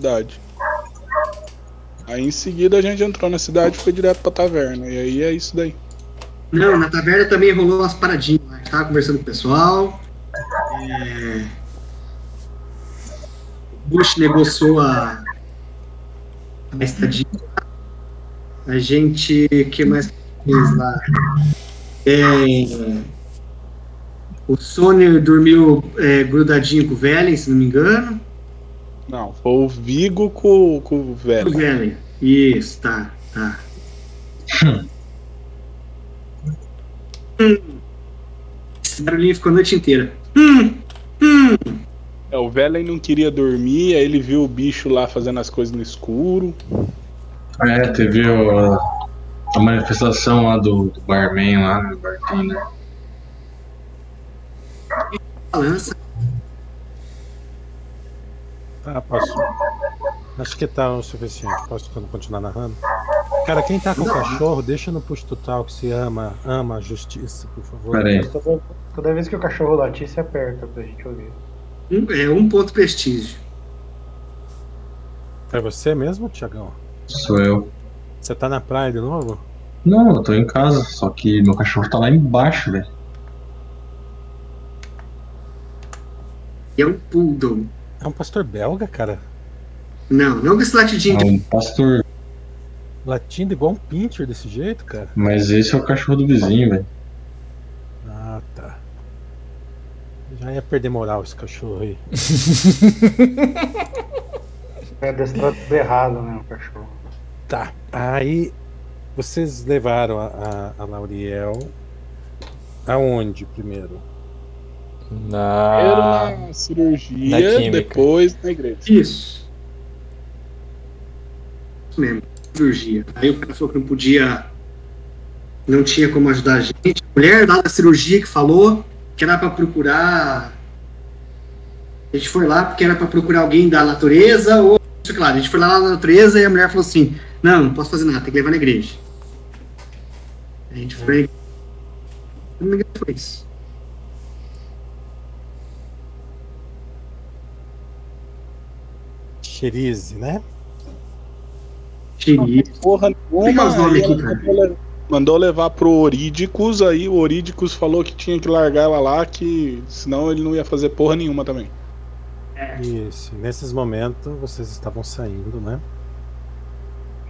cidade. Aí em seguida a gente entrou na cidade e foi direto pra taverna. E aí é isso daí. Não, na taverna também rolou umas paradinhas. A gente tava conversando com o pessoal. É... O Bush negociou a, a estadia. A gente. O que mais fez lá? É... O Sônia dormiu é, grudadinho com o Velen, se não me engano. Não, foi o Vigo com, com o O velho. Velen. Isso, tá, tá. Hum. Esse barulhinho ficou a noite inteira. Hum, hum. É, o Velen não queria dormir, aí ele viu o bicho lá fazendo as coisas no escuro. É, teve o- a manifestação lá do, do barman lá, do bartender. Balança. Tá, posso. Acho que tá o suficiente. Posso continuar narrando? Cara, quem tá com o cachorro, deixa no push to talk se ama, ama a justiça, por favor. Pera aí. Toda, toda vez que o cachorro latir, se aperta pra gente ouvir. Um, é um ponto prestígio. É você mesmo, Tiagão? Sou eu. Você tá na praia de novo? Não, eu tô em casa, só que meu cachorro tá lá embaixo, velho. É um poodle. É um pastor belga, cara. Não, não com esse latidinho É um pastor. Latindo igual um pincher desse jeito, cara. Mas esse é o cachorro do vizinho, velho. Ah, tá. Já ia perder moral esse cachorro aí. É adestrado tudo errado, né, o cachorro. Tá. Aí vocês levaram a, a, a Lauriel aonde primeiro? Primeiro Na. na cirurgia, na depois na igreja. Isso. Isso mesmo, cirurgia. Aí o cara falou que não podia. Não tinha como ajudar a gente. A mulher lá da cirurgia que falou que era pra procurar. A gente foi lá porque era pra procurar alguém da natureza ou. Isso, claro, a gente foi lá na natureza e a mulher falou assim: Não, não posso fazer nada, tem que levar na igreja. A gente foi. Não me engano, foi isso. Xerize, né? Xerife. Porra nenhuma. nomes aí aqui, cara. mandou le- Mandou levar pro Orídicos, aí o Orídicos falou que tinha que largar ela lá, que senão ele não ia fazer porra nenhuma também. Isso. Nesses momentos vocês estavam saindo, né?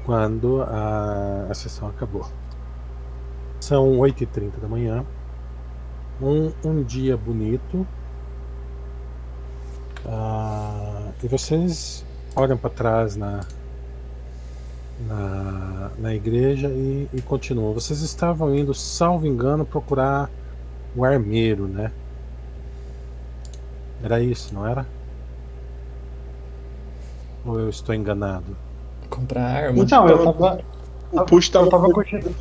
Quando a, a sessão acabou. São 8h30 da manhã. Um, um dia bonito. Ah, e vocês olham para trás na, na, na igreja e, e continuam. Vocês estavam indo, salvo engano, procurar o armeiro, né? Era isso, não era? Ou eu estou enganado? Comprar arma. Então, eu tava. O Push eu tava, tava curtindo.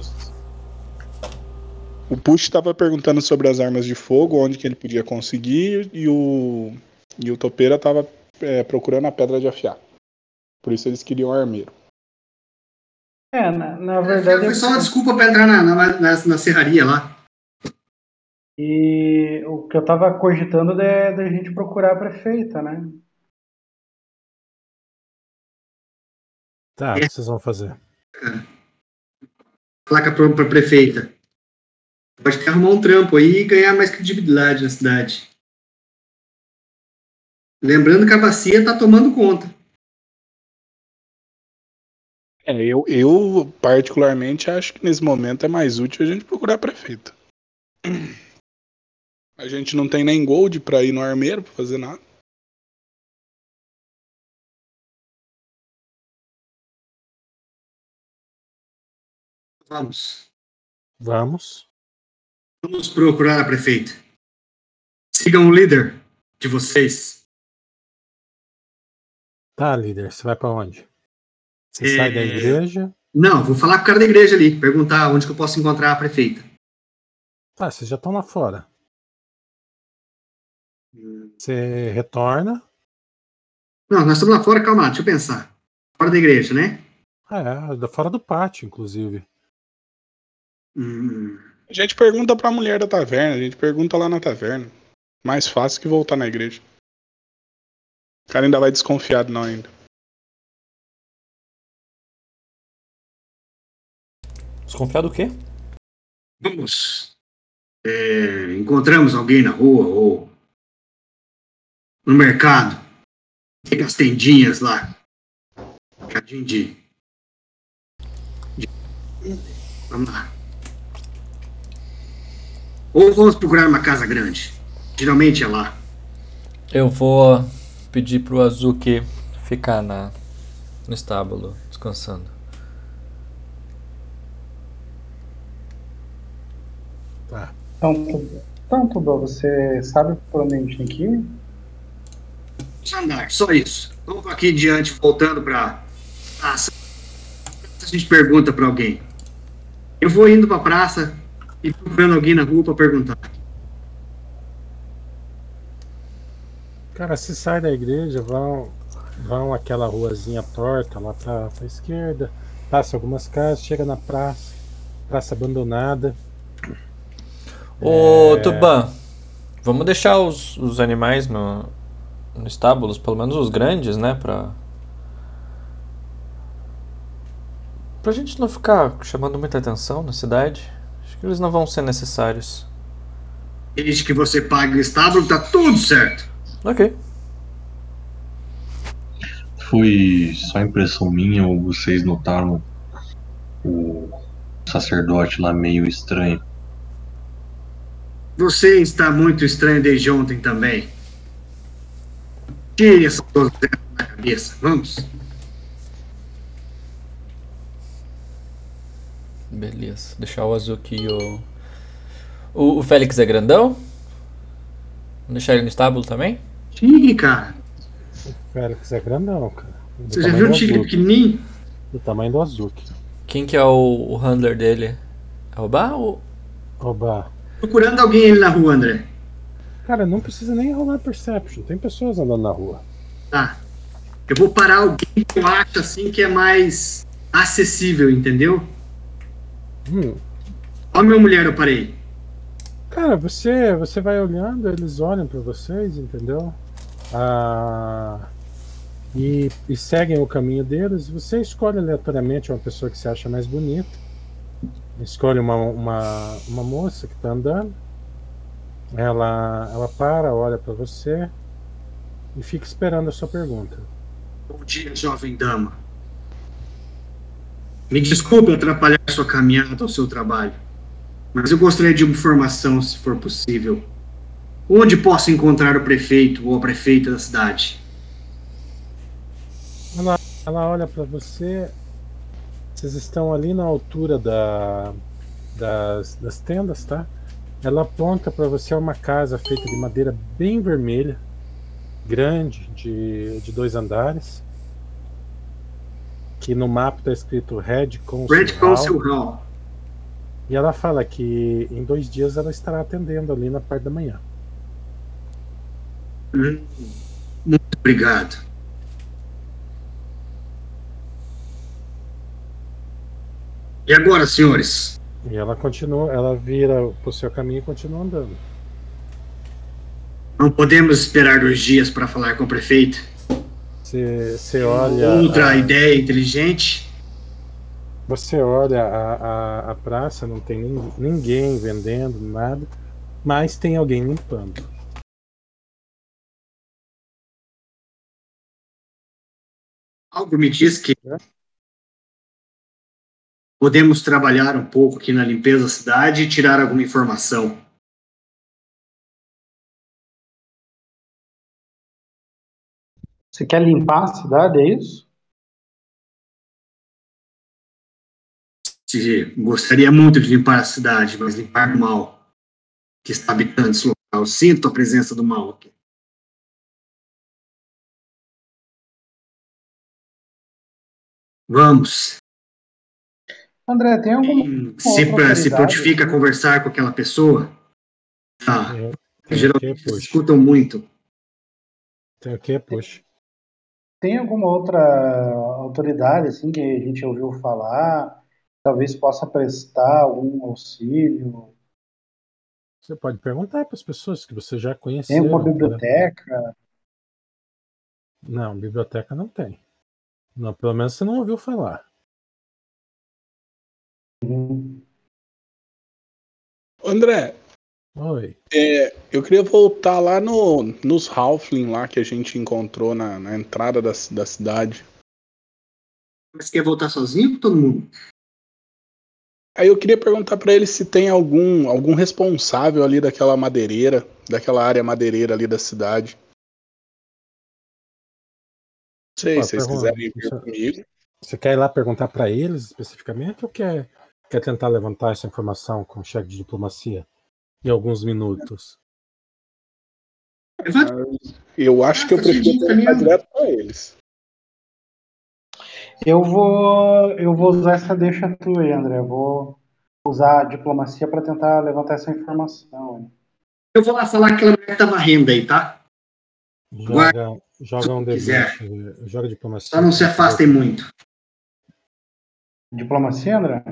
o Push tava perguntando sobre as armas de fogo, onde que ele podia conseguir, e o, e o Topeira tava é, procurando a pedra de afiar. Por isso eles queriam armeiro. É, na, na verdade. Foi só uma desculpa pra entrar na, na, na, na serraria lá. E o que eu tava cogitando é da gente procurar a prefeita, né? Tá, o que vocês vão fazer? Falar com a pra prefeita. Pode até arrumar um trampo aí e ganhar mais credibilidade na cidade. Lembrando que a bacia tá tomando conta. É, eu, eu particularmente acho que nesse momento é mais útil a gente procurar a prefeita. A gente não tem nem gold pra ir no armeiro pra fazer nada. Vamos. Vamos. Vamos procurar a prefeita. Sigam o líder de vocês. Tá, líder, você vai pra onde? Você É. sai da igreja? Não, vou falar com o cara da igreja ali, perguntar onde que eu posso encontrar a prefeita. Tá, vocês já estão lá fora. Você retorna. Não, nós estamos lá fora, calma lá, deixa eu pensar. Fora da igreja, né? Ah, é, da- fora do pátio, inclusive. Hum, A gente pergunta pra mulher da taverna, a gente pergunta lá na taverna. Mais fácil que voltar na igreja. O cara ainda vai desconfiado não ainda. Desconfiado o quê? Vamos. É, encontramos alguém na rua ou no mercado. Tem as tendinhas lá. jardim de... Vamos lá. Ou vamos procurar uma casa grande. Geralmente é lá. Eu vou pedir pro Azuki ficar na, no estábulo, descansando. Tá. Então, então Tudo, você sabe por onde a gente tem que ir? Só andar, só isso. Vamos aqui em diante, voltando pra praça. A gente pergunta pra alguém. Eu vou indo pra praça e procurando alguém na rua pra perguntar. Cara, se sai da igreja, vão, vão aquela ruazinha torta lá pra, pra esquerda, passa algumas casas, chega na praça, praça abandonada. Ô, É. Tuban, vamos deixar os, os animais no, no estábulos, pelo menos os grandes, né? Pra. Pra gente não ficar chamando muita atenção na cidade. Acho que eles não vão ser necessários. Desde que você pague o estábulo, tá tudo certo. Ok. Foi só impressão minha ou vocês notaram o sacerdote lá meio estranho? Você está muito estranho desde ontem também. Tire essa coisa da cabeça. Vamos. Beleza. Deixar o Azuki e o. O, o Félix é grandão? Vamos deixar ele no estábulo também? Tigre, cara. O Félix é grandão, cara. Do Você já viu um tigre Azuki, pequenininho? Do tamanho do Azuki. Quem que é o, o handler dele? É o Bar ou. Oba. Procurando alguém ali na rua, André. Cara, não precisa nem rolar perception. Tem pessoas andando na rua. Tá. Eu vou parar alguém que eu acho assim que é mais acessível, entendeu? Hum, Ó, minha mulher, eu parei. Cara, você, você vai olhando, eles olham pra vocês, entendeu? Ah, e, e seguem o caminho deles. Você escolhe aleatoriamente uma pessoa que você acha mais bonita. Escolhe uma, uma, uma moça que tá andando. Ela, ela para, olha pra você e fica esperando a sua pergunta. Bom dia, jovem dama. Me desculpe atrapalhar sua caminhada ao seu trabalho, mas eu gostaria de uma informação, se for possível. Onde posso encontrar o prefeito ou a prefeita da cidade? Ela olha pra você. Vocês estão ali na altura da, das, das tendas, tá? Ela aponta pra você uma casa feita de madeira bem vermelha, grande, de, de dois andares. Que no mapa tá escrito Red Council Red Hall. Council Hall. E ela fala que em dois dias ela estará atendendo ali na parte da manhã. Hum, Muito obrigado. E agora, senhores? E ela continua, ela vira pro seu caminho e continua andando. Não podemos esperar dois dias para falar com o prefeito? Você, você olha. Outra a- ideia inteligente? Você olha a, a, a praça, não tem nin- ninguém vendendo nada, mas tem alguém limpando. Algo me diz que podemos trabalhar um pouco aqui na limpeza da cidade e tirar alguma informação. Você quer limpar a cidade, é isso? Se gostaria muito de limpar a cidade, mas limpar do mal que está habitando esse local. Sinto a presença do mal aqui. Vamos. André, tem alguma Se, outra se autoridade, prontifica a conversar com aquela pessoa. Tá. Tem, tem o Geralmente que, escutam muito. Tem o que, puxa? Tem alguma outra autoridade assim que a gente ouviu falar? Talvez possa prestar algum auxílio? Você pode perguntar para as pessoas que você já Tem conheceu. alguma biblioteca? Não, biblioteca não tem. Não, pelo menos você não ouviu falar. Uhum. André, Oi. é, eu queria voltar lá no, nos Halfling lá que a gente encontrou na, na entrada da, da cidade. Mas quer voltar sozinho com todo mundo? Aí eu queria perguntar pra ele se tem algum, algum responsável ali daquela madeireira, daquela área madeireira ali da cidade. Não sei se vocês quiserem vir Isso- comigo. Você quer ir lá perguntar para eles especificamente ou quer, quer tentar levantar essa informação com o chefe de diplomacia em alguns minutos? Eu acho que eu prefiro perguntar mesmo. direto pra eles. Eu vou, eu vou usar essa deixa tua aí, André. Eu vou usar a diplomacia para tentar levantar essa informação. Eu vou lá falar que aquela mulher que tá varrendo aí, tá? Joga, joga um. D20, joga diplomacia. Só não se afastem muito. Diplomacia, André?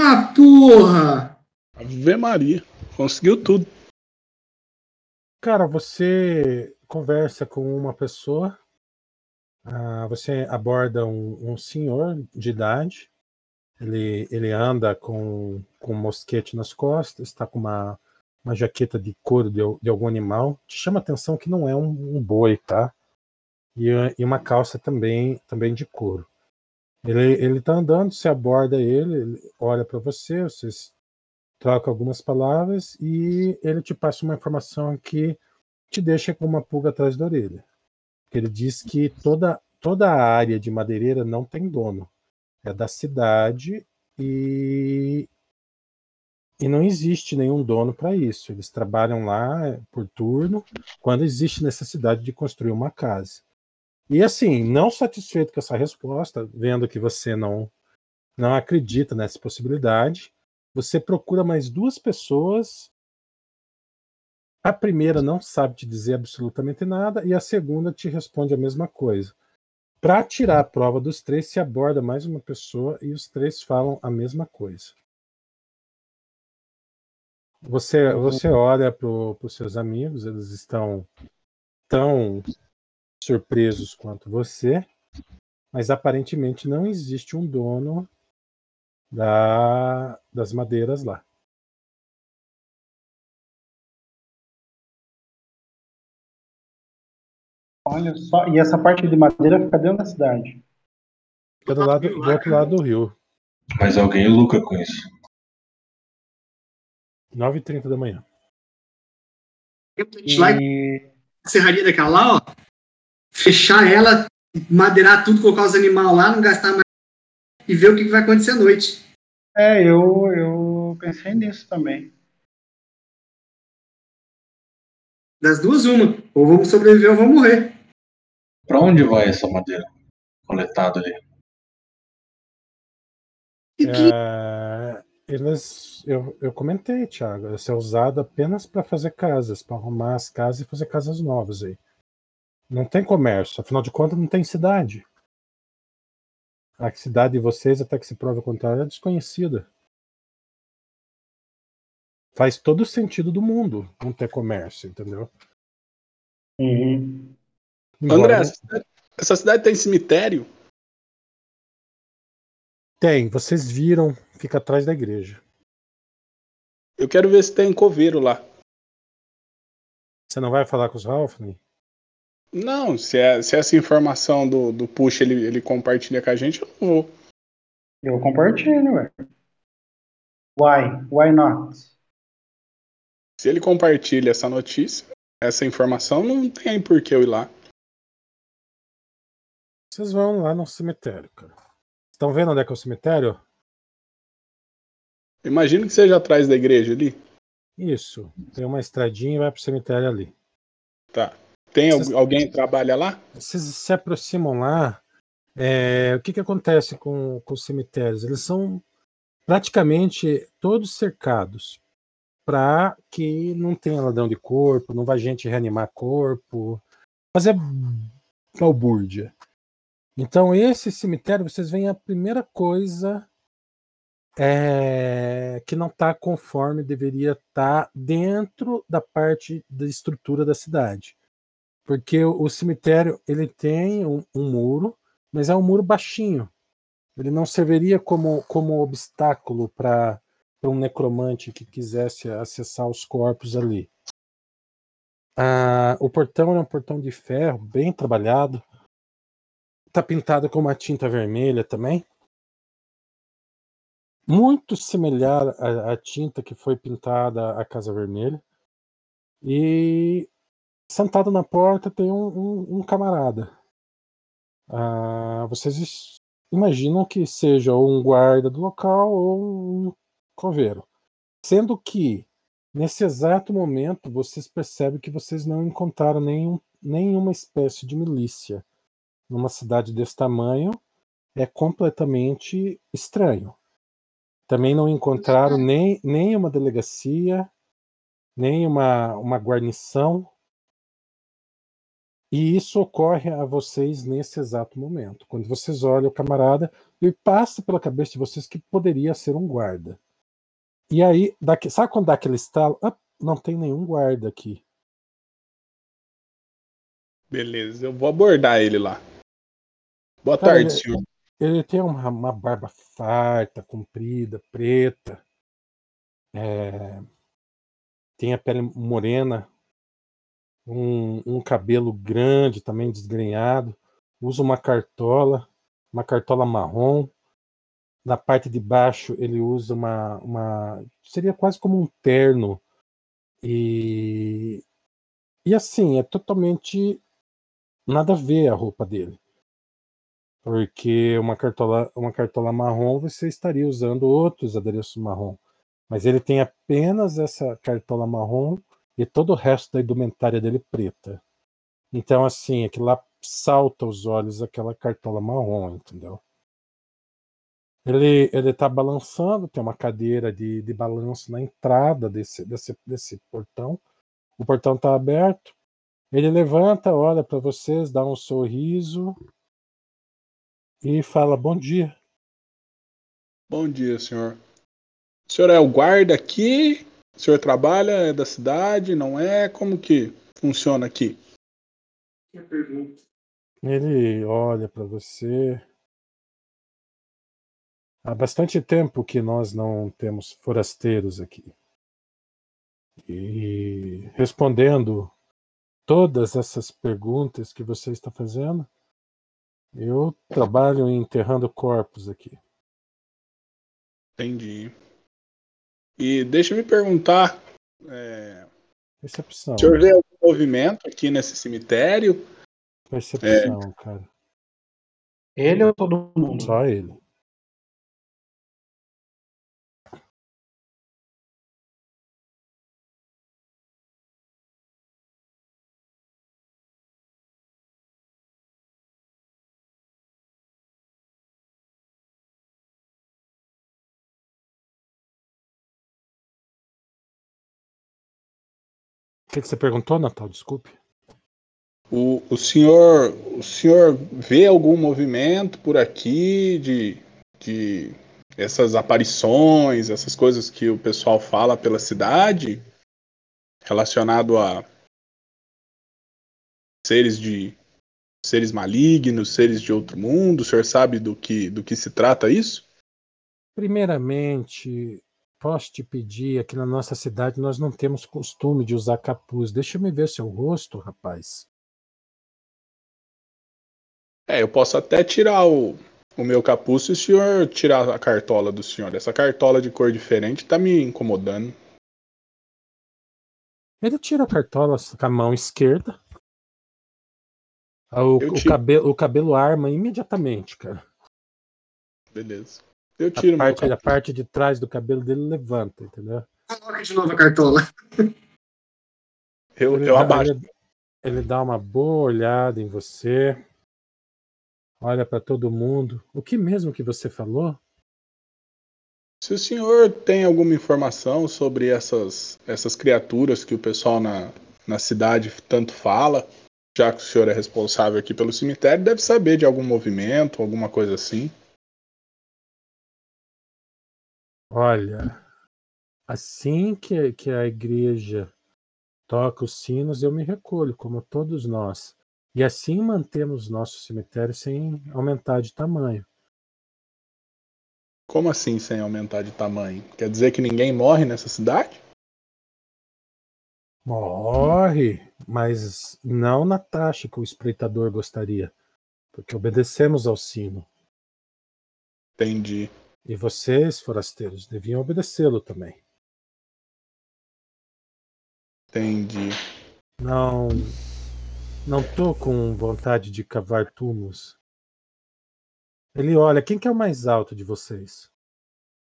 Ah, porra! Ave Maria. Conseguiu tudo. Cara, você conversa com uma pessoa, ah, você aborda um, um senhor de idade, ele, ele anda com, com um mosquete nas costas, está com uma, uma jaqueta de couro de, de algum animal. Te chama a atenção que não é um, um boi, tá? E, e uma calça também, também de couro. Ele, ele tá andando, você aborda ele, ele olha para você, vocês trocam algumas palavras e ele te passa uma informação que te deixa com uma pulga atrás da orelha. Ele diz que toda, toda a área de madeireira não tem dono. É da cidade e, e não existe nenhum dono para isso. Eles trabalham lá eh, por turno quando existe necessidade de construir uma casa. E assim, não satisfeito com essa resposta, vendo que você não, não acredita nessa possibilidade, você procura mais duas pessoas a primeira não sabe te dizer absolutamente nada e a segunda te responde a mesma coisa. Para tirar a prova dos três, se aborda mais uma pessoa e os três falam a mesma coisa. Você, você olha para os seus amigos, eles estão tão surpresos quanto você, mas aparentemente não existe um dono da, das madeiras lá. Olha só. E essa parte de madeira fica dentro da cidade. Fica do, lado, do outro lado do rio, Mas alguém lucra com isso. 9h30 da manhã. Gente, lá E na serraria daquela lá, ó. Fechar ela, madeirar tudo, colocar os animais lá, não gastar mais e ver o que vai acontecer à noite. é, eu, eu pensei nisso também. Das duas, uma. Ou vamos sobreviver ou vamos morrer. Pra onde vai essa madeira coletada ali? É, eles, eu, eu comentei, Thiago, isso é usado apenas para fazer casas, para arrumar as casas e fazer casas novas aí. Não tem comércio, afinal de contas, não tem cidade. A cidade de vocês, até que se prove o contrário, é desconhecida. Faz todo o sentido do mundo não ter comércio, entendeu? Uhum. Embora André, não- essa cidade, essa cidade tem cemitério? Tem, vocês viram, fica atrás da igreja. Eu quero ver se tem coveiro lá. Você não vai falar com os Halfling? Não, se, é- se essa informação do, do push ele, ele compartilha com a gente, eu não vou. Eu compartilho, velho. Why? Why not? Se ele compartilha essa notícia, essa informação, não tem por que eu ir lá. Vocês vão lá no cemitério, cara. Estão vendo onde é que é o cemitério? Imagino que seja atrás da igreja ali. Isso. Tem uma estradinha e vai pro cemitério ali. Tá. Tem Vocês- alguém que trabalha lá? Vocês se aproximam lá. é, o que, que acontece com, com os cemitérios? Eles são praticamente todos cercados para que não tenha ladrão de corpo, não vá gente reanimar corpo, fazer balbúrdia. Então, esse cemitério, vocês veem a primeira coisa é, que não está conforme deveria estar dentro da parte da estrutura da cidade. Porque o, cemitério ele tem um, um muro, mas é um muro baixinho. Ele não serviria como, como obstáculo para um necromante que quisesse acessar os corpos ali. Ah, o portão é um portão de ferro, bem trabalhado. Está pintado com uma tinta vermelha também. Muito similar à, à tinta que foi pintada a Casa Vermelha. E sentado na porta tem um, um, um camarada. Ah, vocês imaginam que seja um guarda do local ou um coveiro. Sendo que, nesse exato momento, vocês percebem que vocês não encontraram nenhum, nenhuma espécie de milícia numa cidade desse tamanho. É completamente estranho. Também não encontraram nem, nem uma delegacia, nem uma, uma guarnição. E isso ocorre a vocês nesse exato momento. Quando vocês olham o camarada, e passa pela cabeça de vocês que poderia ser um guarda. E aí, daqui, sabe quando dá aquele estalo? Ah, não tem nenhum guarda aqui. Beleza, eu vou abordar ele lá. Boa Cara, tarde, ele- senhor. Ele tem uma, uma barba farta, comprida, preta. É, tem a pele morena, um, um cabelo grande, também desgrenhado. Usa uma cartola, uma cartola marrom. Na parte de baixo ele usa uma, uma seria quase como um terno. E, e assim, é totalmente nada a ver a roupa dele. Porque uma cartola, uma cartola marrom você estaria usando outros adereços marrom. Mas ele tem apenas essa cartola marrom e todo o resto da indumentária dele preta. Então, assim, aquilo lá salta aos olhos aquela cartola marrom, entendeu? Ele, ele tá balançando, tem uma cadeira de, de balanço na entrada desse, desse, desse portão. O portão tá aberto. Ele levanta, olha para vocês, dá um sorriso e fala bom dia. Bom dia, senhor. O senhor é o guarda aqui? O senhor trabalha é da cidade? Não é? Como que funciona aqui? Ele olha para você. Há bastante tempo que nós não temos forasteiros aqui. E respondendo todas essas perguntas que você está fazendo, eu trabalho enterrando corpos aqui. Entendi. E deixa eu me perguntar, é, Percepção. o senhor vê algum movimento aqui nesse cemitério? Percepção, cara. Ele ou todo mundo? Só ele. Que, que você perguntou, Natal? Desculpe. O, o senhor o senhor vê algum movimento por aqui de, de essas aparições, essas coisas que o pessoal fala pela cidade relacionado a seres de seres malignos, seres de outro mundo? O senhor sabe do que do que se trata isso? Primeiramente, posso te pedir, aqui na nossa cidade nós não temos costume de usar capuz. Deixa eu ver seu rosto, rapaz. É, eu posso até tirar o, o meu capuz se o senhor tirar a cartola do senhor. Essa cartola de cor diferente tá me incomodando. Ele tira a cartola com a mão esquerda. Ah, O, o cabelo, o cabelo arma imediatamente, cara. Beleza. Eu A tiro meu parte, a parte de trás do cabelo dele levanta, entendeu? Coloca de novo a cartola. Eu, Ele eu dá- abaixo. ele- ele dá uma boa olhada em você. Olha para todo mundo. O que mesmo que você falou? Se o senhor tem alguma informação sobre essas, essas criaturas que o pessoal na, na cidade tanto fala, já que o senhor é responsável aqui pelo cemitério, deve saber de algum movimento, alguma coisa assim. Olha, assim que, que a igreja toca os sinos, eu me recolho, como todos nós. E assim mantemos nosso cemitério sem aumentar de tamanho. Como assim sem aumentar de tamanho? Quer dizer que ninguém morre nessa cidade? Morre, mas não na taxa que o espreitador gostaria, porque obedecemos ao sino. Entendi. E vocês, forasteiros, deviam obedecê-lo também. Entendi. Não. Não tô com vontade de cavar túmulos. Ele olha, quem que é o mais alto de vocês?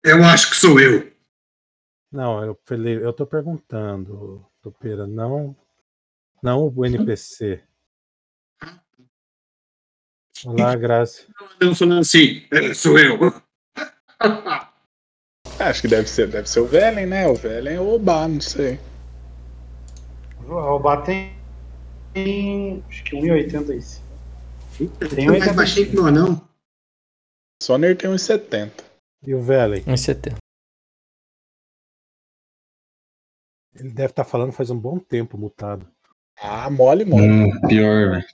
Eu acho que sou eu. Não, eu falei, eu tô perguntando, Topeira, não, não o NPC. Olá, Graça. Eu falando assim, "É, sou eu. Acho que deve ser, deve ser o Velen, né? O Velen ou o Obá, não sei. O Alba tem, tem acho que 1,85. Tem Eu mais baixinho que o anão. Soner tem uns 70. E o Velen? Em 70. Ele deve estar falando faz um bom tempo mutado. Ah, mole, mole. Hum, pior, velho.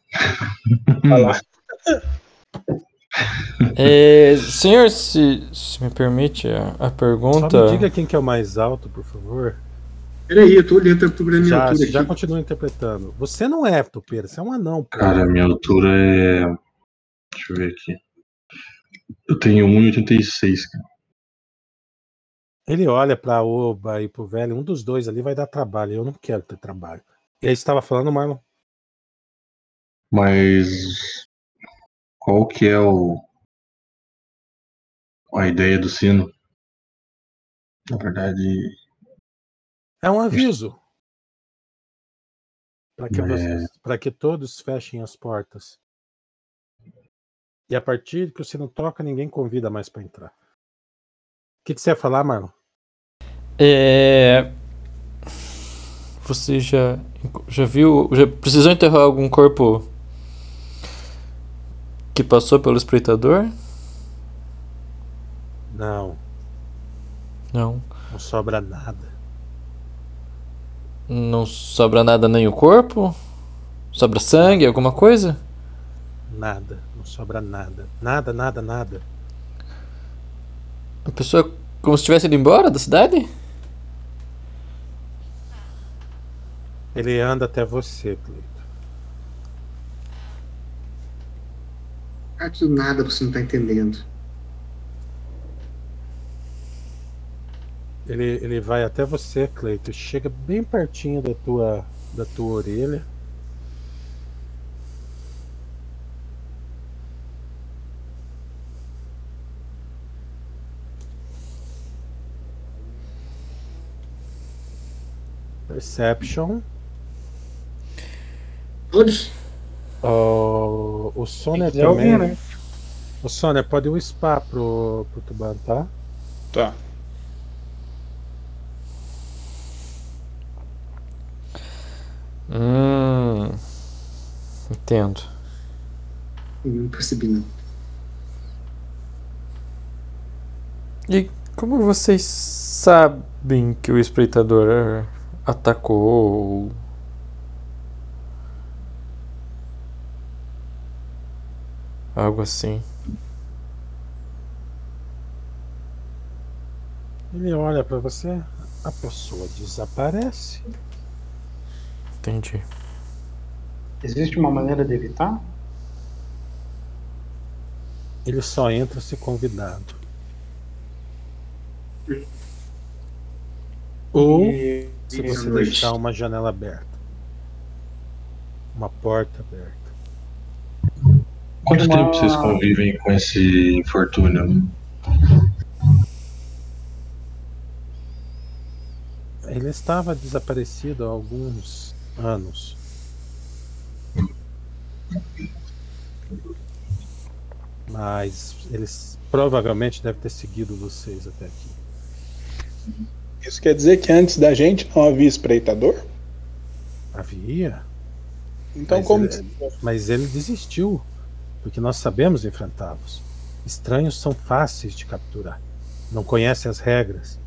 Vai lá. É, senhor, se, se me permite a, a Só pergunta. me diga quem que é o mais alto, por favor. Peraí, eu tô olhando, eu tô olhando a minha Já, altura já aqui. continua interpretando. Você não é Topeira, você é um anão. pô. Cara, minha altura é. Deixa eu ver aqui. Eu tenho 1,86, cara. Ele olha pra Oba e pro velho, um dos dois ali vai dar trabalho. Eu não quero ter trabalho. E aí você estava falando, Marlon? Mas. Qual que é o. A ideia do sino? Na verdade. É um aviso. Para que, É. pra que todos fechem as portas. E a partir que o sino toca, ninguém convida mais para entrar. O que, que você ia falar, Marlon? É. Você já, já viu. Já precisou enterrar algum corpo que passou pelo espreitador? Não, Não. não sobra nada. Não sobra nada nem o corpo? Sobra sangue, alguma coisa? Nada, não sobra nada. Nada, nada, nada. A pessoa como se tivesse ido embora da cidade? Ele anda até você, Cleito. Ah, que nada você não tá entendendo. Ele, ele vai até você, Cleito. Chega bem pertinho da tua, da tua orelha. Perception. Todos? O, o ouvir, também. né? O Soner pode o spa pro, pro Tubarão, tá? Tá. Hum. Entendo. Não percebi, não. E como vocês sabem que o espreitador atacou? Algo assim. Ele olha pra você, a pessoa desaparece. Entendi. Existe uma maneira de evitar? Ele só entra se convidado. Ou se você deixar uma janela aberta. Uma porta aberta. Quanto Uma- tempo vocês convivem com esse infortúnio? Ele estava desaparecido há alguns anos. Mas eles provavelmente devem ter seguido vocês até aqui. Isso quer dizer que antes da gente não havia espreitador? Havia, Então Mas como. ele- mas ele desistiu, porque nós sabemos enfrentá-los. Estranhos são fáceis de capturar. Não conhecem as regras.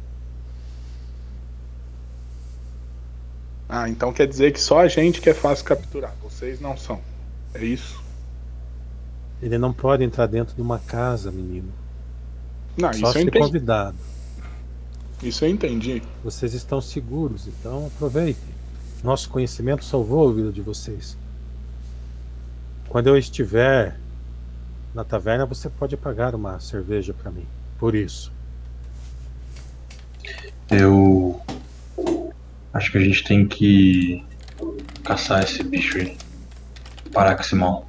Ah, então quer dizer que só a gente que é fácil capturar. Vocês não são. É isso? Ele não pode entrar dentro de uma casa, menino. Não, Só isso eu entendi. convidado. Isso eu entendi. Vocês estão seguros, então aproveitem. Nosso conhecimento salvou a vida de vocês. Quando eu estiver na taverna, você pode pagar uma cerveja para mim. Por isso. Eu acho que a gente tem que caçar esse bicho aí. Parar com esse mal.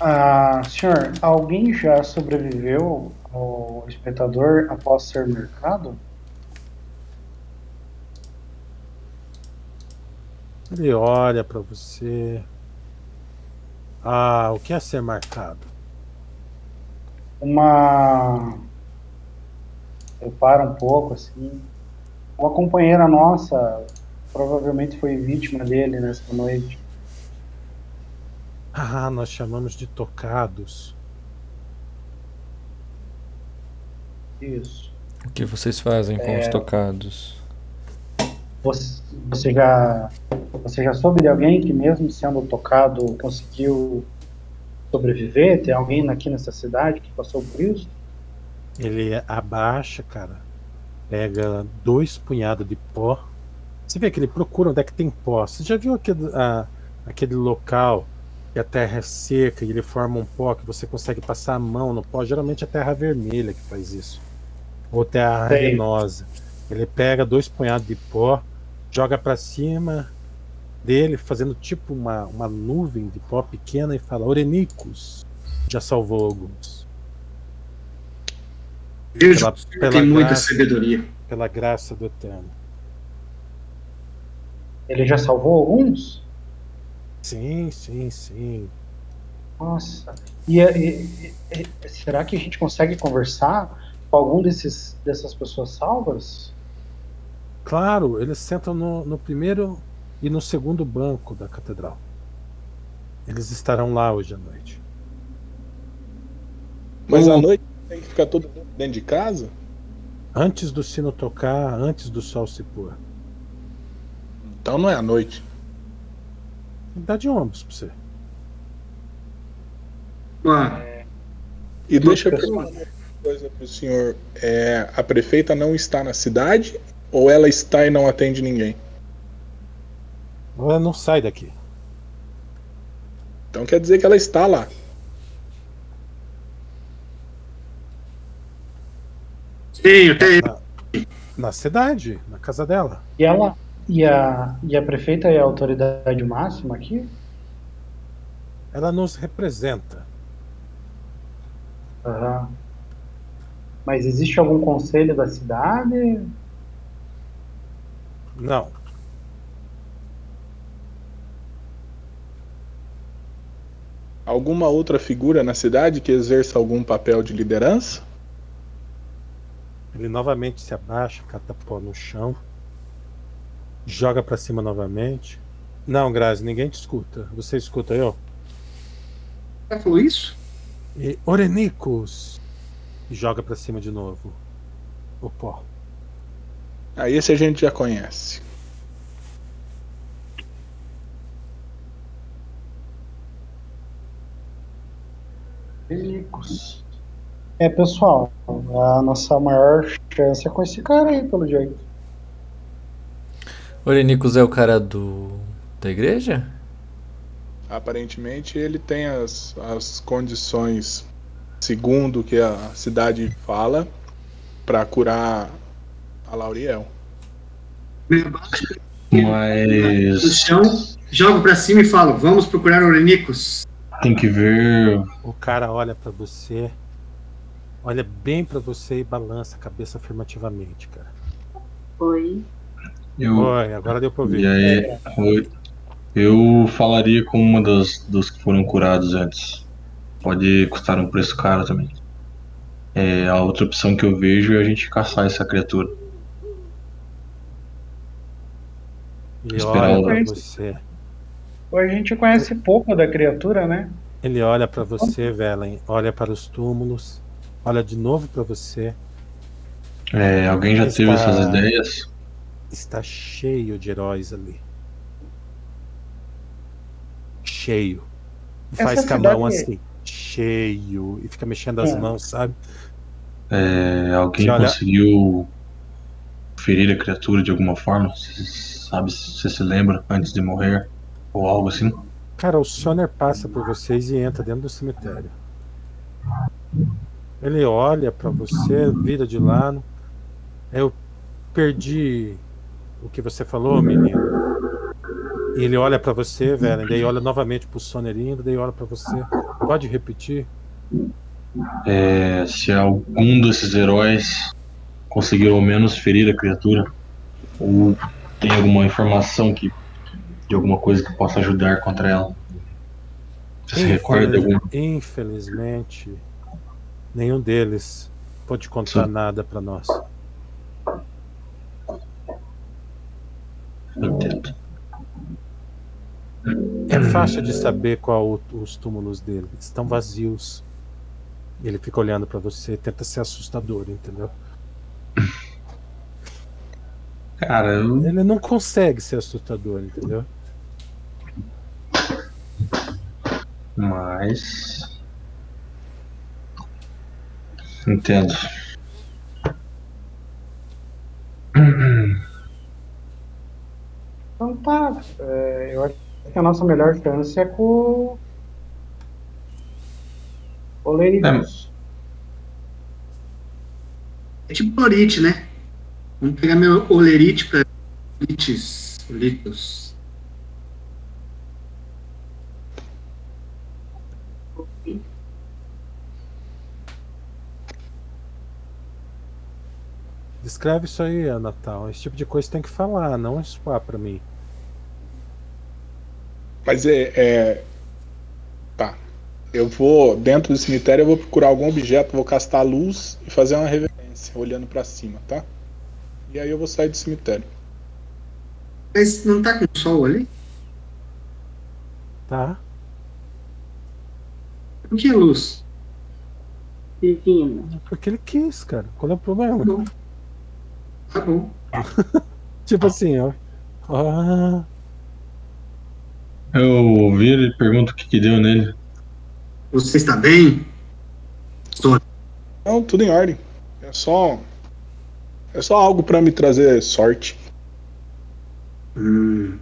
Ah, senhor, alguém já sobreviveu ao espectador após ser mercado? Ele olha para você. Ah, o que é ser marcado? Uma. Eu paro um pouco assim. Uma companheira nossa provavelmente foi vítima dele nesta noite. Ah, nós chamamos de tocados. Isso. O que vocês fazem com os tocados? Você, você já você já soube de alguém que mesmo sendo tocado conseguiu sobreviver? Tem alguém aqui nessa cidade que passou por isso? Ele abaixa, cara. Pega dois punhados de pó. Você vê que ele procura onde é que tem pó. Você já viu aquele, ah, aquele local que a terra é seca e ele forma um pó que você consegue passar a mão no pó? Geralmente é terra vermelha que faz isso. Ou terra arenosa. Ele pega dois punhados de pó, joga pra cima dele, fazendo tipo uma, uma nuvem de pó pequena e fala: Orenicos, já salvou alguns. Vejo Pela- pela tem muita graça. sabedoria. Pela graça do Eterno. Ele já salvou alguns? Sim, sim, sim. Nossa. E, e- e- e- será que a gente consegue conversar com algum desses dessas pessoas salvas? Claro, eles sentam no, no primeiro e no segundo banco da catedral. Eles estarão lá hoje à noite. Mas à noite tem que ficar todo mundo dentro de casa? Antes do sino tocar, antes do sol se pôr. Então não é à noite. Dá de ombros pra você. Ah, E deixa eu perguntar uma coisa pro senhor. É, a prefeita não está na cidade ou ela está e não atende ninguém? Ela não sai daqui. Então quer dizer que ela está lá. sim, eu tenho. Na cidade, na casa dela. E ela e a, e a prefeita é a autoridade máxima aqui? Ela nos representa. Aham. Mas existe algum conselho da cidade? Não. Alguma outra figura na cidade que exerça algum papel de liderança? Ele novamente se abaixa, cata pó no chão, joga pra cima novamente. Não, Grazi, ninguém te escuta. Você escuta eu? Ela falou isso? E Orenicos! E joga pra cima de novo. O pó. Ah, esse a gente já conhece. Pelicos. É, pessoal, a nossa maior chance é com esse cara aí, pelo jeito. Orenicus é o cara do. da igreja? Aparentemente ele tem as, as condições, segundo o que a cidade fala, para curar a Lauriel. Abaixo no Mas chão, jogo pra cima e falo: vamos procurar Orenicos. tem que ver. O cara olha pra você, olha bem pra você e balança a cabeça afirmativamente, cara. Oi. Eu, Oi, agora deu pra e ouvir. aí, eu, eu falaria com uma das, dos que foram curados antes. Pode custar um preço caro também. É, a outra opção que eu vejo é a gente caçar essa criatura. Ele olha o- pra você. Ou a gente conhece pouco da criatura, né? Ele olha pra você, Velen, olha para os túmulos, olha de novo pra você. É, alguém já teve Está- essas ideias? está cheio de heróis ali. Cheio. E Essa faz com a mão assim, cheio. E fica mexendo as É. mãos, sabe? É, alguém Você olha- conseguiu ferir a criatura de alguma forma? Sabe se você se lembra antes de morrer? Ou algo assim? Cara, o Soner passa por vocês e entra dentro do cemitério. Ele olha pra você, vira de lado. Eu perdi o que você falou, menino. E ele olha pra você, velho, daí olha novamente pro Soner indo, daí olha pra você. Pode repetir? É, se algum desses heróis conseguiu ao menos ferir a criatura? Ou tem alguma informação que, de alguma coisa que possa ajudar contra ela? Você se recorda de algum? Infelizmente, nenhum deles pode contar Sim. nada pra nós. Entendo. É fácil de saber qual os túmulos dele. Estão vazios. Ele fica olhando pra você, tenta ser assustador, entendeu? Cara, eu Ele não consegue ser assustador, entendeu? Mas. Entendo. Então tá. é, eu acho que a nossa melhor chance é com o Lericus. É tipo Lorite, né? Vamos pegar meu Olerite pra Lites. Litos. Descreve isso aí, Natal. Esse tipo de coisa tem que falar, não expor pra mim. Mas é, é. Tá. Eu vou, dentro do cemitério, eu vou procurar algum objeto, vou castar a luz e fazer uma reverência, olhando pra cima, tá? E aí eu vou sair do cemitério. Mas não tá com sol ali? Tá? Por que luz? Divina. Porque ele quis, cara. Qual é o problema? Bom. Tá bom. Tipo assim, ó. Ah, Eu viro e pergunto o que, que deu nele. Você está bem? Estou. Não, tudo em ordem. É só. É só algo pra me trazer sorte. Hum.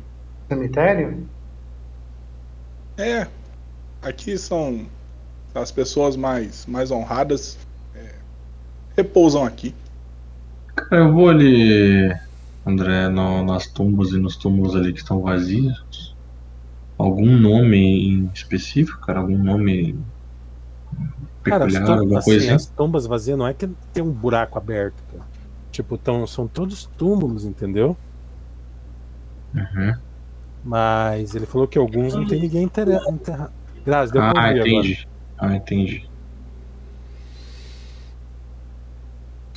Cemitério? É. Aqui são as pessoas mais, mais honradas. é, repousam aqui. Cara, eu vou ali, André, no- nas tumbas e nos túmulos ali que estão vazios. Algum nome em específico, cara? Algum nome cara, as, peculiar, tum- alguma assim, coisa assim? as tumbas vazias não é que tem um buraco aberto, cara. Tipo, tão, são todos túmulos, entendeu? Uhum. Mas ele falou que alguns não tem ninguém enterra- enterrado. Graças, deu pra Ah, ouvir agora. entendi. Ah, entendi.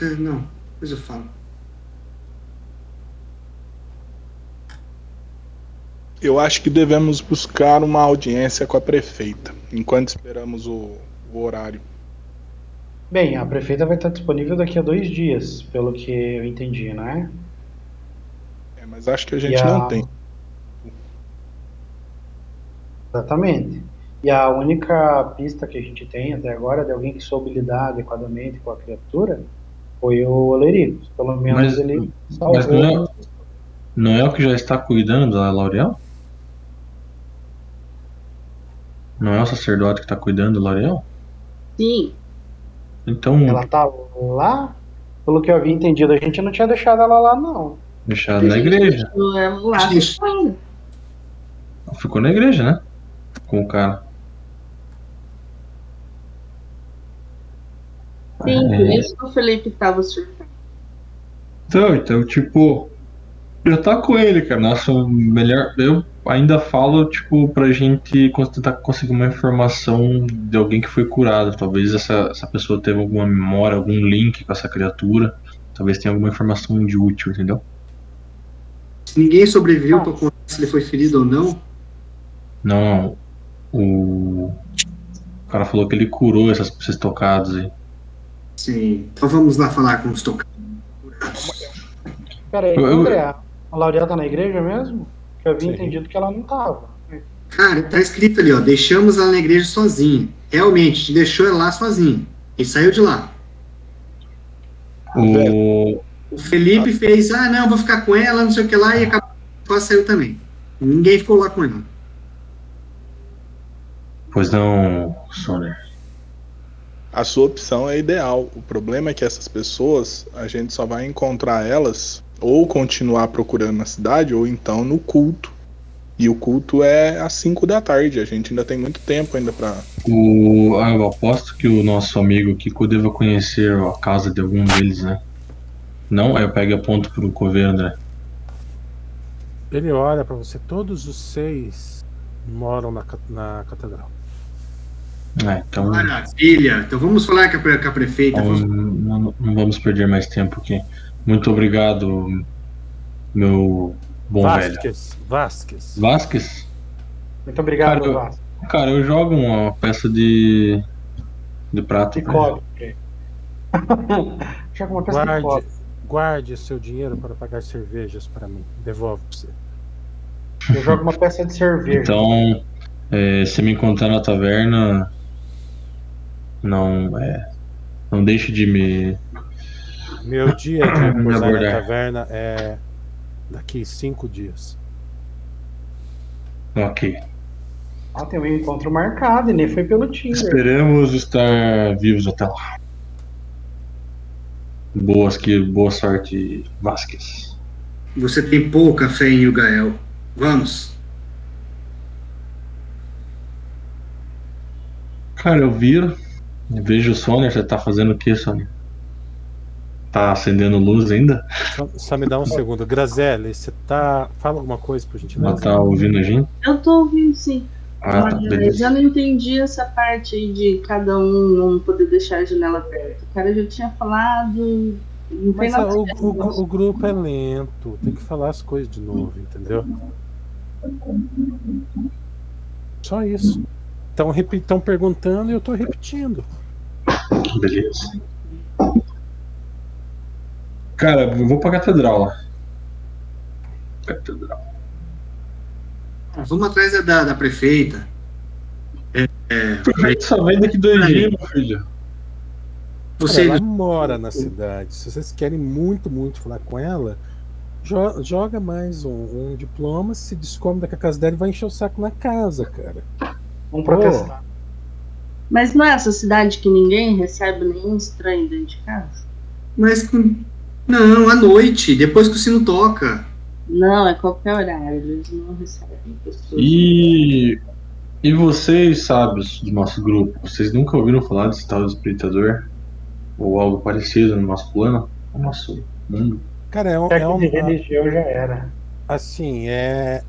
É, não, depois eu falo. Eu acho que devemos buscar uma audiência com a prefeita, enquanto esperamos o, o horário. Bem, a prefeita vai estar disponível daqui a dois dias, pelo que eu entendi, né? É, mas acho que a gente a- não tem. Exatamente. E a única pista que a gente tem até agora de alguém que soube lidar adequadamente com a criatura foi o Olericus. Pelo menos Mas- ele mas não salvou. é- Não é o que já está cuidando da L'Oreal? Não é o sacerdote que está cuidando da L'Oreal? Sim. Então, Ela tá lá? Pelo que eu havia entendido, a gente não tinha deixado ela lá, não. deixado na igreja. Não é lá. Isso. Ficou na igreja, né? Com o cara. Sim, por É. isso que o Felipe estava surtando. Então, então, tipo, já tá com ele, cara. Nossa, melhor. Eu ainda falo, tipo, pra gente tentar conseguir uma informação de alguém que foi curado. Talvez essa, essa pessoa teve alguma memória, algum link com essa criatura. Talvez tenha alguma informação de útil, entendeu? Se ninguém sobreviveu para contar se ele foi ferido ou não, Não, o. O cara falou que ele curou essas, esses tocados aí. sim. Então vamos lá falar com os tocados. Pera aí, Eu- eu- André, A Lauriel tá na igreja mesmo? Eu havia Sim. entendido que ela não tava. Cara, tá escrito ali, ó. Deixamos ela na igreja sozinha. Realmente, te deixou ela lá sozinha. E saiu de lá. O, O Felipe fez, ah, não, vou ficar com ela, não sei o que lá, e acabou, quase saiu também. Ninguém ficou lá com ela. pois não, Soner. A sua opção é ideal. O problema é que essas pessoas, a gente só vai encontrar elas ou continuar procurando na cidade ou então no culto. E o culto é às 5 da tarde. A gente ainda tem muito tempo ainda pra. O, ah, eu aposto que o nosso amigo Kiko deva conhecer a casa de algum deles, né? Não? Aí eu pego e aponto pro coveiro, André. Ele olha pra você, todos os seis moram na, na catedral. É, então Maravilha. Então vamos falar a, com a prefeita. Então, Vamos- não, não vamos perder mais tempo aqui. Muito obrigado, meu bom velho. Vasquez, Vasquez. Vasquez? Muito obrigado, Cara, eu- Vasco. Cara, eu jogo uma peça de. de prata. De cobre. Joga uma peça de Guarde, cobre. guarde seu dinheiro para pagar cervejas para mim. Devolve pra você. Eu jogo uma peça de cerveja. Então, é, se me encontrar na taverna, não é, não deixe de me. Meu dia de posar na taverna é daqui cinco dias. Ok. Ah, tem um encontro marcado e nem foi pelo Tinder. Esperamos estar vivos até lá. Boas que boa sorte, Vasquez. Você tem pouca fé em Gael. Vamos. Cara, eu viro, vejo o Soner, você tá fazendo o que, Soner? Tá acendendo luz ainda? Só, só me dá um segundo. Grazelli, você tá. Fala alguma coisa por Ela gentileza. tá ouvindo a gente? Eu tô ouvindo sim. Ah, tá, Mas beleza. eu não entendi essa parte aí de cada um não poder deixar a janela aberta. O cara já tinha falado. Não Mas o, a o- isso. o grupo é lento, tem que falar as coisas de novo, entendeu? Só isso. Estão perguntando e eu tô repetindo. Beleza. Cara, eu vou pra catedral lá. Catedral. Vamos atrás da, da prefeita. A gente só vem daqui dois dias, meu filho. Você, Ela mora na cidade. Se vocês querem muito, muito falar com ela, jo- joga mais um, um diploma, se descobre que a casa dela e vai encher o saco na casa, cara. Vamos protestar. Mas não é essa cidade que ninguém recebe nenhum estranho dentro de casa? mas com- não, à noite, depois que o sino toca. Não, é qualquer horário. Eles não recebem pessoas. E. E vocês, sábios do nosso grupo, vocês nunca ouviram falar desse tal de espreitador? Ou algo parecido no nosso plano? No nosso mundo? Cara, é, um, é que um- de religião já era. assim, é,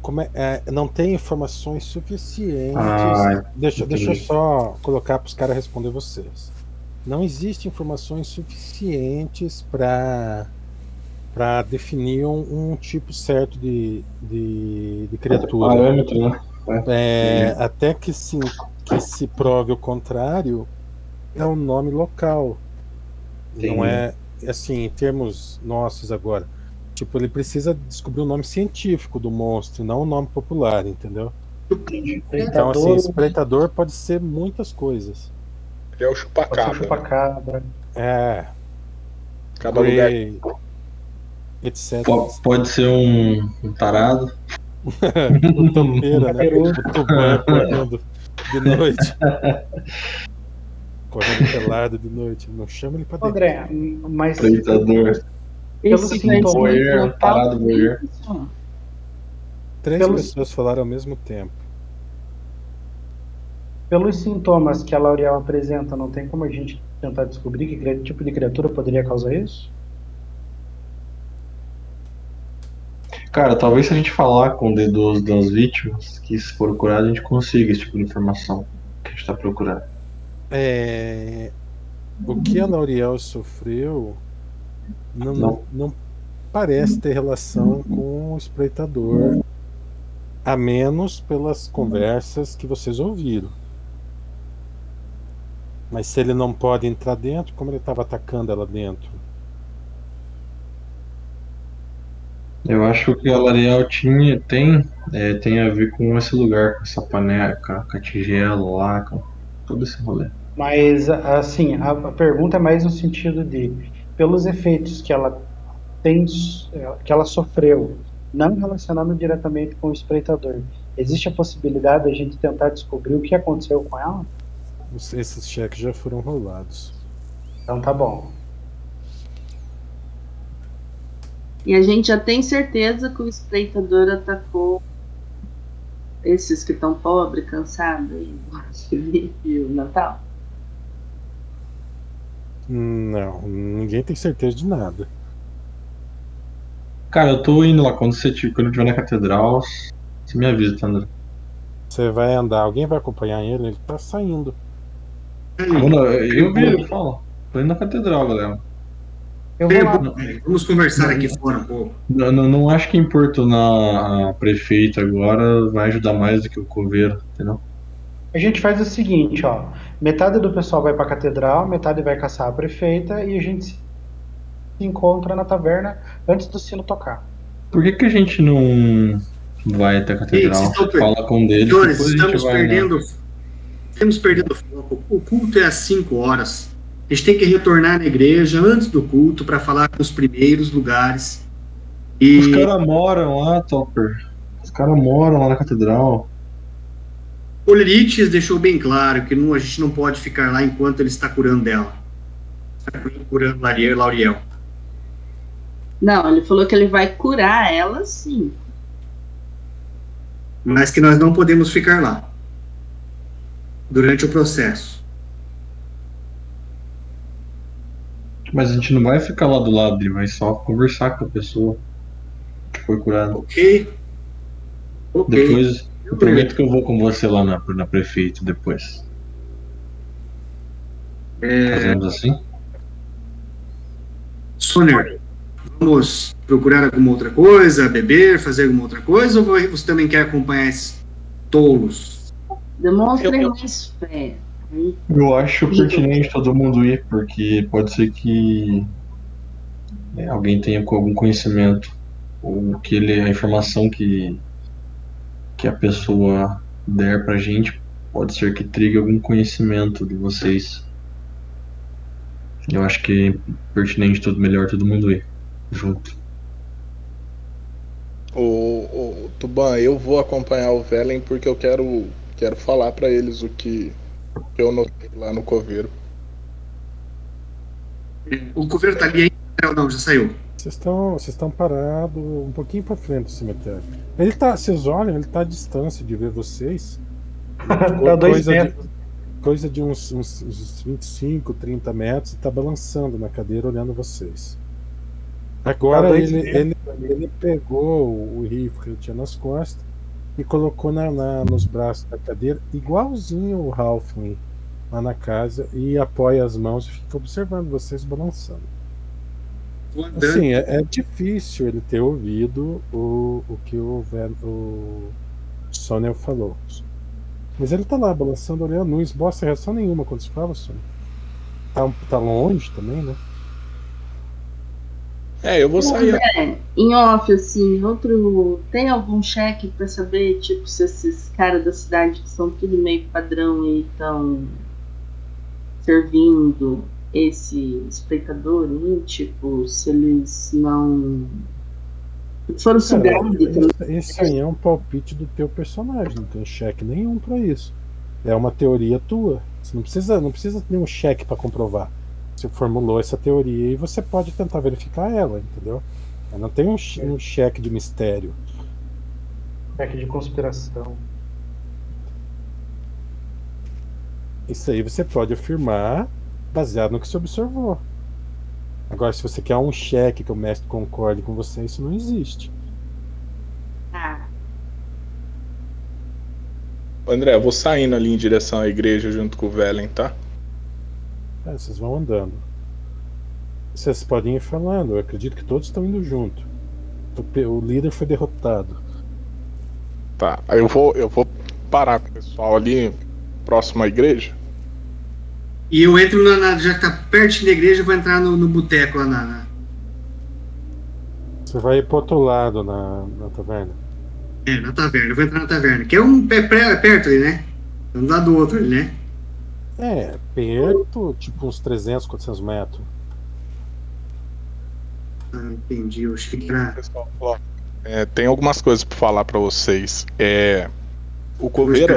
como é, é, não tem informações suficientes. Ah, deixa, deixa eu só colocar para os caras responder vocês. Não existem informações suficientes para para definir um, um tipo certo de, de, de criatura. Parâmetro, né? É, até que se, que se prove o contrário, é um nome local. Não Entendi. é assim, em termos nossos agora. Tipo, ele precisa descobrir o nome científico do monstro, não o nome popular, entendeu? Então, assim, Predador, espreitador pode ser muitas coisas. Ele é o pode ser chupacabra. chupacabra. É, Cada lugar. Etc. Po- Pode ser um, um tarado. o topeira, né? O tubarão correndo de noite. correndo pelado de noite. Não chama ele pra dentro. André, mas Espreitador. pelo Esse sintoma, conhecimento voyeur, local parado. Três Pelo- pessoas falaram ao mesmo tempo. Pelos sintomas que a L'Oreal apresenta, não tem como a gente tentar descobrir que tipo de criatura poderia causar isso? Cara, talvez se a gente falar com o D12 das vítimas que se for curado, a gente consiga esse tipo de informação que a gente tá procurando. É, o que a Lauriel sofreu não, Não. não parece ter relação com o espreitador, a menos pelas conversas que vocês ouviram. Mas se ele não pode entrar dentro, como ele estava atacando ela dentro? Eu acho que o que a L'Ariel tinha, tem, é, tem a ver com esse lugar, com essa panela, com a, com a tigela lá, com todo esse rolê. Mas, assim, a, a pergunta é mais no sentido de, pelos efeitos que ela tem, que ela sofreu, não relacionando diretamente com o espreitador, existe a possibilidade de a gente tentar descobrir o que aconteceu com ela? Os- Esses cheques já foram rolados. Então tá bom. E a gente já tem certeza que o espreitador atacou esses que estão pobres, cansados e o Natal. Não, ninguém tem certeza de nada. Cara, eu tô indo lá, quando você quando eu estiver na catedral, você me avisa, tá, André? Você vai andar, alguém vai acompanhar ele, ele tá saindo. Eu vi ele, fala. Tô indo na catedral, galera. Eu vou lá. Vamos conversar aqui fora um pouco. Não, não, não acho que importunar a prefeita agora vai ajudar mais do que o coveiro, entendeu? A gente faz o seguinte, ó. Metade do pessoal vai pra catedral, metade vai caçar a prefeita e a gente se encontra na taverna antes do sino tocar. Por que, que a gente não vai até a catedral, per- fala com eles, Senhores, estamos vai né? Perdendo. Estamos perdendo foco. O culto é às 5 horas. A gente tem que retornar na igreja antes do culto para falar com os primeiros lugares. E Os caras moram lá, Topper. Os caras moram lá na catedral. o Lirites deixou bem claro que não- a gente não pode ficar lá enquanto ele está curando dela. Está curando. Lauriel. Não, ele falou que ele vai curar ela sim. Mas que nós não podemos ficar lá durante o processo. Mas a gente não vai ficar lá do lado, ele vai só conversar com a pessoa que foi curada. Ok? Ok. Depois, eu prometo que eu vou com você lá na, na prefeita depois. É, Fazemos assim? Soner, vamos procurar alguma outra coisa, beber, fazer alguma outra coisa, ou você também quer acompanhar esses tolos? Demonstrem Eu- mais fé. Eu acho pertinente todo mundo ir, porque pode ser que né, alguém tenha com algum conhecimento, ou que ele, a informação que, que a pessoa der pra gente pode ser que trigue algum conhecimento de vocês. Eu acho que é pertinente, todo melhor todo mundo ir junto. O, o Tuban, eu vou acompanhar o Velen porque eu quero, quero falar pra eles o que, eu notei lá no coveiro. O coveiro tá ali ainda? Não, não, já saiu. Vocês estão, vocês estão parados um pouquinho pra frente do cemitério. Ele tá, vocês olham, ele tá à distância de ver vocês. Dá dois coisa, de, metros. coisa de uns, uns, uns 25, 30 metros e tá balançando na cadeira olhando vocês. Agora dois ele, ele, ele pegou o rifle que ele tinha nas costas e colocou na, na- nos braços da cadeira, igualzinho o Halfling lá na casa, e apoia as mãos e fica observando vocês balançando. Assim, é, é difícil ele ter ouvido o, o que o, o Sonel falou. Mas ele tá lá balançando, olhando, não esboça reação nenhuma quando se fala, Sonel. Tá, tá longe também, né? É, eu vou sair. É, em off, assim, outro. Tem algum cheque pra saber, tipo, se esses caras da cidade que são tudo meio padrão e estão servindo esse espectador aí, tipo, se eles não. Foram sugados esse, esse aí é um palpite do teu personagem, não tem cheque nenhum pra isso. É uma teoria tua. Você não precisa, não precisa ter um cheque pra comprovar. Você formulou essa teoria e você pode tentar verificar ela, entendeu? Não tem um, um cheque de mistério. Cheque de conspiração. Isso aí você pode afirmar baseado no que você observou. Agora, se você quer um cheque que o mestre concorde com você, isso não existe. Ah, André, eu vou saindo ali em direção à igreja junto com o Velen, tá? É, vocês vão andando. Vocês podem ir falando, eu acredito que todos estão indo junto. O líder foi derrotado. Tá. Aí eu vou, eu vou parar com o pessoal ali próximo à igreja. E eu entro na, na- já que tá perto da igreja, eu vou entrar no, no boteco lá na, na- Você vai ir pro outro lado na, na taverna. É, na taverna. Eu vou entrar na taverna. Que é um pé perto ali, né? Um do lado do outro ali, né? É, perto, tipo uns 300, 400 metros. Ah, entendi. Eu achei que era. É, tem algumas coisas pra falar pra vocês. É, o coveiro,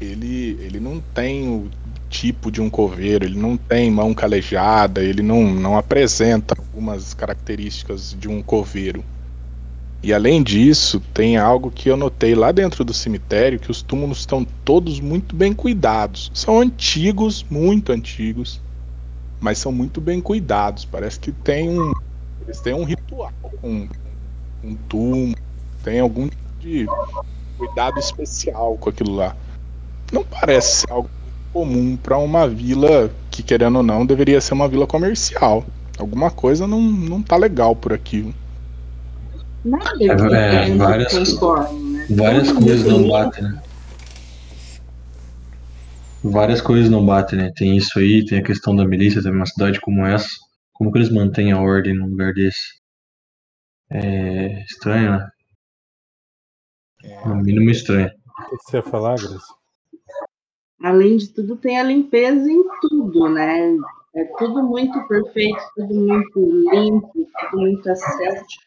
ele, ele não tem o tipo de um coveiro, ele não tem mão calejada, ele não, não apresenta algumas características de um coveiro. E além disso, tem algo que eu notei lá dentro do cemitério, que os túmulos estão todos muito bem cuidados. São antigos, muito antigos, mas são muito bem cuidados. Parece que tem um, eles têm um ritual com um túmulo, tem algum tipo de cuidado especial com aquilo lá. Não parece ser algo comum para uma vila que, querendo ou não, deveria ser uma vila comercial. Alguma coisa não, não tá legal por aqui. Nada É, que é, várias- né? Várias coisas não batem, né? Várias coisas não batem, né? Tem isso aí, tem a questão da milícia também, uma cidade como essa. Como que eles mantêm a ordem num lugar desse? É estranho, né? No mínimo estranho. O que você ia falar, Grace? Além de tudo, tem a limpeza em tudo, né? É tudo muito perfeito, tudo muito limpo, tudo muito ascético.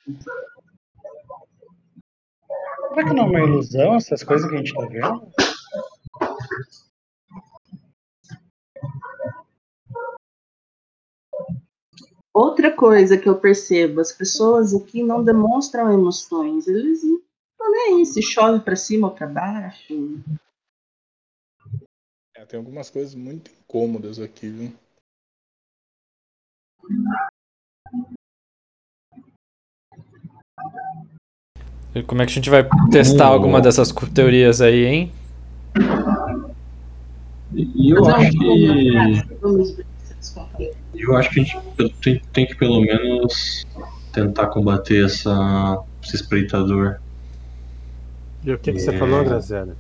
Será que não é uma ilusão essas coisas que a gente tá vendo? Outra coisa que eu percebo, as pessoas aqui não demonstram emoções, eles não estão nem aí, se chove para cima ou para baixo. É, tem algumas coisas muito incômodas aqui, viu? E Como é que a gente vai testar alguma dessas teorias aí, hein? E eu acho jogo que. Eu acho que a gente tem, tem que pelo menos tentar combater essa, esse espreitador. E o que, que você É. falou, Graziella?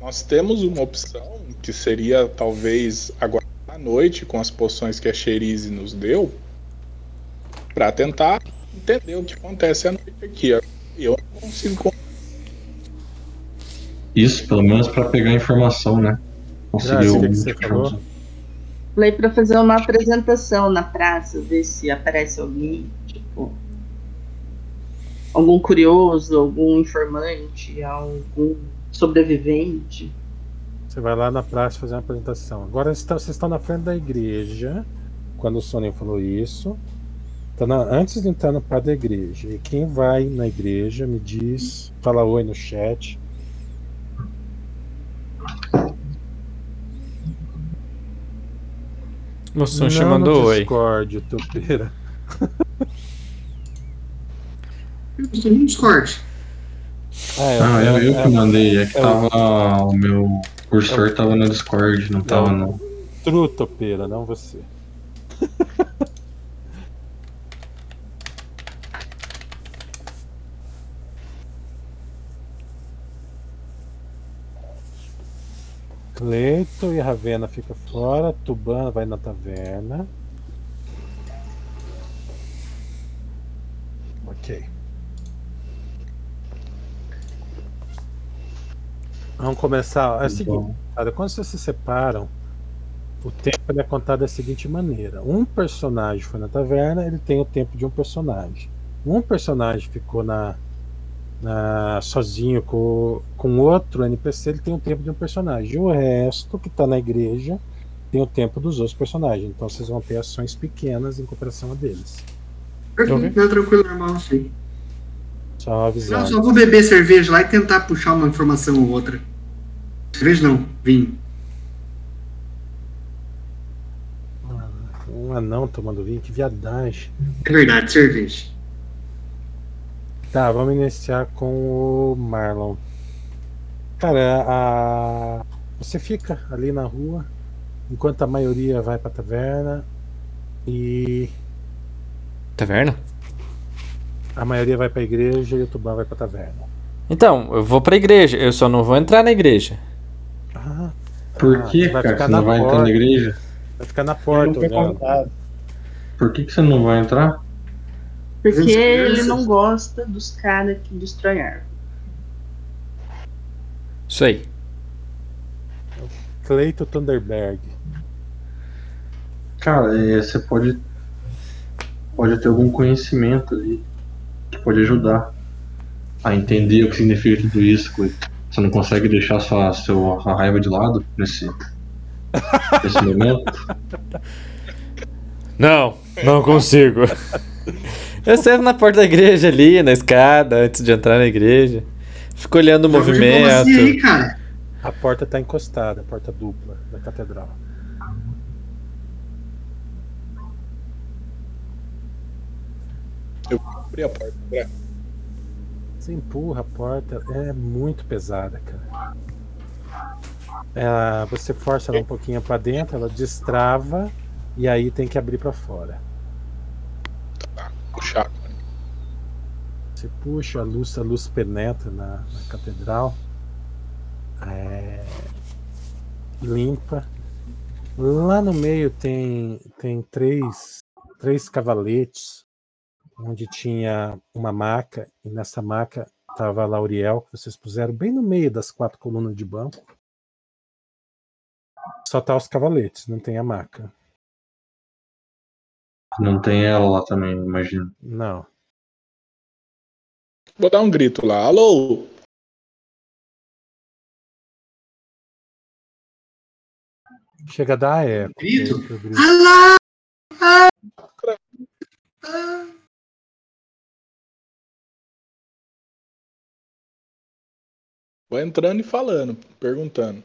Nós temos uma opção que seria talvez agora à noite, com as poções que a Cherise nos deu, para tentar entender o que acontece à noite aqui. Eu não consigo. con- Isso, pelo menos pra pegar informação, né? Que você falou? informação. Falei para fazer uma apresentação na praça, ver se aparece alguém, tipo, algum curioso, algum informante, algum sobrevivente. Você vai lá na praça fazer uma apresentação. Agora vocês estão- vocês estão na frente da igreja, quando o Sonia falou isso. Tá na- antes de entrar no pé da igreja. E quem vai na igreja me diz, fala oi no chat. O Sunshi Não mandou no oi. Discord, Tupeira. Eu tô no Discord. Ah, é, Ah, eu, eu é- que mandei. É que é o- tava. O meu cursor tava no Discord, não tava no. Tru, Topeira, não você. Cleito e Ravena fica fora, Tuban vai na taverna. Ok. Vamos começar. É o seguinte, Cara, quando vocês se separam, o tempo é contado da seguinte maneira: um personagem foi na taverna, ele tem o tempo de um personagem. Um personagem ficou na, sozinho com, com outro NPC, ele tem o tempo de um personagem. E o resto que está na igreja tem o tempo dos outros personagens. Então vocês vão ter ações pequenas em comparação a deles. Perfeito, tranquilo, normal, sim. Só Não, só vou beber cerveja lá e tentar puxar uma informação ou outra. Cerveja não, vinho. Um anão tomando vinho, que viadagem. É verdade, cerveja. Tá, vamos iniciar com o Marlon. Cara, a... você fica ali na rua, enquanto a maioria vai pra taverna e Taverna? a maioria vai pra igreja e o Tuban vai pra taverna. Então, eu vou pra igreja, eu só não vou entrar na igreja. Ah, Por ah, que, você vai cara? ficar Você na não vai entrar porta. na igreja? Vai ficar na porta convidado. Por que, que você não vai entrar? Porque ele não gosta dos caras que destrói árvore. Isso aí. Cleito Thunderberg. Cara, é, você pode. Pode ter algum conhecimento ali que pode ajudar a entender o que significa tudo isso. Você não consegue deixar sua, sua, sua raiva de lado nesse, nesse momento? Não, não consigo. Eu saio na porta da igreja ali, na escada, antes de entrar na igreja. Fico olhando o movimento. aí, cara. A porta tá encostada, a porta dupla da catedral. Abri a porta. André. Você empurra a porta, é muito pesada, cara. Ela- você força ela um pouquinho pra dentro, ela destrava e aí tem que abrir pra fora. Puxar. Você puxa a luz, a luz penetra na, na catedral. É, limpa. Lá no meio tem, tem três, três cavaletes, onde tinha uma maca, e nessa maca estava a Lauriel, que vocês puseram bem no meio das quatro colunas de banco. Só tá os cavaletes, não tem a maca. Não tem ela lá também, imagino. Não. Vou dar um grito lá. Alô? Chega a dar eco. Grito? que eu grito. Alá! Ah! Ah! Vou entrando e falando, perguntando.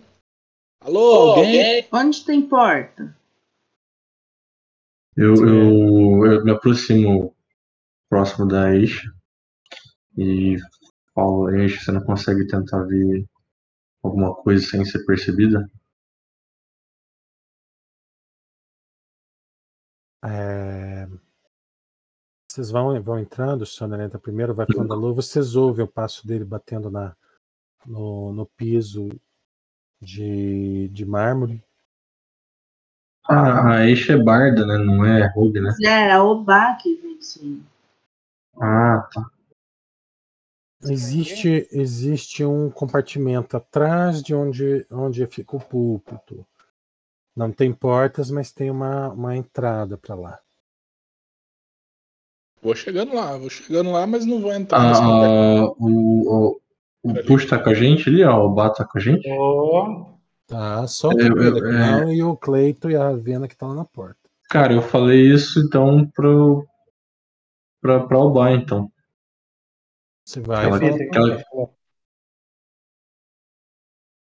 Alô, alguém? Onde tem porta? Eu, eu, eu me aproximo próximo da Eixa e falo, Eixa, você não consegue tentar ver alguma coisa sem ser percebida? É, Vocês vão, vão entrando, o senhor entra primeiro, vai falando alô, vocês ouvem o passo dele batendo na, no, no piso de, de mármore. Ah, a Eixa é barda, né? Não é rogue, né? É, a Obá que vem aí. Ah, tá. Existe, existe um compartimento atrás de onde, onde fica o púlpito. Não tem portas, mas tem uma, uma entrada para lá. Vou chegando lá, vou chegando lá, mas não vou entrar lugar. Ah, o, o, o Push tá com a gente ali, ó. O Bato tá com a gente. Ô, Tá? Só o eu- que não e o Cleito e a Ravena que estão lá na porta. Cara, eu falei isso então pro. pra, pra Alba, então. Você vai Ela- com o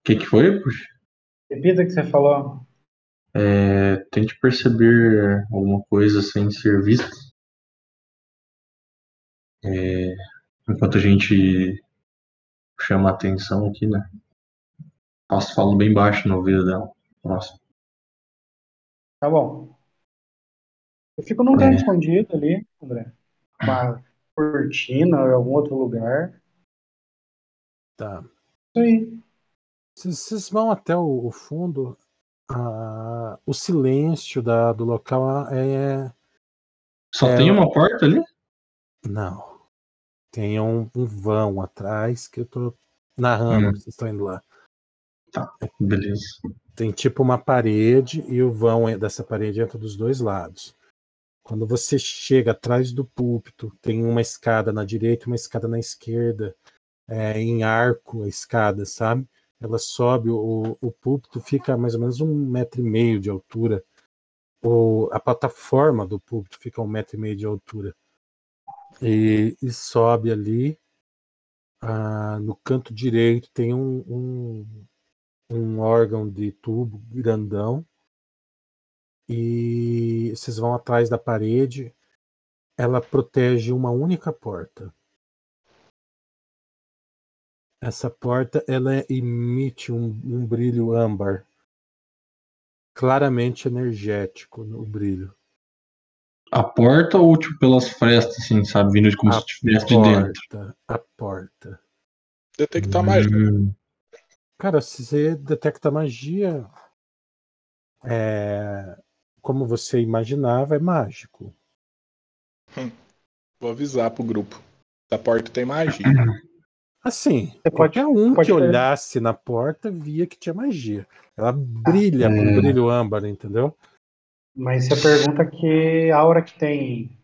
que que, foi, Push? Repita que você falou. É, tente perceber alguma coisa sem ser visto. É, enquanto a gente chama a atenção aqui, né? Passo falo bem baixo no ouvido dela. Nossa. Tá bom. Eu fico num canto É. escondido ali, André. Uma cortina ou em algum outro lugar. Tá. Isso aí. Vocês vocês vão até o, o fundo. ah, o silêncio da, do local é. Só É, tem uma porta ali? Não. Tem um, um vão atrás que eu tô narrando, Hum. vocês estão indo lá. Beleza. Tem tipo uma parede e o vão dessa parede entra dos dois lados. Quando você chega atrás do púlpito, tem uma escada na direita e uma escada na esquerda, é, em arco a escada, sabe? Ela sobe, o, o púlpito fica a mais ou menos um metro e meio de altura. O, a plataforma do púlpito fica um metro e meio de altura. E, e sobe ali. ah, no canto direito tem um, um, um órgão de tubo grandão e vocês vão atrás da parede. Ela protege uma única porta. Essa porta ela emite um, um brilho âmbar, claramente energético no brilho. A porta ou tipo pelas frestas, assim, sabe? Vindo de como A se estivesse de dentro. porta, a porta. Detectar. Hum, Cara, se você detecta magia, é, como você imaginava, é mágico. Vou avisar pro grupo. Essa porta tem magia. Assim, Você pode- qualquer um pode que per- olhasse na porta via que tinha magia. Ela brilha com é. brilho âmbar, entendeu? Mas você pergunta que aura que tem.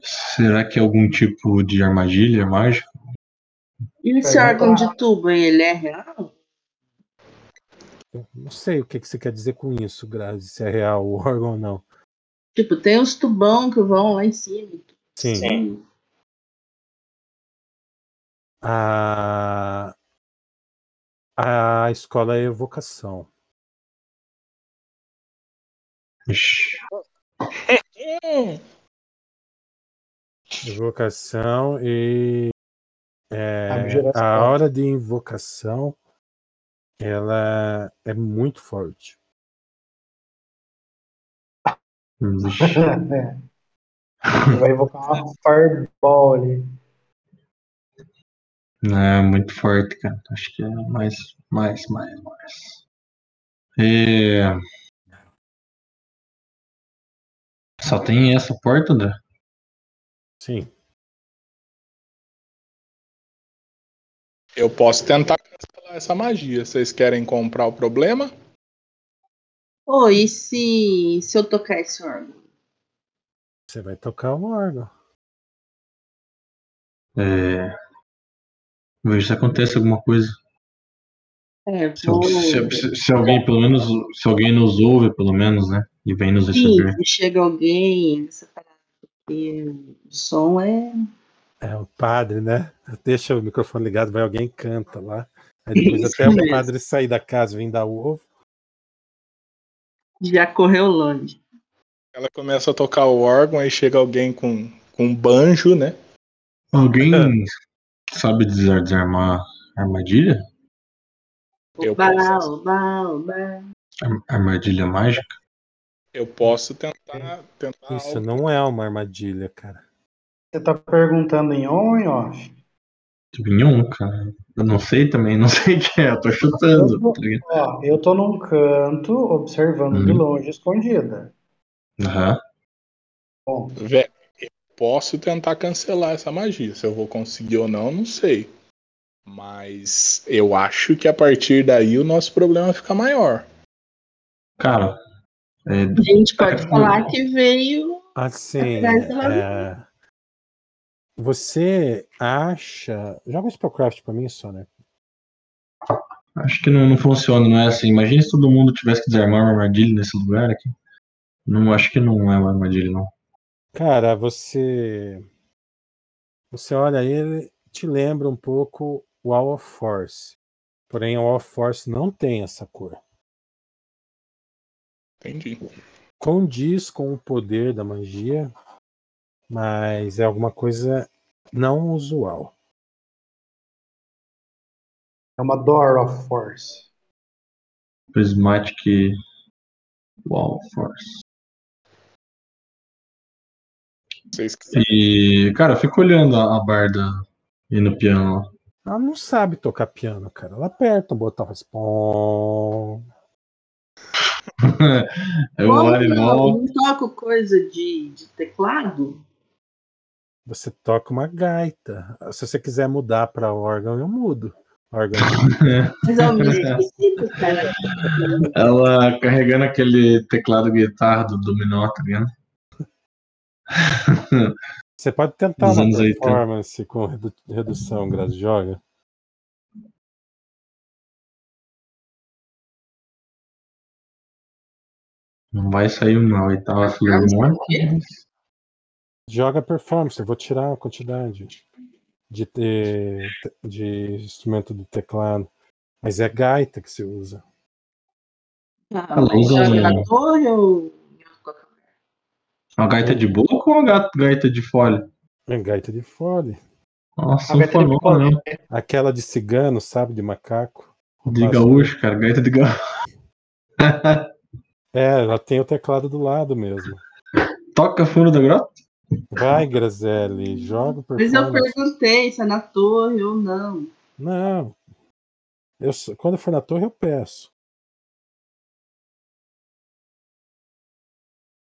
Será que é algum tipo de armadilha mágica? E esse órgão de tubo, ele é real? Eu não sei o que, que você quer dizer com isso, Grazi, se é real o órgão ou não. Tipo, tem os tubão que vão lá em cima. Sim. A, a escola é evocação. Ixi, Evocação e é, a hora de invocação ela é muito forte. vai invocar uma fireball ali. É muito forte, cara. Acho que é mais, mais, mais, mais. É... Só tem essa porta, André? Sim. Eu posso tentar cancelar essa magia. Vocês querem comprar o problema? Ô, e se, se eu tocar esse órgão? Você vai tocar o órgão. É... Veja se acontece alguma coisa. É, Se, vou... se- se- se alguém, pelo menos, se alguém nos ouve, pelo menos, né? E vem nos Sim, receber. se chega alguém porque o som é. É o padre, né? Deixa o microfone ligado, vai alguém e canta lá. Aí depois Isso até o mesmo. padre sair da casa e vir dar o ovo. Já correu longe. Ela começa a tocar o órgão, aí chega alguém com, com um banjo, né? Alguém sabe desar- desarmar armadilha? Eu Oba, posso. oba, oba. Ar- Armadilha mágica? Eu posso tentar. tentar Isso algo. não é uma armadilha, cara. Você tá perguntando em on ou em off? Nenhum, cara. Eu não sei também, não sei o que é, eu tô chutando. tá ligado? Ó, eu tô num canto observando de Uhum. longe, escondida. Aham. Bom, Vé, eu posso tentar cancelar essa magia. Se eu vou conseguir ou não, não sei. Mas eu acho que a partir daí o nosso problema fica maior. Cara, é, A gente pode falar que veio. Assim, é, você acha. Joga Spellcraft pra mim só, né? acho que não, não funciona, não é assim. Imagina se todo mundo tivesse que desarmar uma armadilha nesse lugar aqui. Não, acho que não é uma armadilha, não. Cara, você. Você olha ele, te lembra um pouco o Wall of Force. Porém, o Wall of Force não tem essa cor. Entendi. Condiz com o poder da magia, mas é alguma coisa não usual. é uma Door of Force. Prismatic Wall Force. E, cara, eu fico olhando a, a barda e no piano. Ela não sabe tocar piano, cara. Ela aperta o botão, eu Como olho e não? volto. Não toco coisa de, de teclado? Você toca uma gaita. Se você quiser mudar para órgão, eu mudo. Órgão. Mas é o mesmo princípio, cara. Ela carregando aquele teclado guitarra do Dominó, tá ligado? Você pode tentar uma anos 80. performance com redu- redução, Grazi. Joga. Não vai sair uma oitava filarmônica. Joga performance. Eu vou tirar a quantidade de, te- de instrumento do teclado. Mas é gaita que se usa. Ah, Ela mas usa joga na torre ou. Uma gaita de boca ou uma ga- gaita de folha? É gaita de fole. Nossa, A gaita de sanfonona, né? Aquela de cigano, sabe? De macaco. De gaúcho, cara. Gaita de gaúcho. É, ela tem o teclado do lado mesmo. Toca fundo da grota? Vai, Grazelli, joga o Mas eu perguntei se é na torre ou não. Não. Eu, quando for na torre, eu peço.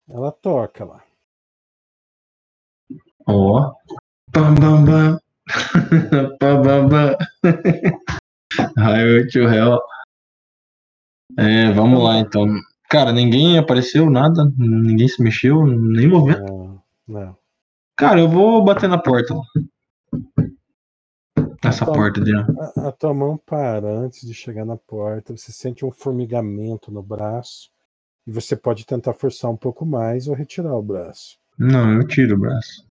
Ela toca lá. Ó. Bam, bam, bam. bam, bam, bam. Highway to Hell. É, vamos lá então. Cara, ninguém apareceu, nada, ninguém se mexeu, nem movimento. Não, não. Cara, eu vou bater na porta. Essa Então- porta de. A, a tua mão para antes de chegar na porta, você sente um formigamento no braço e você pode tentar forçar um pouco mais ou retirar o braço. Não, eu tiro o braço.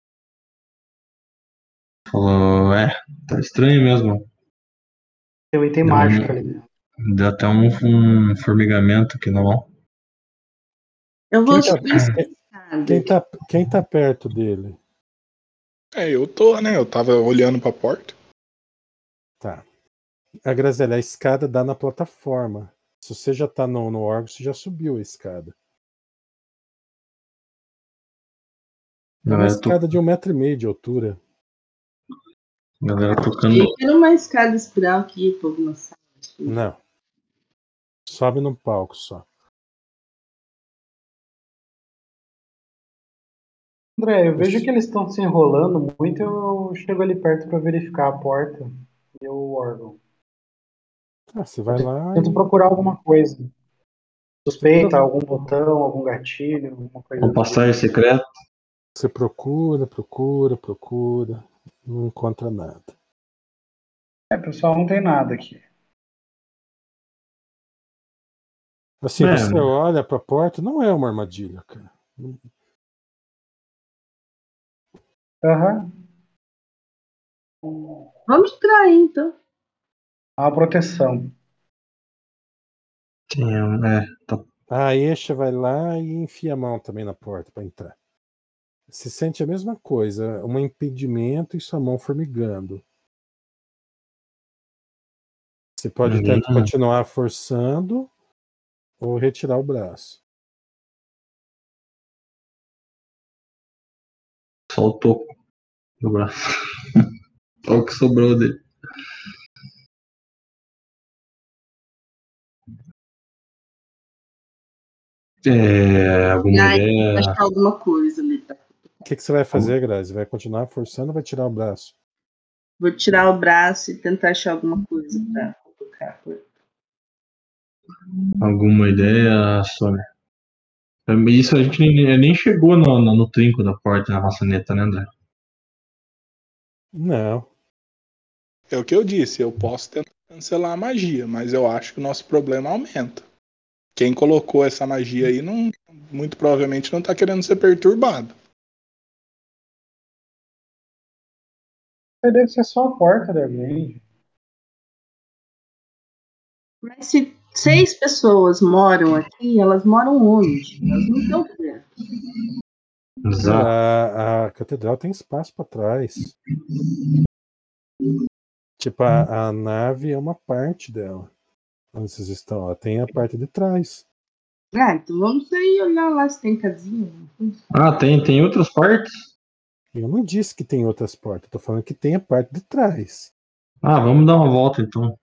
Falou, é, tá estranho mesmo. Tem um item Não, mágico ali dentro. Deu até um, um formigamento aqui na mão. Eu vou Quem tá-. Quem tá, quem tá perto dele? É, eu tô, né? Eu tava olhando pra porta. Tá. A Graziella, a escada dá na plataforma. Se você já tá no, no órgão, você já subiu a escada. É uma escada de um metro e meio de altura. galera tocando. Era uma escada espiral que ia pra alguma sala. Não. Sobe num palco só. André, eu vejo que eles estão se enrolando muito, eu chego ali perto para verificar a porta e o órgão. Ah, você vai lá Tento e procurar alguma coisa. Suspeita, algum botão, algum gatilho, alguma coisa. Uma passagem secreta. você procura, procura, procura. Não encontra nada. É, pessoal, não tem nada aqui. Assim, É. você olha pra porta, não é uma armadilha, cara. Aham. Vamos entrar aí, então. Uma proteção. Sim, é, tá A Esha vai lá e enfia a mão também na porta pra entrar. Você sente a mesma coisa, um impedimento e sua mão formigando. Você pode Uhum. tentar continuar forçando ou retirar o braço. Só o toco do braço. só o que sobrou dele. É, alguma Ai, ideia? Achar alguma coisa ali. O que, que você vai fazer, Grazi? Vai continuar forçando ou vai tirar o braço? Vou tirar o braço e tentar achar alguma coisa pra colocar. Alguma ideia, Sônia? Isso a gente nem, nem chegou no, no, no trinco da porta, na maçaneta, né, André? Não. É o que eu disse, eu posso tentar cancelar a magia, mas eu acho que o nosso problema aumenta. Quem colocou essa magia aí não, muito provavelmente não tá querendo ser perturbado. Deve ser só a porta da alguém. Mas se seis pessoas moram aqui, elas moram onde? Elas não estão perto. Exato. A, a catedral tem espaço para trás. Tipo, a, a nave é uma parte dela. Onde vocês estão? Ela tem a parte de trás. Ah, então vamos aí olhar lá se tem casinha. Ah, tem, tem outras partes? Eu não disse que tem outras portas, eu tô falando que tem a parte de trás. Ah, vamos dar uma volta então.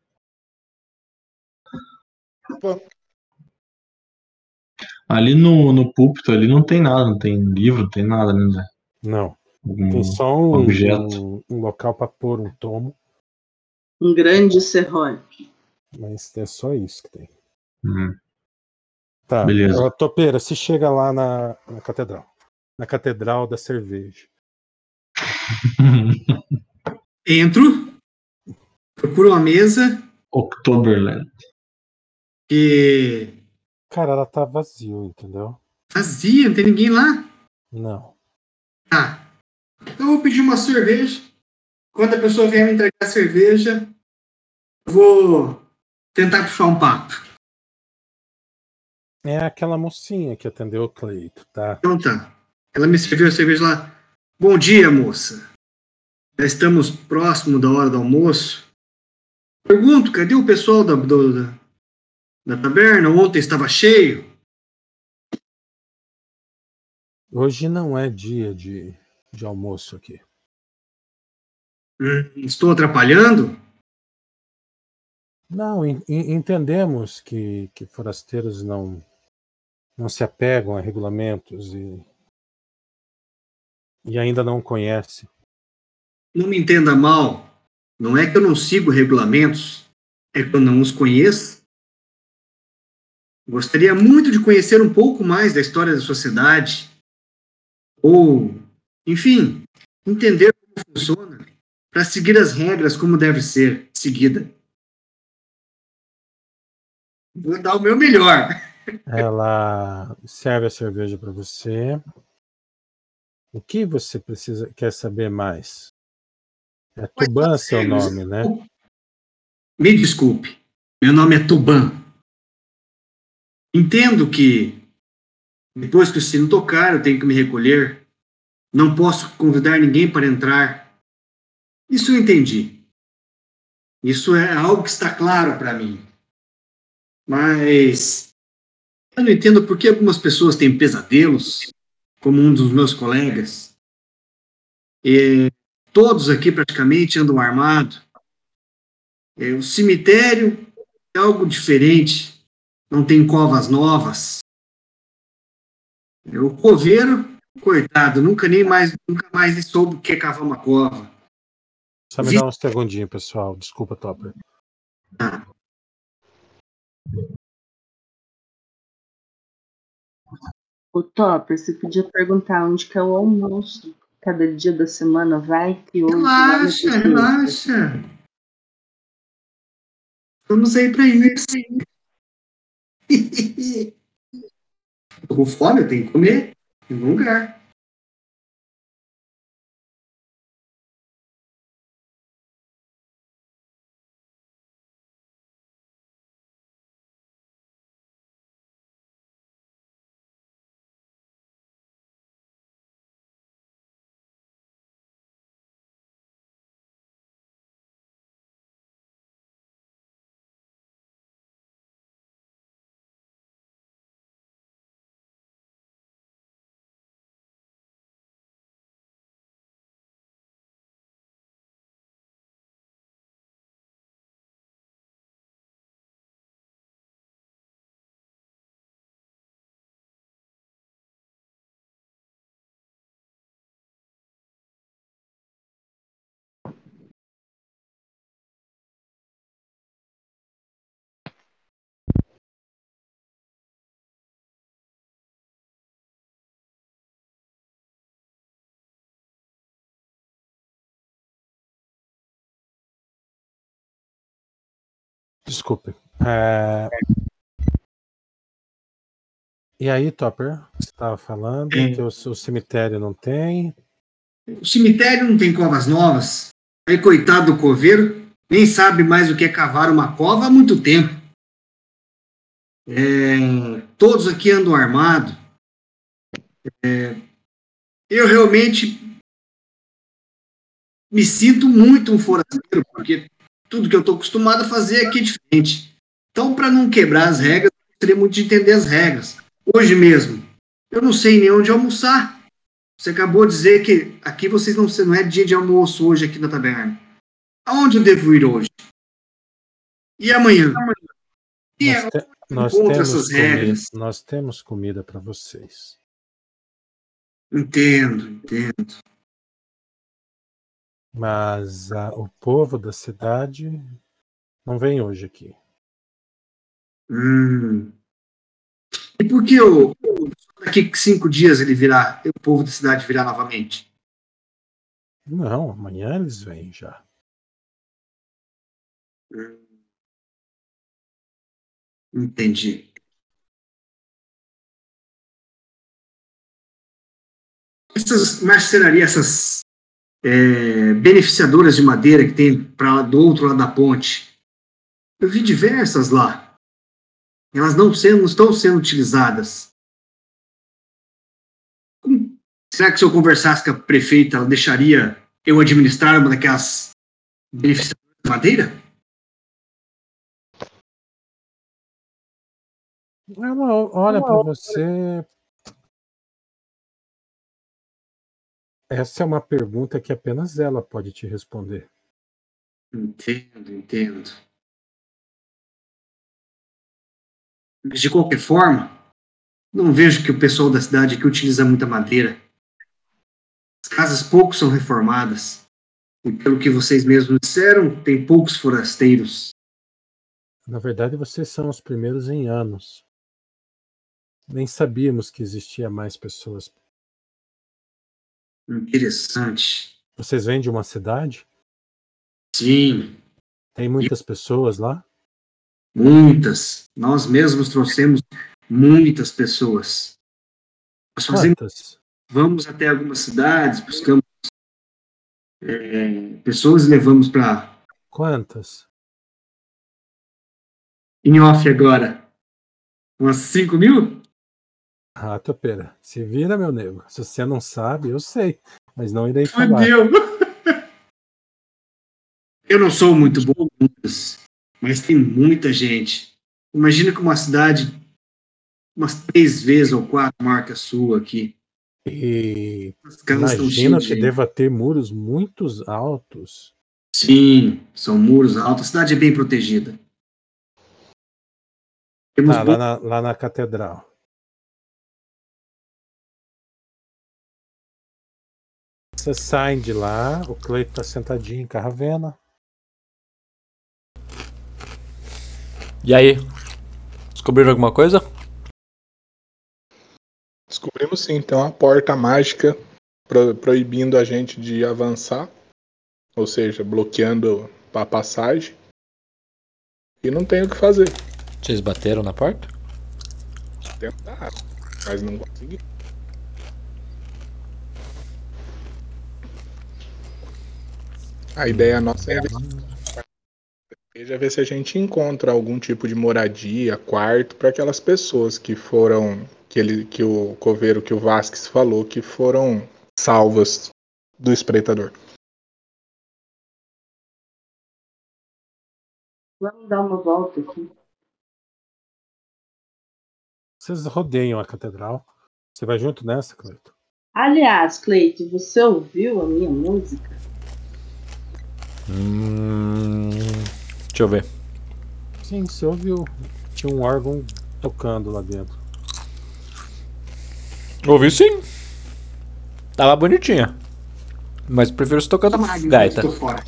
Ali no, no púlpito ali não tem nada, não tem livro, não tem nada, né? Não. Algum Tem só um, objeto. um, um local para pôr um tomo, Um grande serrote. mas é só isso que tem. Hum. Tá. Beleza. Ó, Topeira, se chega lá na, na catedral. Na catedral da cerveja. Entro, procuro uma mesa Oktoberland. Que Cara, ela tá vazio, entendeu? vazia, não tem ninguém lá. Não. Tá. Então eu vou pedir uma cerveja. Quando a pessoa vier me entregar a cerveja, eu vou tentar puxar um papo. É aquela mocinha que atendeu o Cleito, tá? Então tá. Ela me serviu a cerveja lá. Bom dia, moça. Já estamos próximo da hora do almoço. Pergunto, cadê o pessoal da, do- da, da taberna? Ontem estava cheio. Hoje não é dia de, de almoço aqui. Hum, estou atrapalhando? Não, en- en- entendemos que, que forasteiros não, não se apegam a regulamentos e, E ainda não conhece. Não me entenda mal. Não é que eu não sigo regulamentos, é que eu não os conheço. Gostaria muito de conhecer um pouco mais da história da sociedade. Ou, enfim, entender como funciona para seguir as regras como deve ser seguida. Vou dar o meu melhor. Ela serve a cerveja para você. O que você precisa quer saber mais? É Tuban seu nome, né? Me desculpe, meu nome é Tuban. Entendo que depois que o sino tocar, eu tenho que me recolher. Não posso convidar ninguém para entrar. Isso eu entendi. Isso é algo que está claro para mim. Mas eu não entendo por que algumas pessoas têm pesadelos, como um dos meus colegas. E todos aqui praticamente andam armados. É, o cemitério é algo diferente, não tem covas novas. É, o coveiro, coitado, nunca nem mais, nunca mais soube o que é cavar uma cova. Só me dá um segundinho, pessoal. Desculpa, Topper. O Topper, você podia perguntar onde que é o almoço. Cada dia da semana vai que hoje. Relaxa, relaxa. Vamos aí para isso. Tô com fome, eu tenho que comer em algum lugar. Desculpe. É, E aí, Topper? Você estava falando que o, o cemitério não tem. O cemitério não tem covas novas. Aí, coitado do coveiro, nem sabe mais o que é cavar uma cova há muito tempo. É, todos aqui andam armados. É, eu realmente me sinto muito um forasteiro, porque tudo que eu estou acostumado a fazer aqui é diferente. Então, para não quebrar as regras, eu gostaria muito de entender as regras. Hoje mesmo, eu não sei nem onde almoçar. Você acabou de dizer que aqui vocês não, não é dia de almoço hoje aqui na taberna. Aonde eu devo ir hoje? E amanhã? E Nós, te- nós temos essas comida, regras. nós temos comida para vocês. Entendo, entendo. Mas ah, o povo da cidade não vem hoje aqui. Hum. E por que o, daqui cinco dias ele virá, o povo da cidade virá novamente? Não, amanhã eles vêm já. Entendi. Essas marcenarias, essas é, beneficiadoras de madeira que tem para do outro lado da ponte, eu vi diversas lá. Elas não, sendo, não estão sendo utilizadas. Como- será que se eu conversasse com a prefeita, ela deixaria eu administrar uma daquelas beneficiadoras de madeira? Ela olha para você. Essa é uma pergunta que apenas ela pode te responder. Entendo, entendo. Mas, de qualquer forma, não vejo que o pessoal da cidade aqui utiliza muita madeira. As casas pouco são reformadas. E pelo que vocês mesmos disseram, tem poucos forasteiros. Na verdade, vocês são os primeiros em anos. Nem sabíamos que existia mais pessoas. Interessante. Vocês vêm de uma cidade? Sim, Tem muitas pessoas lá? muitas. Nós mesmos trouxemos muitas pessoas. Nós fazemos Quantas? vamos até algumas cidades, buscamos é, pessoas e levamos para Quantas? em off agora. Umas 5 mil? Ah, topeira. Se vira, meu nego. Se você não sabe, eu sei. Mas não irei falar. Fudeu. Eu não sou muito bom mas tem muita gente. Imagina que uma cidade umas três vezes ou quatro maior que a sua aqui. E de que deva ter muros muito altos. Sim, são muros altos. A cidade é bem protegida. Temos Ah, lá, na, lá na catedral. Vocês saem de lá, o Cleito tá sentadinho em Carravena. E aí? Descobriram alguma coisa? Descobrimos sim, tem uma porta mágica pro- proibindo a gente de avançar, ou seja, bloqueando a passagem. E não tem o que fazer. Vocês bateram na porta? Tentar, mas não consegui. A ideia nossa é já ver se a gente encontra algum tipo de moradia, quarto para aquelas pessoas que foram que ele que o coveiro que o Vasques falou que foram salvas do espreitador. Vamos dar uma volta aqui. Vocês rodeiam a catedral. Você vai junto nessa, Cleito? Aliás, Cleito, você ouviu a minha música? Hum, deixa eu ver. Sim, você ouviu. Tinha um órgão tocando lá dentro. Ouvi sim. Tava bonitinha. Mas prefiro se tocando Magno, gaita. Estou fora.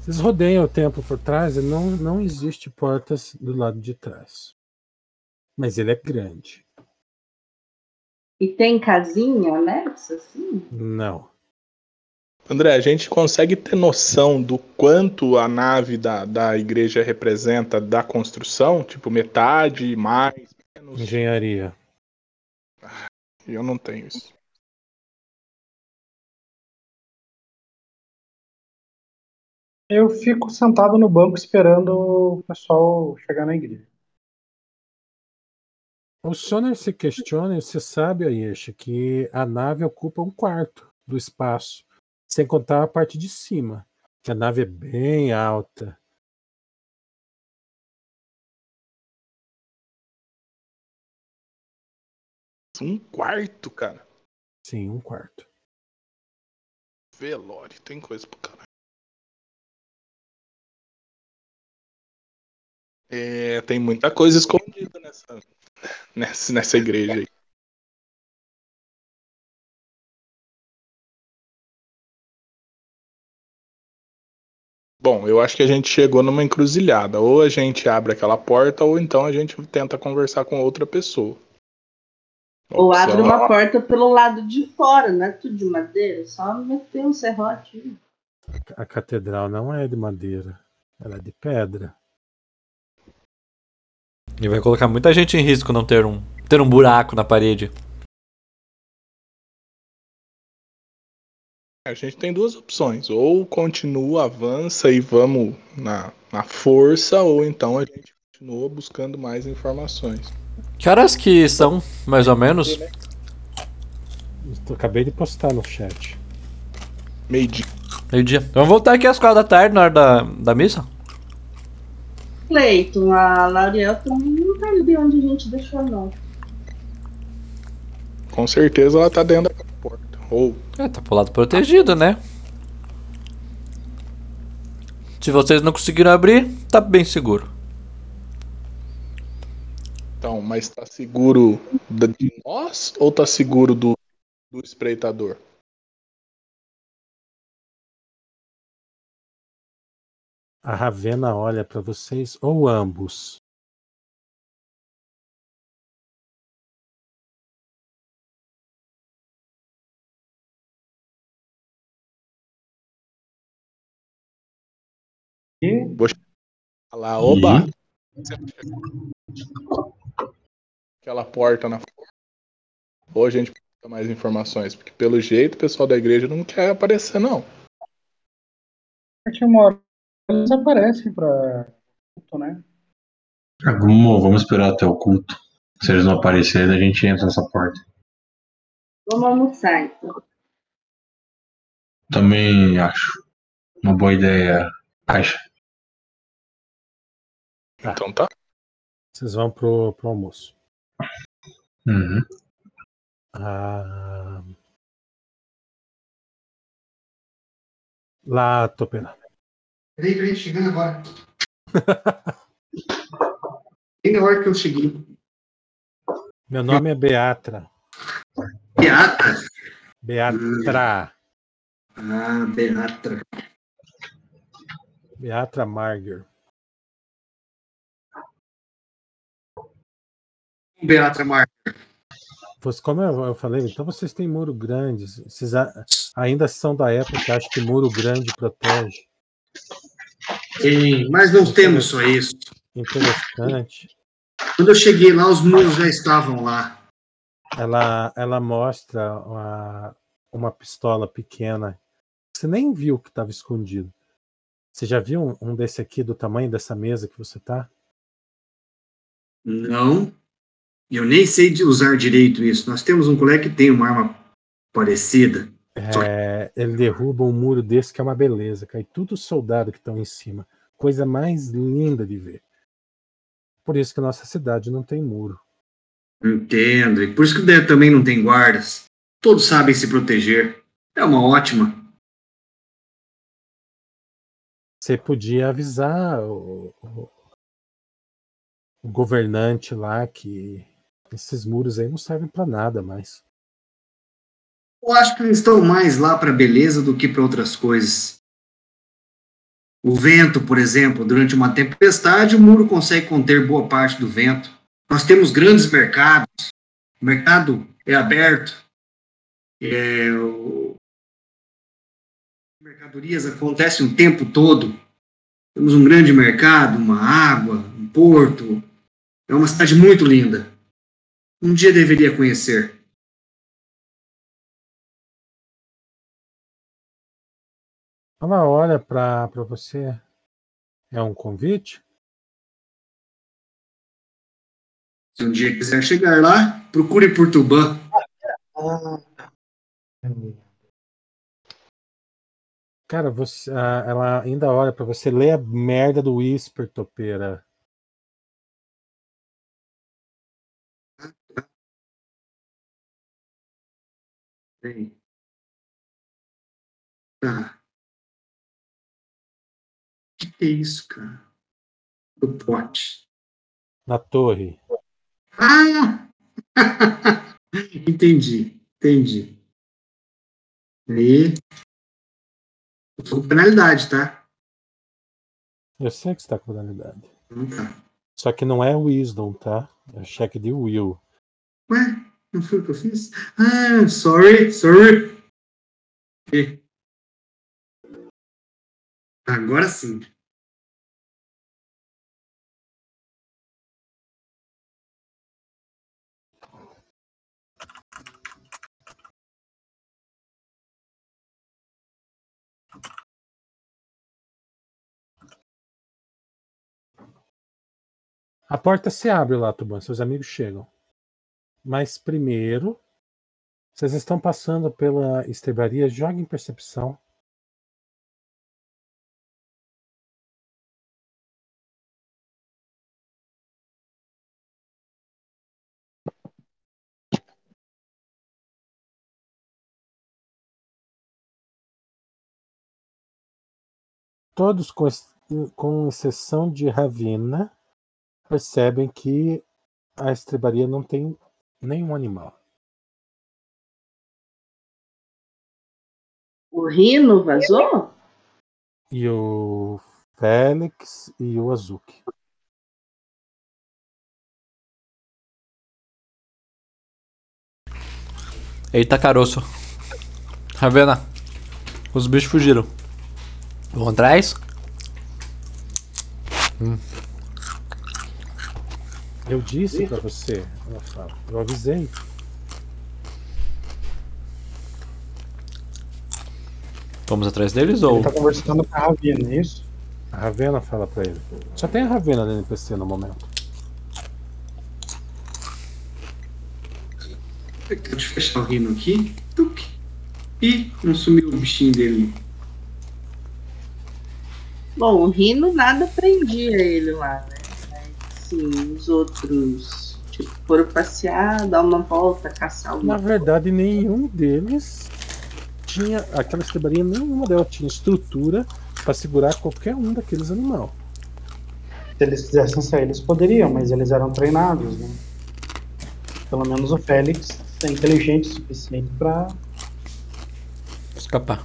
Vocês rodeiam o templo por trás e não, não existe portas do lado de trás. Mas ele é grande. E tem casinha anexa, assim? Não. André, a gente consegue ter noção do quanto a nave da, da igreja representa da construção? Tipo, metade, mais, menos? Engenharia. Eu não tenho isso. Eu fico sentado no banco esperando o pessoal chegar na igreja. O Soner se questiona, e você sabe, Ayesha, que a nave ocupa um quarto do espaço, sem contar a parte de cima, que a nave é bem alta. Um quarto, cara. Sim, um quarto. Velório, tem coisa pro caralho. É, tem muita coisa escondida nessa, nessa, nessa igreja aí. Bom, eu acho que a gente chegou numa encruzilhada. Ou a gente abre aquela porta, ou então a gente tenta conversar com outra pessoa. Ou abre uma porta pelo lado de fora, não é tudo de madeira, só meter um serrote. aí. A catedral não é de madeira, ela é de pedra. E vai colocar muita gente em risco não ter um, ter um buraco na parede. A gente tem duas opções. Ou continua, avança e vamos na, na força, ou então a gente continua buscando mais informações. Que horas que são, mais ou menos? Eu acabei de postar no chat. Meio-dia. Meio-dia. Vamos voltar aqui às quatro da tarde, na hora da, da missa? Cleiton, a Lauriel também não tá ali onde a gente deixou, não. Com certeza ela tá dentro da porta. Ou É, tá pro lado protegido, né? Se vocês não conseguiram abrir, tá bem seguro. então, mas tá seguro de nós ou tá seguro do, do espreitador? A Ravena olha para vocês, ou ambos. E Falar, oba! Aquela porta na Ou a gente precisa mais informações, porque pelo jeito o pessoal da igreja não quer aparecer, não. daqui a uma hora eles aparecem pra. né? Vamos, vamos esperar até o culto. Se eles não aparecerem, a gente entra nessa porta. Vamos almoçar, então. Também acho. Uma boa ideia. Caixa. Tá. Então tá. Vocês vão pro, pro almoço. Uhum. Ah... Lá, Topena. Peraí, peraí, chegando agora. Bem na hora que eu cheguei. Meu nome é Beatra. Beata. Beatra. Ah, Beata. Beatra Marger. Beata Mar. Você- Como eu, falei, então vocês têm muro grande. Vocês ainda são da época que acham que muro grande protege. Sim, mas não temos só isso. Interessante. Quando eu cheguei lá, os muros já estavam lá. Ela, ela mostra uma, uma pistola pequena. Você nem viu que estava escondido. Você já viu um, um desse aqui do tamanho dessa mesa que você tá? Não. Eu nem sei de usar direito isso. Nós temos um colega que tem uma arma parecida. É, ele derruba um muro desse que é uma beleza. Cai tudo os soldados que estão em cima. Coisa mais linda de ver. Por isso que nossa cidade não tem muro. Entendo. E por isso que também não tem guardas. Todos sabem se proteger. É uma ótima. Você podia avisar o, o- o governante lá que esses muros aí não servem para nada mais. Eu acho que eles estão mais lá para beleza do que para outras coisas. O vento, por exemplo, durante uma tempestade, o muro consegue conter boa parte do vento. Nós temos grandes mercados. O mercado é aberto. É, o... Mercadorias acontecem o tempo todo. Temos um grande mercado, uma água, um porto. É uma cidade muito linda. Um dia deveria conhecer. Ela olha para você. É um convite? Se um dia quiser chegar lá, procure por Tubã. Cara, você, ah, ela ainda olha para você. Lê a merda do Whisper, topeira. Tá. O que, que é isso, cara? Do pote. Na torre. Ah! entendi, entendi. Aí. Eu tô com penalidade, tá? Eu sei que você tá com modalidade. Não tá. Só que não é Wisdom, tá? É cheque de Will. Ué, não foi o que eu fiz? Ah, sorry, sorry. E- Agora sim. A porta se abre lá, Tuban. Seus amigos chegam. Mas primeiro, vocês estão passando pela estrebaria. Joga em percepção. Todos, com, com exceção de Ravina, percebem que a estrebaria não tem nenhum animal. O Rino vazou? E o Félix e o Azuki. Eita caroço. Ravena. Os bichos fugiram. Vão atrás? Eu disse pra você, ela fala. Eu avisei. Vamos atrás deles ou. Ele tá conversando com a Ravina, é isso? A Ravena fala pra ele. Só tem a Ravena no NPC no momento. Deixa eu fechar o rino aqui. Tuc. E não sumiu o bichinho dele. Bom, o Rino nada prendia ele lá, né? Mas, sim, os outros, tipo, foram passear, dar uma volta, caçar Na alguma verdade, nenhum deles tinha. Aquela estrebaria, nenhuma delas tinha estrutura pra segurar qualquer um daqueles animais. Se eles quisessem sair, eles poderiam, mas eles eram treinados, né? Pelo menos o Félix é inteligente o suficiente pra. Escapar.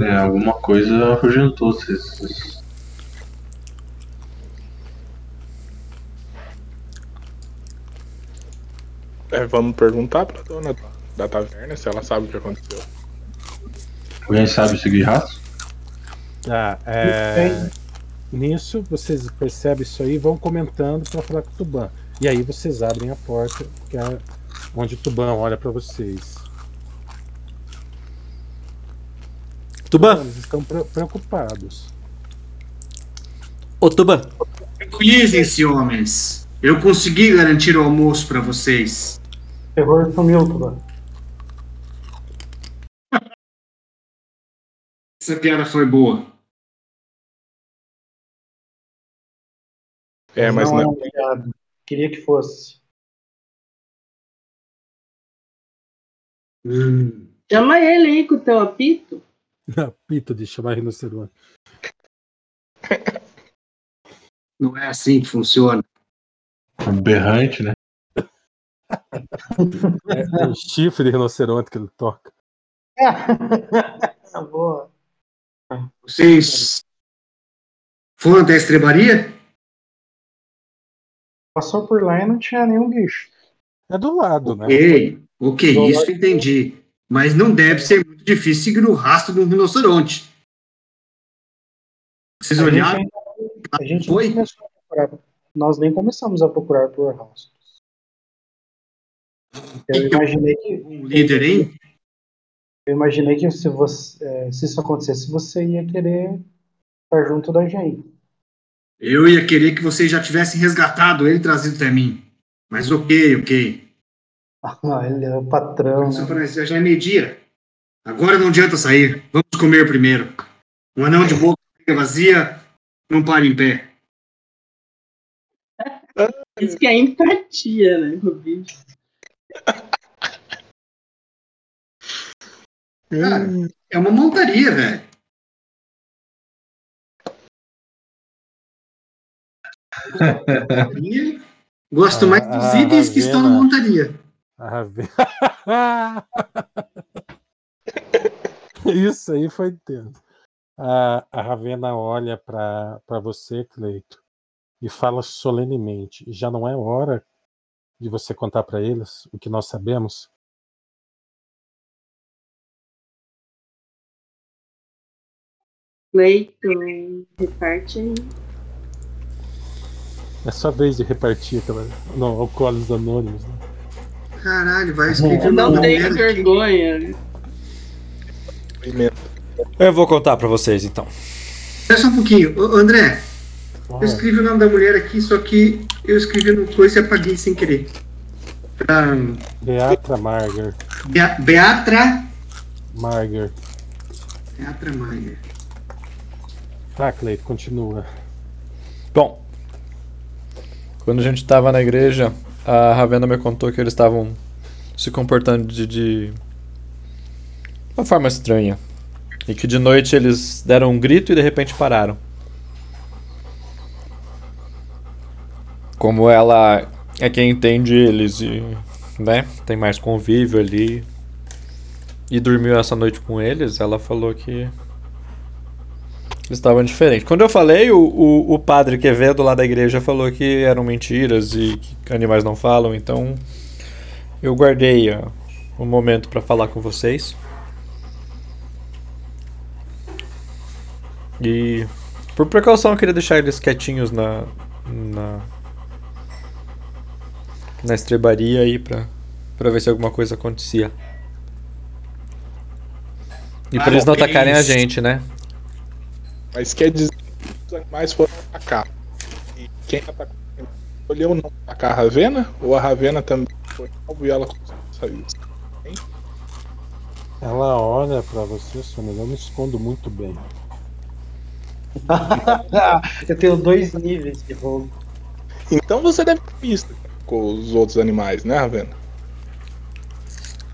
É, alguma coisa afugentou esses. É, vamos perguntar pra dona da taverna se ela sabe o que aconteceu. Alguém sabe seguir rastro? Tá, é... Nisso, vocês percebem isso aí e vão comentando pra falar com o Tuban. E aí vocês abrem a porta, que é onde o Tuban olha pra vocês. Tuban! Eles estão pre- preocupados. Ô Tuban! Tranquilizem-se, homens. Eu consegui garantir o almoço pra vocês. Terror sumiu, Tuban. Essa piada foi boa. É, mas não, não, é um piada. Queria que fosse. Hum. Chama ele aí com o teu apito. Apito de chamar rinoceronte. Não é assim que funciona. Um berrante, né? É o chifre de rinoceronte que ele toca. Boa. Vocês foram até a estrebaria? Passou por lá e não tinha nenhum bicho. É do lado, né? Ok, ok, isso entendi. Mas não deve ser muito difícil seguir o rastro de um rinoceronte. Vocês A gente olharam? ainda- A gente Foi? nem começou a procurar. Nós nem começamos a procurar por rastros. Eu imaginei que, Um líder, hein? eu imaginei que se, você, eh, se isso acontecesse, você ia querer estar junto da gente. Eu ia querer que vocês já tivessem resgatado ele e trazido até mim. Mas ok, ok. Ele é o patrão, né? já é meio-dia. Agora não adianta sair. Vamos comer primeiro. Um anão de boca vazia não para em pé. Isso que é empatia, né, com o bicho. Cara, é uma montaria, velho. Gosto Ah, mais dos ah, itens que estão na montaria. A Ravena. Isso aí foi intenso. A, a Ravena olha para você, Cleito, e fala solenemente: já não é hora de você contar para eles o que nós sabemos? Cleiton, reparte aí. É sua vez de repartir aquela. Não, alcoólicos anônimos. Né? Caralho, vai escrever o Não nome tem vergonha. Eu vou contar pra vocês então. Espera só um pouquinho. Ô, André, eu escrevi o nome da mulher aqui, só que eu escrevi no coisa e apaguei sem querer. Pra Beatra Marger. Bea- Beatra. Marger. Beatra Maier. Tá, Cleito, continua. Bom, quando a gente tava na igreja, a Ravena me contou que eles estavam se comportando de, de uma forma estranha. E que de noite eles deram um grito e de repente pararam. Como ela é quem entende eles e, né, tem mais convívio ali. E dormiu essa noite com eles, ela falou que estavam diferentes. Quando eu falei, o, o, o padre Quevedo lá da igreja falou que eram mentiras e que animais não falam, então eu guardei ó, um momento para falar com vocês. E por precaução eu queria deixar eles quietinhos na na na estrebaria aí pra, pra ver se alguma coisa acontecia. E pra Ah, eles não atacarem a gente, né? Mas quer dizer que os animais foram atacar. E quem atacou? Escolheu não atacar a Ravena? Ou a Ravena também foi alvo e ela conseguiu sair? Ela olha pra você, Sônia, eu me escondo muito bem. Eu tenho dois níveis de roubo. Então você deve ter visto com os outros animais, né, Ravena?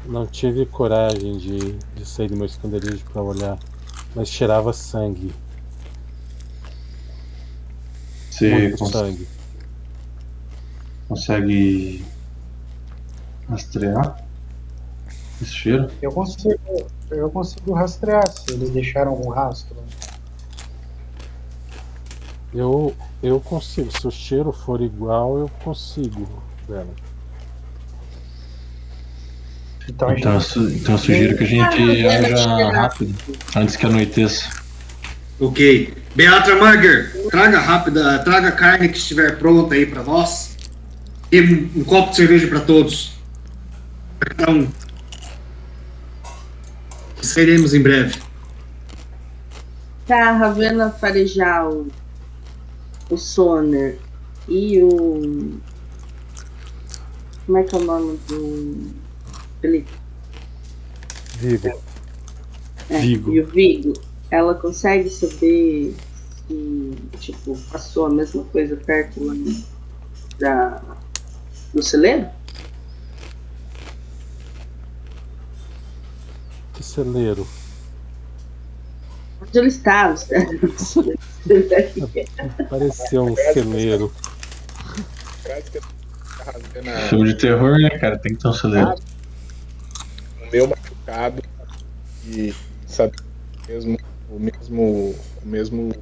Não tive coragem de, de sair do meu esconderijo pra olhar, mas cheirava sangue, Você muito cons- sangue. consegue rastrear esse cheiro? Eu consigo, eu consigo rastrear se eles deixaram algum rastro. Eu, eu consigo, se o cheiro for igual, eu consigo, velho. Então Então, eu gente su- então eu sugiro que a gente haja rápido, antes que anoiteça. Ok. Beatra Marger, traga rápida, traga a carne que estiver pronta aí pra nós. E um, um copo de cerveja pra todos. Pra cada um. Sairemos em breve. Tá, Ravena farejar o, o Soner e o. Como é que é o nome do. Felipe? Vigo. É, Vigo. E o Vigo, ela consegue saber se, tipo, passou a mesma coisa perto lá da, do celeiro? Que celeiro. Onde ele estava? Pareceu um celeiro. Que Filme de terror, né, cara? Tem que ter um celeiro. o meu machucado e sabe mesmo o mesmo o mesmo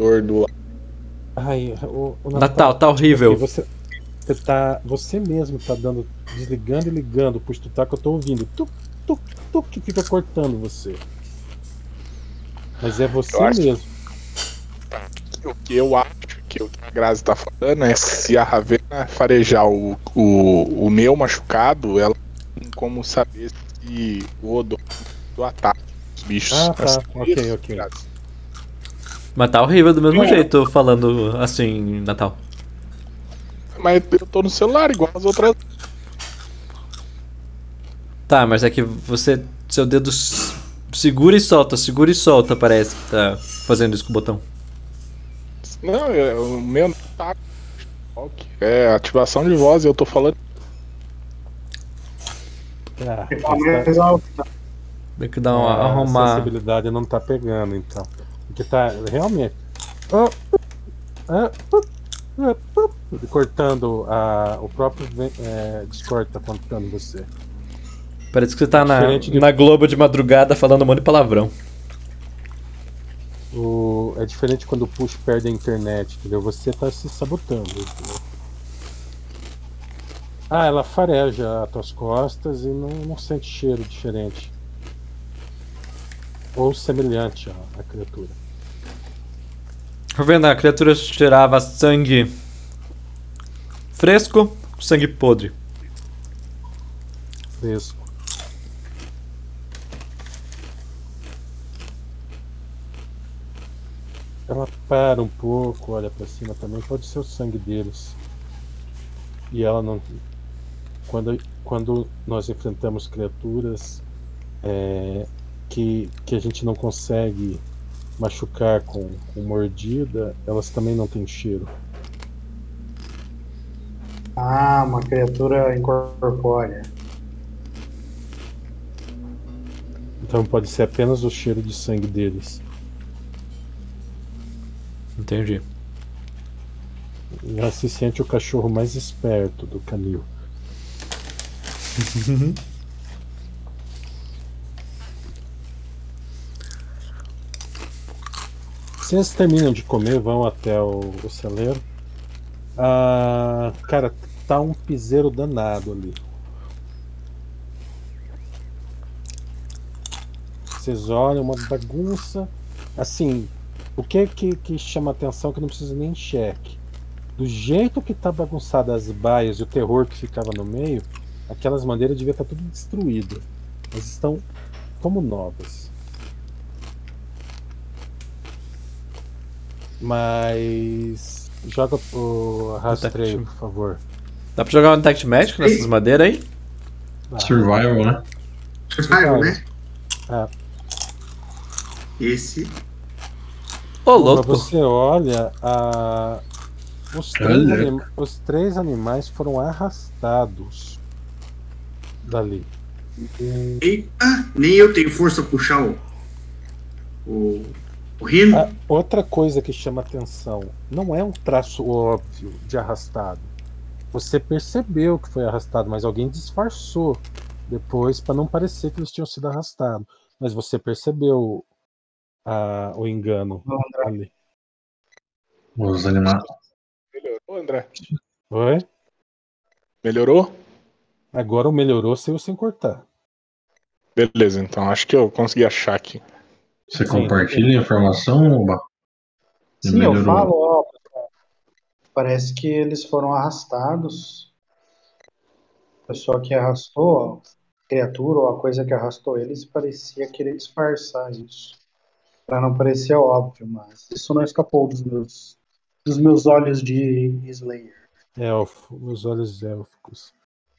odor do Ai, o, o Natal, tá horrível. Porque Você, você, tá, você mesmo tá dando, desligando e ligando pro Stutar que eu tô ouvindo. Tuc, tuc, tuc, que fica cortando você. Mas é você Eu acho- mesmo. o que eu acho que o que a Grazi tá falando é se a Ravena farejar o, o, o meu machucado, ela tem como saber se o odor do ataque dos bichos. Ah, tá. Assim, Ok, ok. Grazi. Mas tá horrível do mesmo É. jeito falando assim, Natal. Mas eu tô no celular igual as outras. Tá, mas é que você. Seu dedo segura e solta, segura e solta, parece que tá fazendo isso com o botão. Não, é- o meu não tá. Ok. É ativação de voz, eu tô falando. Ah, Tá. Tem que dar uma a arrumar. sensibilidade não tá pegando, então. Porque tá realmente. Ah, ah, ah, cortando a, o próprio é, Discord tá contando você. Parece que você tá na, de- na Globo de madrugada falando um monte de palavrão. O, é diferente quando o push perde a internet, entendeu? Você tá se sabotando. Entendeu? Ah, ela fareja as tuas costas e não, não sente cheiro diferente. Ou semelhante à, à criatura. Tá vendo? A criatura cheirava sangue fresco, sangue podre. Fresco. Ela para um pouco, olha pra cima também. Pode ser o sangue deles. E ela não. Quando, quando nós enfrentamos criaturas é, que, que a gente não consegue machucar com, com mordida, elas também não têm cheiro. Ah, uma criatura incorpórea. Então pode ser apenas o cheiro de sangue deles. Entendi. Já se sente o cachorro mais esperto do canil. Vocês terminam de comer, vão até o, o celeiro. Ah, cara, tá um piseiro danado ali. Vocês olham, uma bagunça. Assim, o que que, que chama atenção que não precisa nem cheque. Do jeito que tá bagunçado as baias e o terror que ficava no meio, aquelas madeiras devia estar tudo destruído. Mas estão como novas. Mas joga o rastreio, por favor. Dá pra jogar um Detect Magic nessas madeiras aí? Vai. Survival, né? Survival, né? Ah, Esse. Ô, Quando louco. você olha, a- os, três os três animais foram arrastados dali. Eita, nem eu tenho força pra puxar o. O. Rino. Ah, outra coisa que chama atenção, não é um traço óbvio de arrastado. Você percebeu que foi arrastado, mas alguém disfarçou depois para não parecer que eles tinham sido arrastados. Mas você percebeu ah, o engano ali. Os animais. Melhorou, André? Oi? Melhorou? Agora o melhorou sem sem cortar. Beleza, então acho que eu consegui achar aqui. Você Sim. compartilha a informação, Oba? Sim, eu Melhorou. falo, ó, parece que eles foram arrastados. A pessoa que arrastou, ó, a criatura ou a coisa que arrastou eles parecia querer disfarçar isso. Pra não parecer óbvio, mas isso não escapou dos meus, dos meus olhos de Slayer. Elfo, os olhos élficos.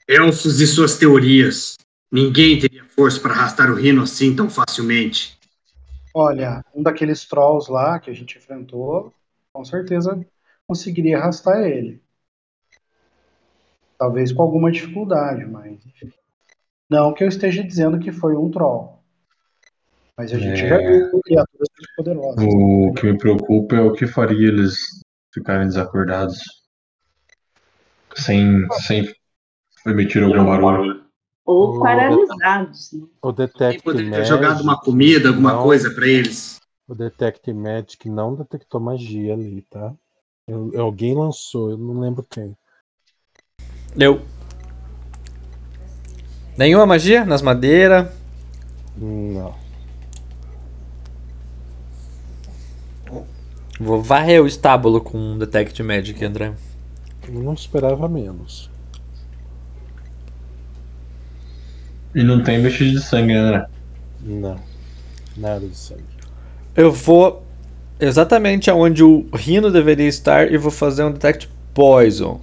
Elfos e suas teorias. Ninguém teria força para arrastar o rino assim tão facilmente. Olha, um daqueles trolls lá que a gente enfrentou, com certeza conseguiria arrastar ele. Talvez com alguma dificuldade, mas. Não que eu esteja dizendo que foi um troll. Mas a gente É. já viu criaturas muito poderosas. O que me preocupa é o que faria eles ficarem desacordados. Sem, sem emitir algum barulho. Ou O- paralisados. Né? O Detect poderia ter jogado uma comida, alguma não. coisa para eles? o Detect Magic não detectou magia ali, tá? Eu- alguém lançou, eu não lembro quem. Eu. Nenhuma magia nas madeiras. Não. Vou varrer o estábulo com um Detect Magic, André. Eu não esperava menos. E não tem vestígio de sangue, né? Não. Nada de sangue. Eu vou exatamente aonde o Rino deveria estar e vou fazer um Detect Poison.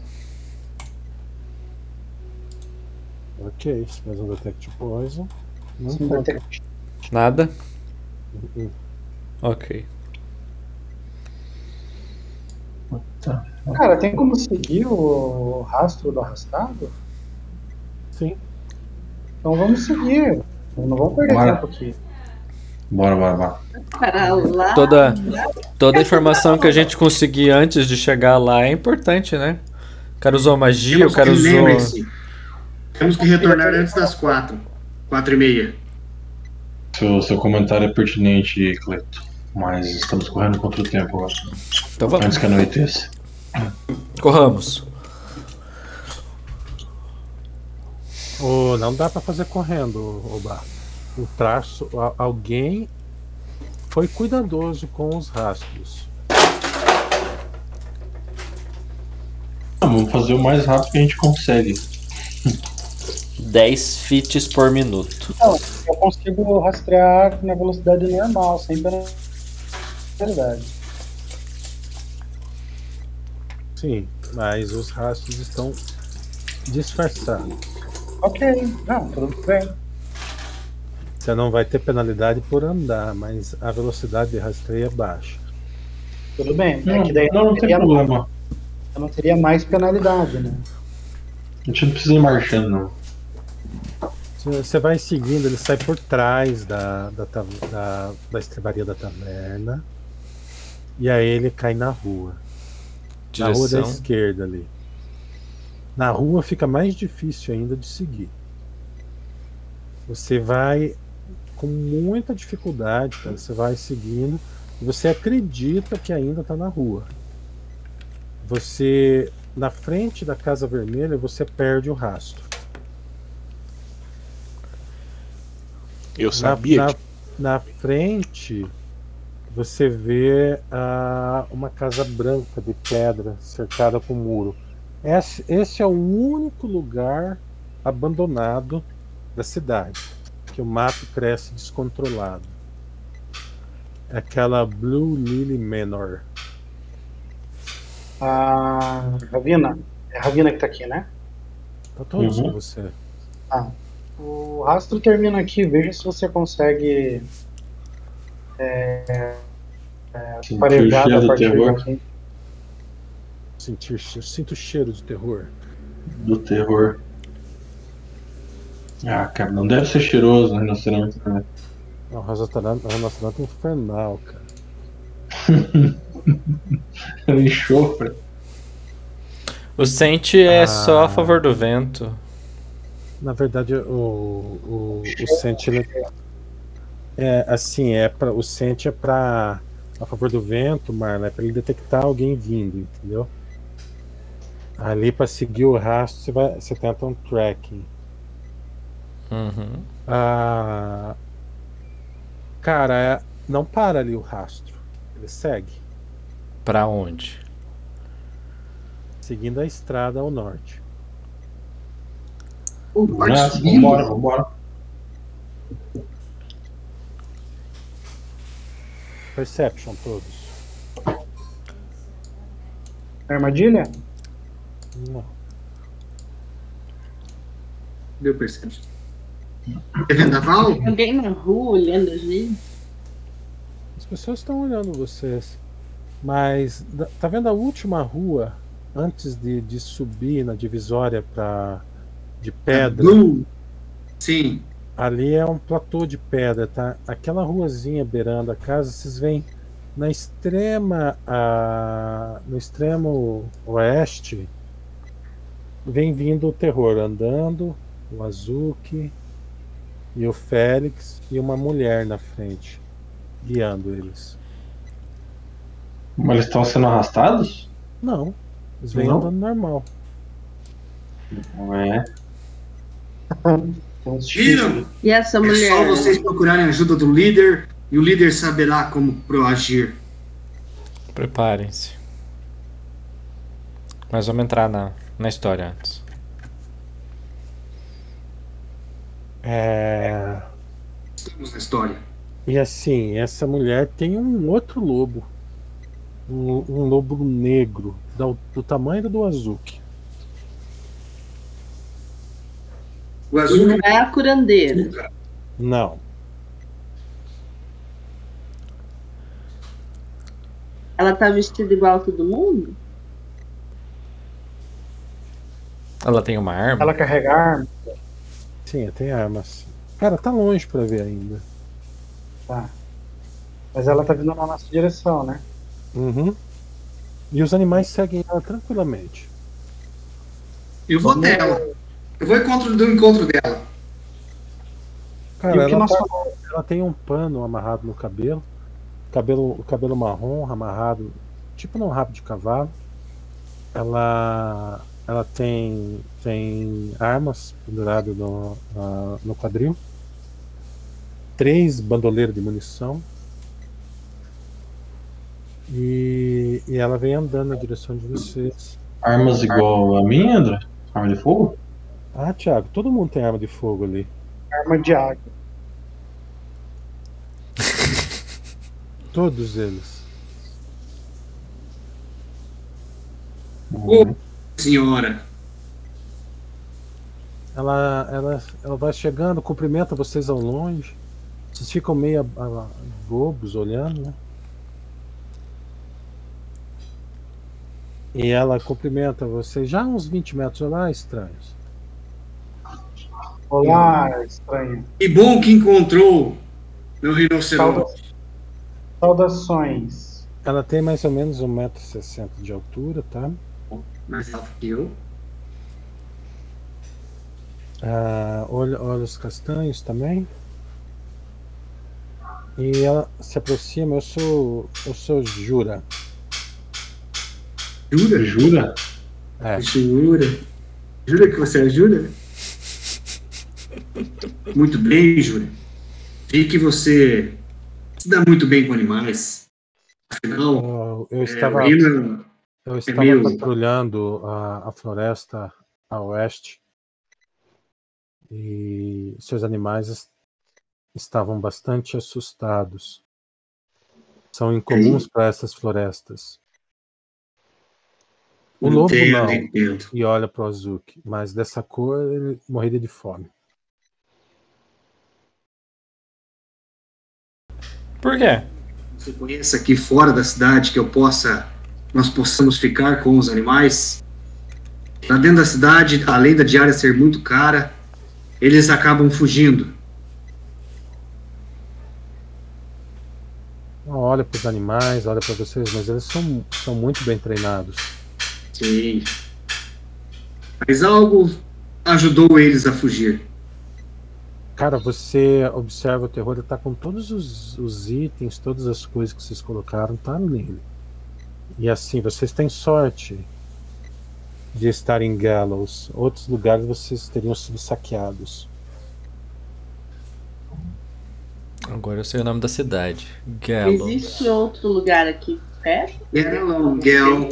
Ok, você faz um Detect Poison. Não detect- Nada? Uhum. Ok. Cara, tem como seguir o rastro do arrastado? Sim. Então vamos seguir. Não vamos perder Bora. tempo aqui. Bora, bora, bora. Para lá. Toda, toda a informação que a gente conseguir antes de chegar lá é importante, né? O cara usou magia, o Temos cara que, usou. temos que retornar antes das quatro. Quatro e meia. Seu, seu comentário é pertinente, Cleto. Mas estamos correndo contra o tempo agora. Então vamos. Antes que anoiteça. Corramos. Oh, não dá pra fazer correndo, Oba. O traço. a- Alguém foi cuidadoso com os rastros. Ah, vamos fazer o mais rápido que a gente consegue. 10 fits por minuto. Eu consigo rastrear na velocidade normal, sem penalidade. Sim, mas os rastros estão disfarçados. Ok, não, tudo bem. Você não vai ter penalidade por andar, mas a velocidade de rastreio é baixa. Tudo bem. Não, é que daí não, não tem teria, problema. eu não teria mais penalidade, né? A gente não precisa ir marchando, não. Você- vai seguindo, ele sai por trás da, da, da, da estrebaria da taverna. E aí ele cai na rua. Na rua da Direção. esquerda ali. Na rua fica mais difícil ainda de seguir. Você vai com muita dificuldade, cara. Você vai seguindo e você acredita que ainda está na rua. Você, na frente da Casa Vermelha, você perde o rastro. Eu sabia na, que na, na frente você vê ah, uma casa branca de pedra cercada com muro. Esse, esse é o único lugar abandonado da cidade que o mato cresce descontrolado. É aquela Blue Lily Manor. A Ravina. É a Ravina que tá aqui, né? Tá todos Uhum. com você. O rastro termina aqui. Veja se você consegue. É, é, a partir daqui. Sentir, sinto o cheiro de terror. Do terror. Ah, cara, não deve ser cheiroso né, rinoceronte, né? Não, o rinoceronte o é infernal, cara. É um enxofre. O sente é Ah. só a favor do vento. Na verdade, o, o, o Sente ele- é assim, é para o Sente é para a favor do vento, Marla, é para ele detectar alguém vindo, entendeu? Ali para seguir o rastro, você vai, você tenta um tracking. Uhum. Ah, cara, é- não para ali o rastro. Ele segue, Pra onde? seguindo a estrada ao norte. O norte vambora, vambora. Perception todos. Armadilha? Não. Deu percepção. É vendaval? Alguém na rua olhando a gente? As pessoas estão olhando vocês. Mas tá vendo a última rua antes de, de subir na divisória para de pedra? Blue. Sim. Ali é um platô de pedra, tá? Aquela ruazinha beirando a casa, vocês veem na extrema a, no extremo oeste vem vindo o terror andando, o Azuki e o Félix e uma mulher na frente guiando eles. Mas eles estão sendo arrastados? Não, eles vêm Não? andando normal. Não é. Tiram! E essa É mulher? só vocês procurarem a ajuda do líder e o líder saberá como proagir. Preparem-se. Mas vamos entrar na, na história antes. É... Estamos na história. E assim, essa mulher tem um outro lobo. Um, um lobo negro, do, do tamanho do Azuki. O azul não é a curandeira. Não, Ela tá vestida igual a todo mundo? Ela tem uma arma? Ela carrega arma? sim, tem armas. Cara, tá longe pra ver ainda. Tá. Mas ela tá vindo na nossa direção, né? Uhum. E os animais seguem ela tranquilamente. Eu vou até ela. Eu vou encontro do encontro dela. Cara, e o que ela, nós tá- falamos? ela tem um pano amarrado no cabelo. Cabelo, o cabelo marrom amarrado, tipo num rabo de cavalo. Ela, ela tem, tem armas penduradas no, na- no quadril. Três bandoleiros de munição. E, e ela vem andando na direção de vocês. Armas igual a minha, André? Arma de fogo? Ah, Thiago, todo mundo tem arma de fogo ali. Arma de água. Todos eles. Ô, senhora. Ela, ela, ela vai chegando, cumprimenta vocês ao longe. Vocês ficam meio a- a- bobos olhando, né? E ela cumprimenta vocês já uns 20 metros. Olá, estranhos. Olá, estranho. Que bom que encontrou meu rinoceronte. Saudações. Ela tem mais ou menos 1,60m de altura, tá? Mais alto que eu. Ah, olho- olhos castanhos também. E ela se aproxima, eu sou. Eu sou Jura. Jura? Jura? É. Jura? Jura que você é Jura? Muito bem, Jura. Vi que você se dá muito bem com animais. Afinal, Eu, eu é, estava, o reino eu estava meio- patrulhando a, a floresta a oeste e seus animais es- estavam bastante assustados. São incomuns para essas florestas. O lobo entendo, não. entendo. E olha para o Azuki, mas dessa cor ele morreria de fome. Por quê? Você conhece aqui fora da cidade que eu possa, nós possamos ficar com os animais? Lá dentro da cidade, além da diária ser muito cara, eles acabam fugindo. Olha para os animais, olha para vocês, mas eles são, são muito bem treinados. Sim. Mas algo ajudou eles a fugir. Cara, você observa o terror, ele tá com todos os, os itens, todas as coisas que vocês colocaram, tá nele. E assim, vocês têm sorte de estar em Gallows. Outros lugares vocês teriam sido saqueados. Agora eu sei o nome da cidade. Gallows. Existe outro lugar aqui perto? Gel,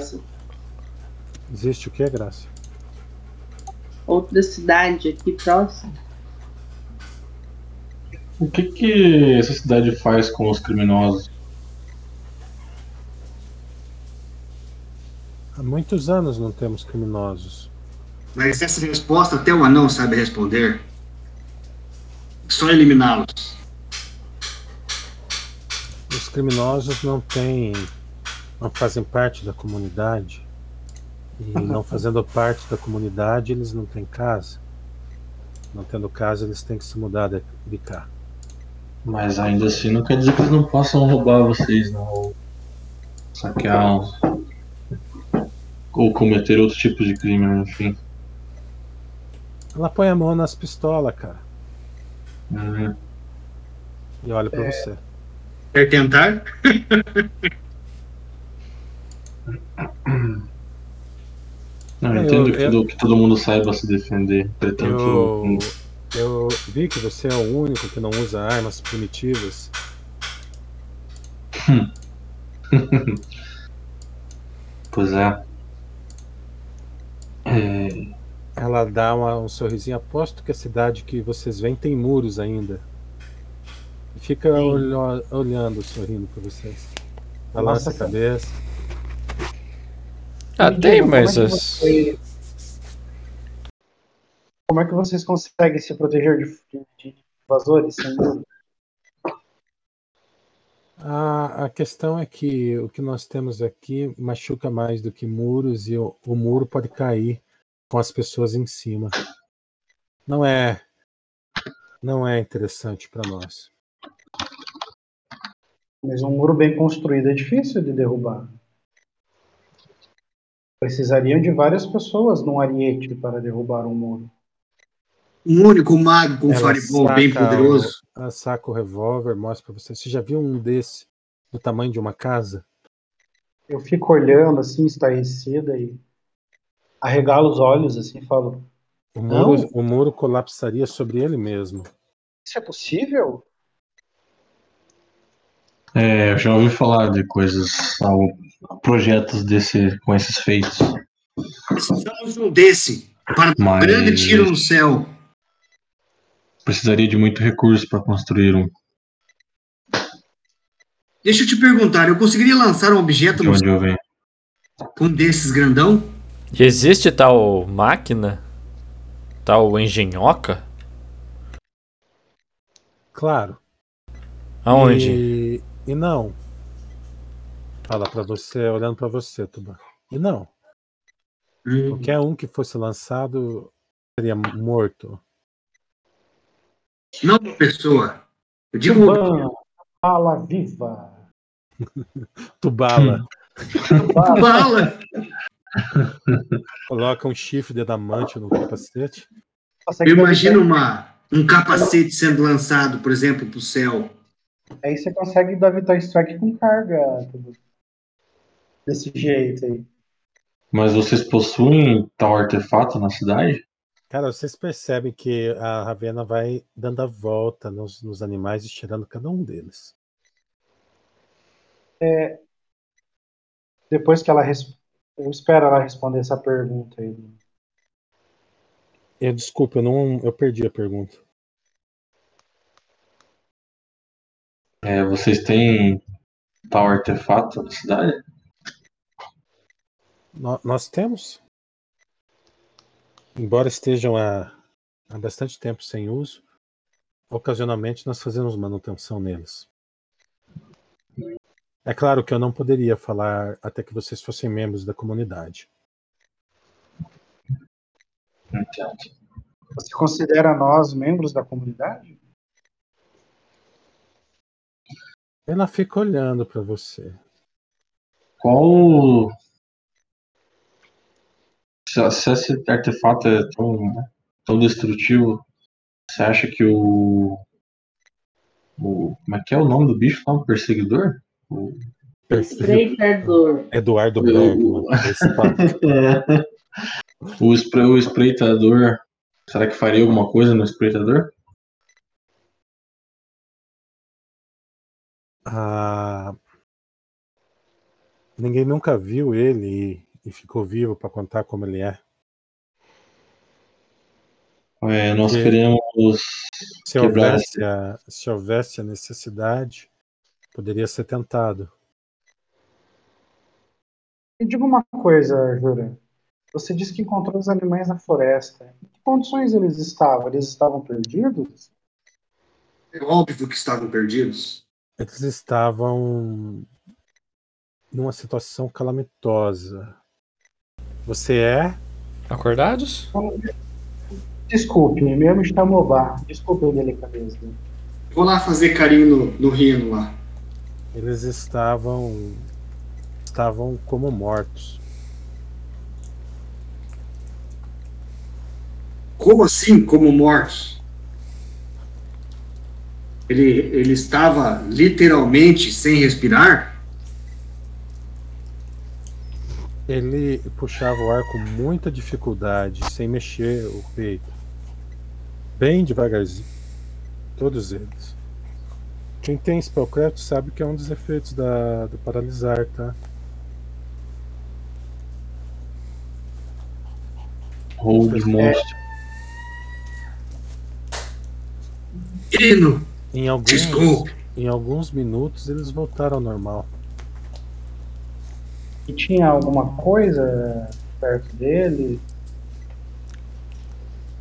Existe o que, Graça? Outra cidade aqui próxima? O que que essa cidade faz com os criminosos? Há muitos anos não temos criminosos. Mas essa resposta até o anão sabe responder. Só eliminá-los. Os criminosos não têm. não fazem parte da comunidade. E não fazendo parte da comunidade, eles não têm casa. Não tendo casa, eles têm que se mudar de, cá. Mas ainda assim não quer dizer que eles não possam roubar vocês, não. Ou saquear. Ou cometer outro tipo de crime, enfim. Ela põe a mão nas pistolas, cara. Uhum. E olha pra você. Quer tentar? Não, eu Eu- entendo que, eu- todo- que todo mundo saiba se defender. Entretanto, Eu, eu vi que você é o único que não usa armas primitivas. pois é. É, Ela dá uma- um sorrisinho. Aposto que a cidade que vocês veem tem muros ainda. Fica olho- olhando, sorrindo pra vocês. Balança a Nossa, cabeça. Ah, Me tem, mas. Como é, que as- você- como é que vocês conseguem se proteger de, de, de invasores? sem muro? A, a questão é que o que nós temos aqui machuca mais do que muros e o, o muro pode cair com as pessoas em cima. Não é não é interessante para nós. Mas um muro bem construído é difícil de derrubar. Precisariam de várias pessoas num ariete para derrubar um muro. Um único mago com um Ela fireball bem poderoso. Ela saca o revólver, mostra para você. Você já viu um desse do tamanho de uma casa? Eu fico olhando assim, estarrecida e arregalo os olhos assim, e falo: O Não. muro, o muro colapsaria sobre ele mesmo. Isso é possível? é, eu já ouvi falar de coisas, projetos desse, com esses feitos. Precisamos de um desse. Para um Mas- grande tiro no céu. Precisaria de muito recurso para construir um. Deixa eu te perguntar, eu conseguiria lançar um objeto De no onde eu venho. um desses grandão? E existe tal máquina? Tal engenhoca? Claro. Aonde? E, e não. Fala para você, olhando para você, Tuba. E não. Hum, Qualquer um que fosse lançado seria morto. Não uma pessoa. Eu digo Tuban, fala viva. Tubala. Bala! Coloca um chifre de adamante no capacete. Eu imagino uma, um capacete sendo lançado, por exemplo, pro céu. Aí você consegue dar Vital Strike com carga. Desse jeito aí. Mas vocês possuem tal artefato na cidade? Cara, vocês percebem que a Ravena vai dando a volta nos, nos animais e tirando cada um deles. Depois que ela. res- Eu espero ela responder essa pergunta aí. Eu, desculpa, eu não. Eu perdi a pergunta. É, vocês têm tal artefato na cidade? No- nós temos. Embora estejam há, há bastante tempo sem uso, ocasionalmente nós fazemos manutenção neles. É claro que eu não poderia falar até que vocês fossem membros da comunidade. Você considera nós membros da comunidade? Ela fica olhando para você. Qual. Se, se esse artefato é tão, tão destrutivo, você acha que o. o como é que é o nome do bicho? lá? O perseguidor? O, Espreitador. Eduardo papo. o, o espreitador. Será que faria alguma coisa no espreitador? Ah, ninguém nunca viu ele e, ficou vivo para contar como ele é. É, nós Que- queremos. Se houvesse, a, se houvesse a necessidade, poderia ser tentado. Me diga uma coisa, Jura. Você disse que encontrou os animais na floresta. Em que condições eles estavam? Eles estavam perdidos? É óbvio que estavam perdidos. Eles estavam numa situação calamitosa. Você é? Acordados? Desculpe, meu me chamo Obá. Desculpe a delicadeza. Vou lá fazer carinho no, no rino lá. Eles estavam estavam como mortos. Como assim, como mortos? Ele, ele estava literalmente sem respirar? Ele puxava o ar com muita dificuldade, sem mexer o peito. Bem devagarzinho. Todos eles. Quem tem Spellcraft sabe que é um dos efeitos da, do paralisar, tá? Hold monstro. Hino, Em alguns, desculpe. em alguns minutos eles voltaram ao normal. E tinha alguma coisa perto dele?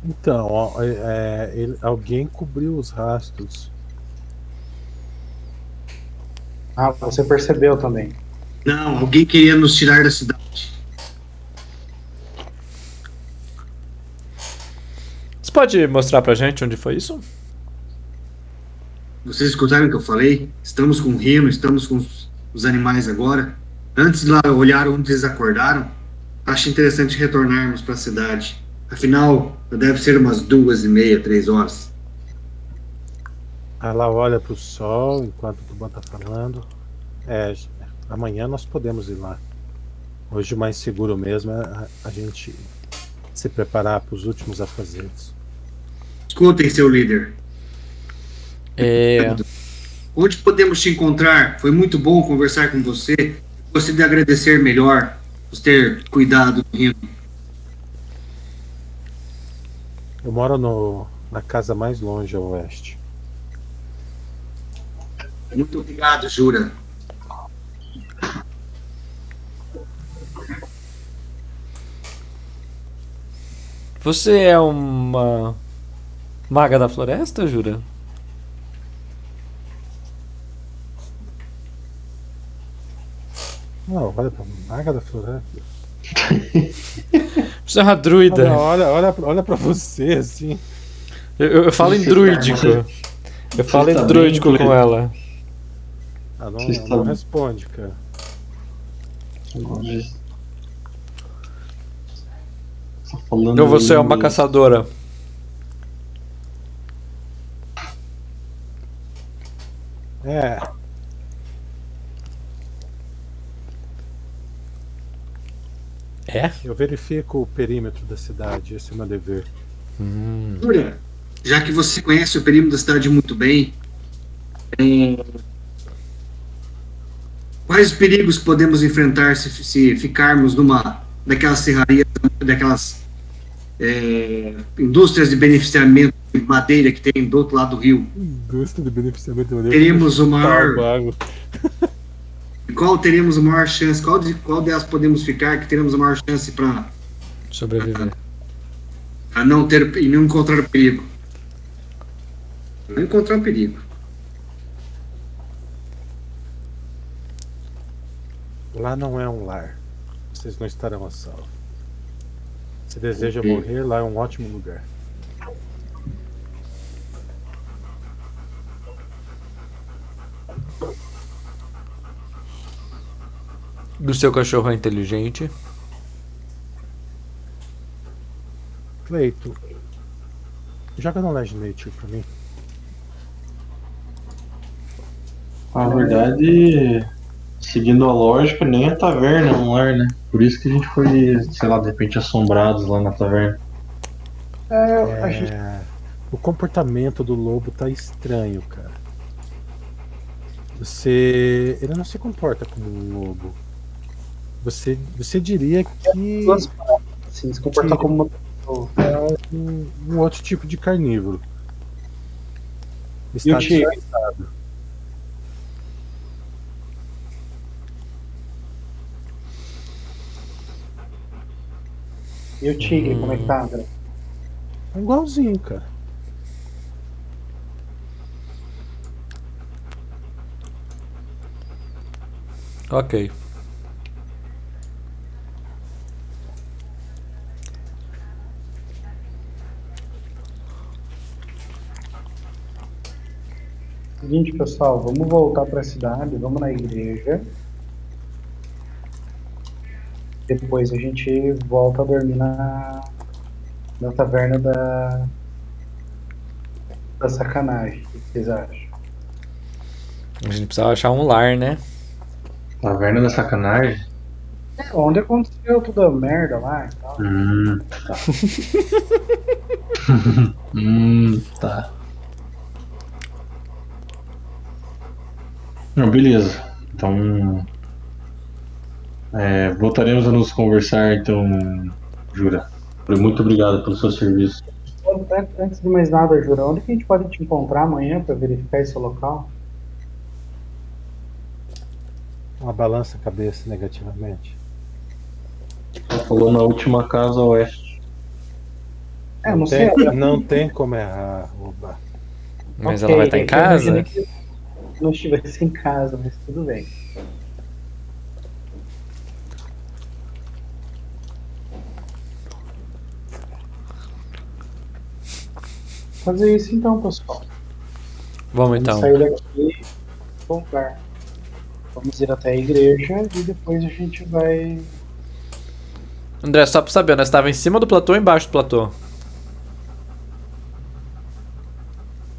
Então, ó, é, é, ele- alguém cobriu os rastros. Ah, você percebeu também. Não, alguém queria nos tirar da cidade. Você pode mostrar pra gente onde foi isso? Vocês escutaram o que eu falei? Estamos com o rino, estamos com os animais agora. Antes de lá olhar onde eles acordaram, acho interessante retornarmos para a cidade. Afinal, deve ser umas duas e meia, três horas. Ela olha pro sol enquanto o Tuban tá falando. É, amanhã nós podemos ir lá. Hoje o mais seguro mesmo é a, a gente se preparar para os últimos afazeres. Escutem, seu líder. É. Onde podemos te encontrar? Foi muito bom conversar com você. Gostaria de agradecer melhor por ter cuidado do rino. Eu moro no, na casa mais longe a oeste. Muito obrigado, Jura. Você é uma maga da floresta, Jura? Não, olha pra maga da floresta. Você é uma druida. Olha, olha, olha, olha pra você, assim. Eu, eu- eu falo em druídico. Eu falo em tá druídico com druida. ela. Ah, não, Vocês não estão- responde, cara. Tá falando. Então você é uma caçadora. É. É? Eu verifico o perímetro da cidade, esse é o meu dever. Hum. Júlia, já que você conhece o perímetro da cidade muito bem, é, quais os perigos podemos enfrentar se, se ficarmos numa daquelas serrarias, daquelas é, indústrias de beneficiamento de madeira que tem do outro lado do rio? Indústria de beneficiamento de madeira. Teríamos o maior. Qual teríamos a maior chance? Qual, de, qual delas podemos ficar que teremos a maior chance para Sobreviver. não ter e não encontrar perigo? Não encontrar perigo. Lá não é um lar. Vocês não estarão a salvo. Se deseja Ok. morrer, lá é um ótimo lugar. E o seu cachorro é inteligente? Cleito, joga no Legislature pra mim. Na verdade, seguindo a lógica, nem a taverna é um lar, né? Por isso que a gente foi, sei lá, de repente assombrados lá na taverna. É, a gente É, o comportamento do lobo tá estranho, cara. Você. Ele não se comporta como um lobo. Você, você diria que assim, se comportar como uma pessoa. é um, um outro tipo de carnívoro. Está disfarçado. E o tigre, como é que tá, André? É igualzinho, cara. Ok. Seguinte, pessoal, vamos voltar pra cidade, vamos na igreja. Depois a gente volta a dormir na, na taverna da, da sacanagem. O que vocês acham? A gente precisava achar um lar, né? Taverna da sacanagem? Onde aconteceu toda a merda lá e tal. Hum, tá. hum, tá. Não, beleza. Então. É, voltaremos a nos conversar, então, Jura. Muito obrigado pelo seu serviço. An- Antes de mais nada, Jura, onde que a gente pode te encontrar amanhã para verificar esse local? Uma balança a cabeça negativamente. Você falou na última casa oeste. É, não sei. tem, não tem como errar, Oba. Mas Ok, ela vai estar em eu casa? Que Não estivesse em casa, mas tudo bem. Fazer isso então, pessoal. Vamos então. Vamos sair daqui e voltar. Vamos ir até a igreja e depois a gente vai. André, só pra saber, nós estava em cima do platô ou embaixo do platô?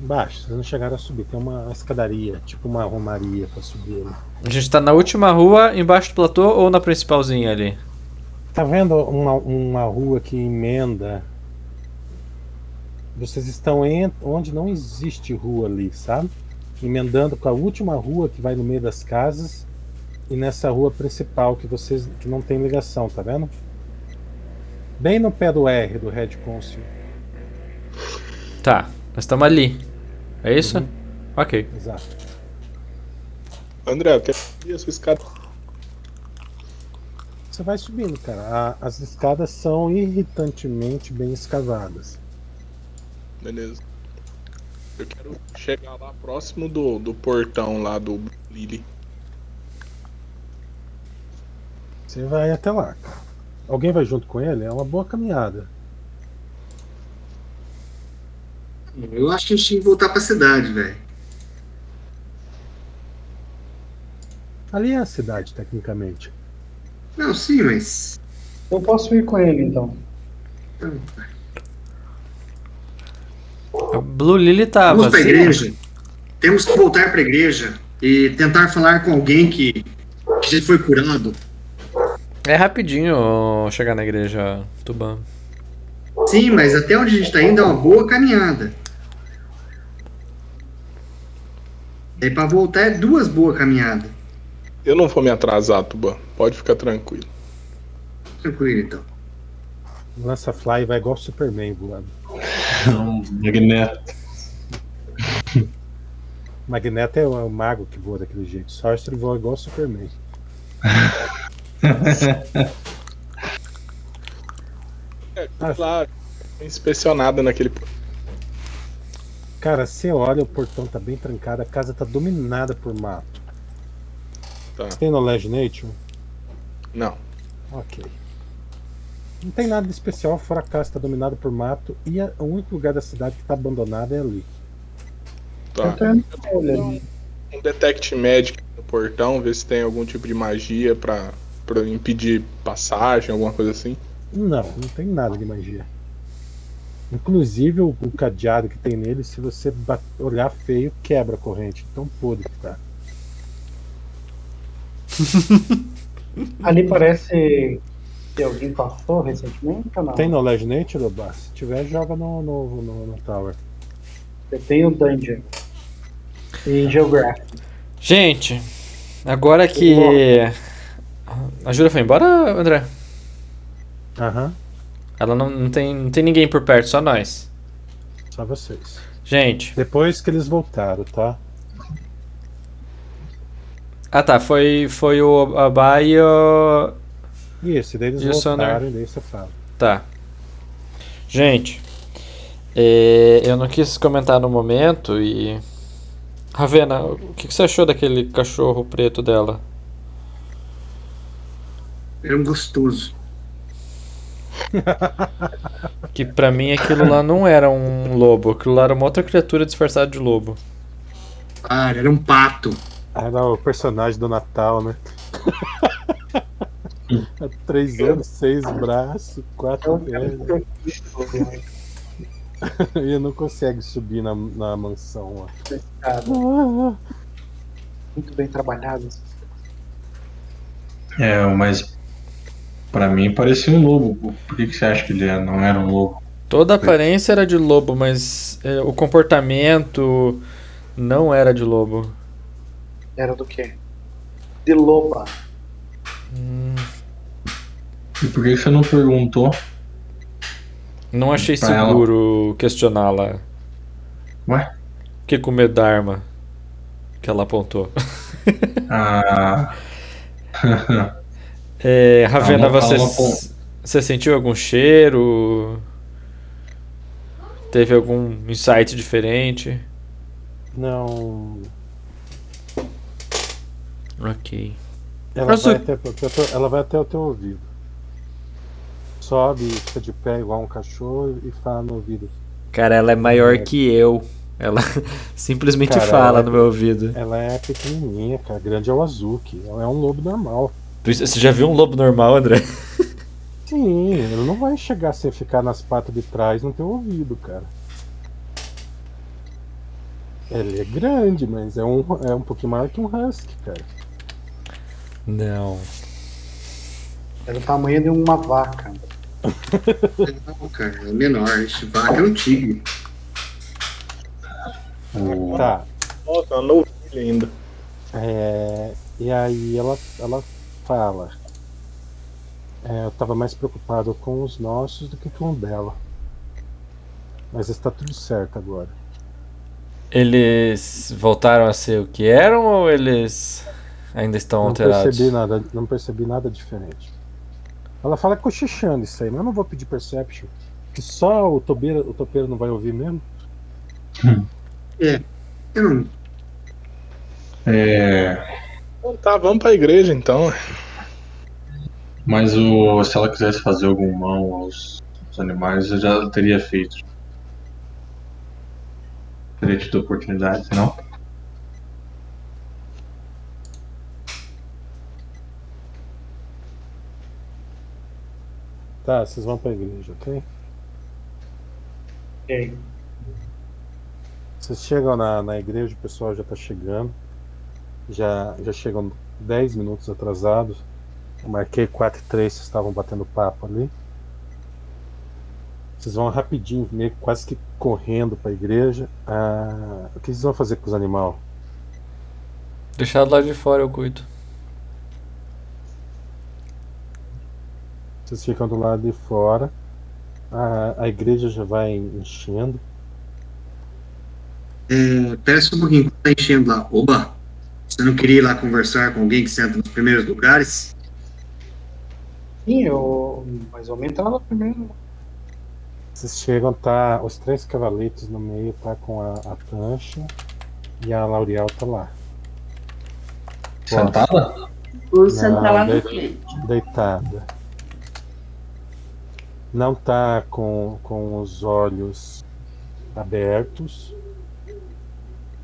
Embaixo, vocês não chegaram a subir. Tem uma escadaria, tipo uma romaria pra subir ali. A gente tá na última rua, embaixo do platô ou na principalzinha ali? Tá vendo uma, uma rua que emenda? Vocês estão em, onde não existe rua ali, sabe? Emendando com a última rua que vai no meio das casas e nessa rua principal que vocês que não tem ligação, tá vendo? Bem no pé do R do Red Council. Tá, nós estamos ali. É isso? Ok. Exato. André, eu quero subir a sua escada. Você vai subindo, cara. A- as escadas são irritantemente bem escavadas. Beleza. Eu quero chegar lá próximo do, do portão lá do Lily. Você vai até lá, cara. Alguém vai junto com ele? É uma boa caminhada. Eu acho que a gente tinha que voltar pra cidade, velho. Ali é a cidade, tecnicamente. Não, sim, mas. Eu posso ir com ele então. A Blue Lily tá Vamos pra vazia? igreja. Temos que voltar pra igreja e tentar falar com alguém que, que já foi curado. É rapidinho chegar na igreja, Tuban. Sim, mas até onde a gente tá indo é uma boa caminhada. E pra voltar é duas boas caminhadas. Eu não vou me atrasar, Tuban. Pode ficar tranquilo. Tranquilo, então. Lança Fly vai igual o Superman voando. Não, Magneto. Magneto é o mago que voa daquele jeito. Sorcerer voa igual o Superman. É, claro. Inspecionada naquele. Cara, você olha, o portão tá bem trancado, a casa tá dominada por mato. Tá. Tem Knowledge Nature? Não. Ok. Não tem nada de especial, fora a casa tá dominada por mato e a- o único lugar da cidade que tá abandonado é ali. Eu Tá. ele ali. Um detect magic no portão, ver se tem algum tipo de magia pra, pra impedir passagem, alguma coisa assim. Não, não tem nada de magia. Inclusive o, o cadeado que tem nele, se você olhar feio, quebra a corrente. Tão podre que tá. Ali parece que alguém passou recentemente ou não? Tem Knowledge Nature, Obá? Se tiver, joga no, no, no, no Tower. Eu tenho Dungeon. E Geographic. Gente, agora que. A Júlia foi embora, André? Aham, Ela não, não, tem, não tem ninguém por perto, só nós. só vocês. Gente. Depois que eles voltaram, tá? Ah tá, foi, foi o Abá e o. Isso, e daí eles E voltaram e daí você fala. Tá. Gente, é, eu não quis comentar no momento e. Ravena, o que, que você achou daquele cachorro preto dela? Era um gostoso. Que pra mim aquilo lá não era um lobo, aquilo lá era uma outra criatura disfarçada de lobo. Ah, era um pato. Era o personagem do Natal, né? Três anos, seis braços, quatro pernas. e não consegue subir na, na mansão lá. Cara, muito bem trabalhado. É, mas pra mim parecia um lobo. Por que, que você acha que ele não era um lobo? Toda a aparência era de lobo, mas é, o comportamento não era de lobo. Era do quê? De loba. Hum, E por que você não perguntou? não achei seguro questioná-la. Ué? Que com medo da arma que ela apontou. Ah. É, Ravena, Ela não- você, não apon- você sentiu algum cheiro? Teve algum insight diferente? Não. Ok. Ela Mas vai, o- até- ela vai até o teu ouvido. Sobe, fica de pé igual um cachorro e fala no ouvido. Cara, ela é maior É. que eu. Ela simplesmente Cara, fala ela- no meu ouvido. Ela é pequenininha, cara. Grande é o Azuki. Ela é um lobo normal. Você já viu um lobo normal, André? Sim, ele não vai chegar sem ficar nas patas de trás no teu ouvido, cara. Ele é grande, mas é um, é um pouquinho maior que um husky, cara. Não. É do tamanho de uma vaca. Não, cara, é menor. Esse vaca é um tigre. Tá. Nossa, ouvi ele ainda. É, e aí ela, ela fala. É, eu tava mais preocupado com os nossos do que com o dela. Mas está tudo certo agora. Eles voltaram a ser o que eram ou eles ainda estão Não alterados? percebi nada, não percebi nada diferente. Ela fala cochichando isso aí, mas eu não vou pedir perception. Que só o tobeiro, o topeiro não vai ouvir mesmo? Eu não. É, então tá, vamos pra igreja então. Mas o, se ela quisesse fazer algum mal aos, aos animais, eu já teria feito. Teria tido oportunidade, não? Tá, vocês vão pra igreja, ok? Ok. Vocês chegam na, na igreja, o pessoal já tá chegando. Já, já chegam 10 minutos atrasados. Eu marquei 4 e 3, vocês estavam batendo papo ali. Vocês vão rapidinho, meio quase que correndo pra igreja. Ah, o que vocês vão fazer com os animais? Deixar do lado de fora eu cuido. Vocês ficam do lado de fora. A, a igreja já vai enchendo. É, pera só um pouquinho, tá enchendo lá. Oba, você não queria ir lá conversar com alguém que senta nos primeiros lugares? Sim, eu. Mas eu aumentava primeiro. Vocês chegam, tá. Os três cavaletes no meio tá com a, a Tancha e a Lauriel tá lá. Sentada? Ursa Não, tá lá de- frente. Deitada. Não tá com, com os olhos abertos.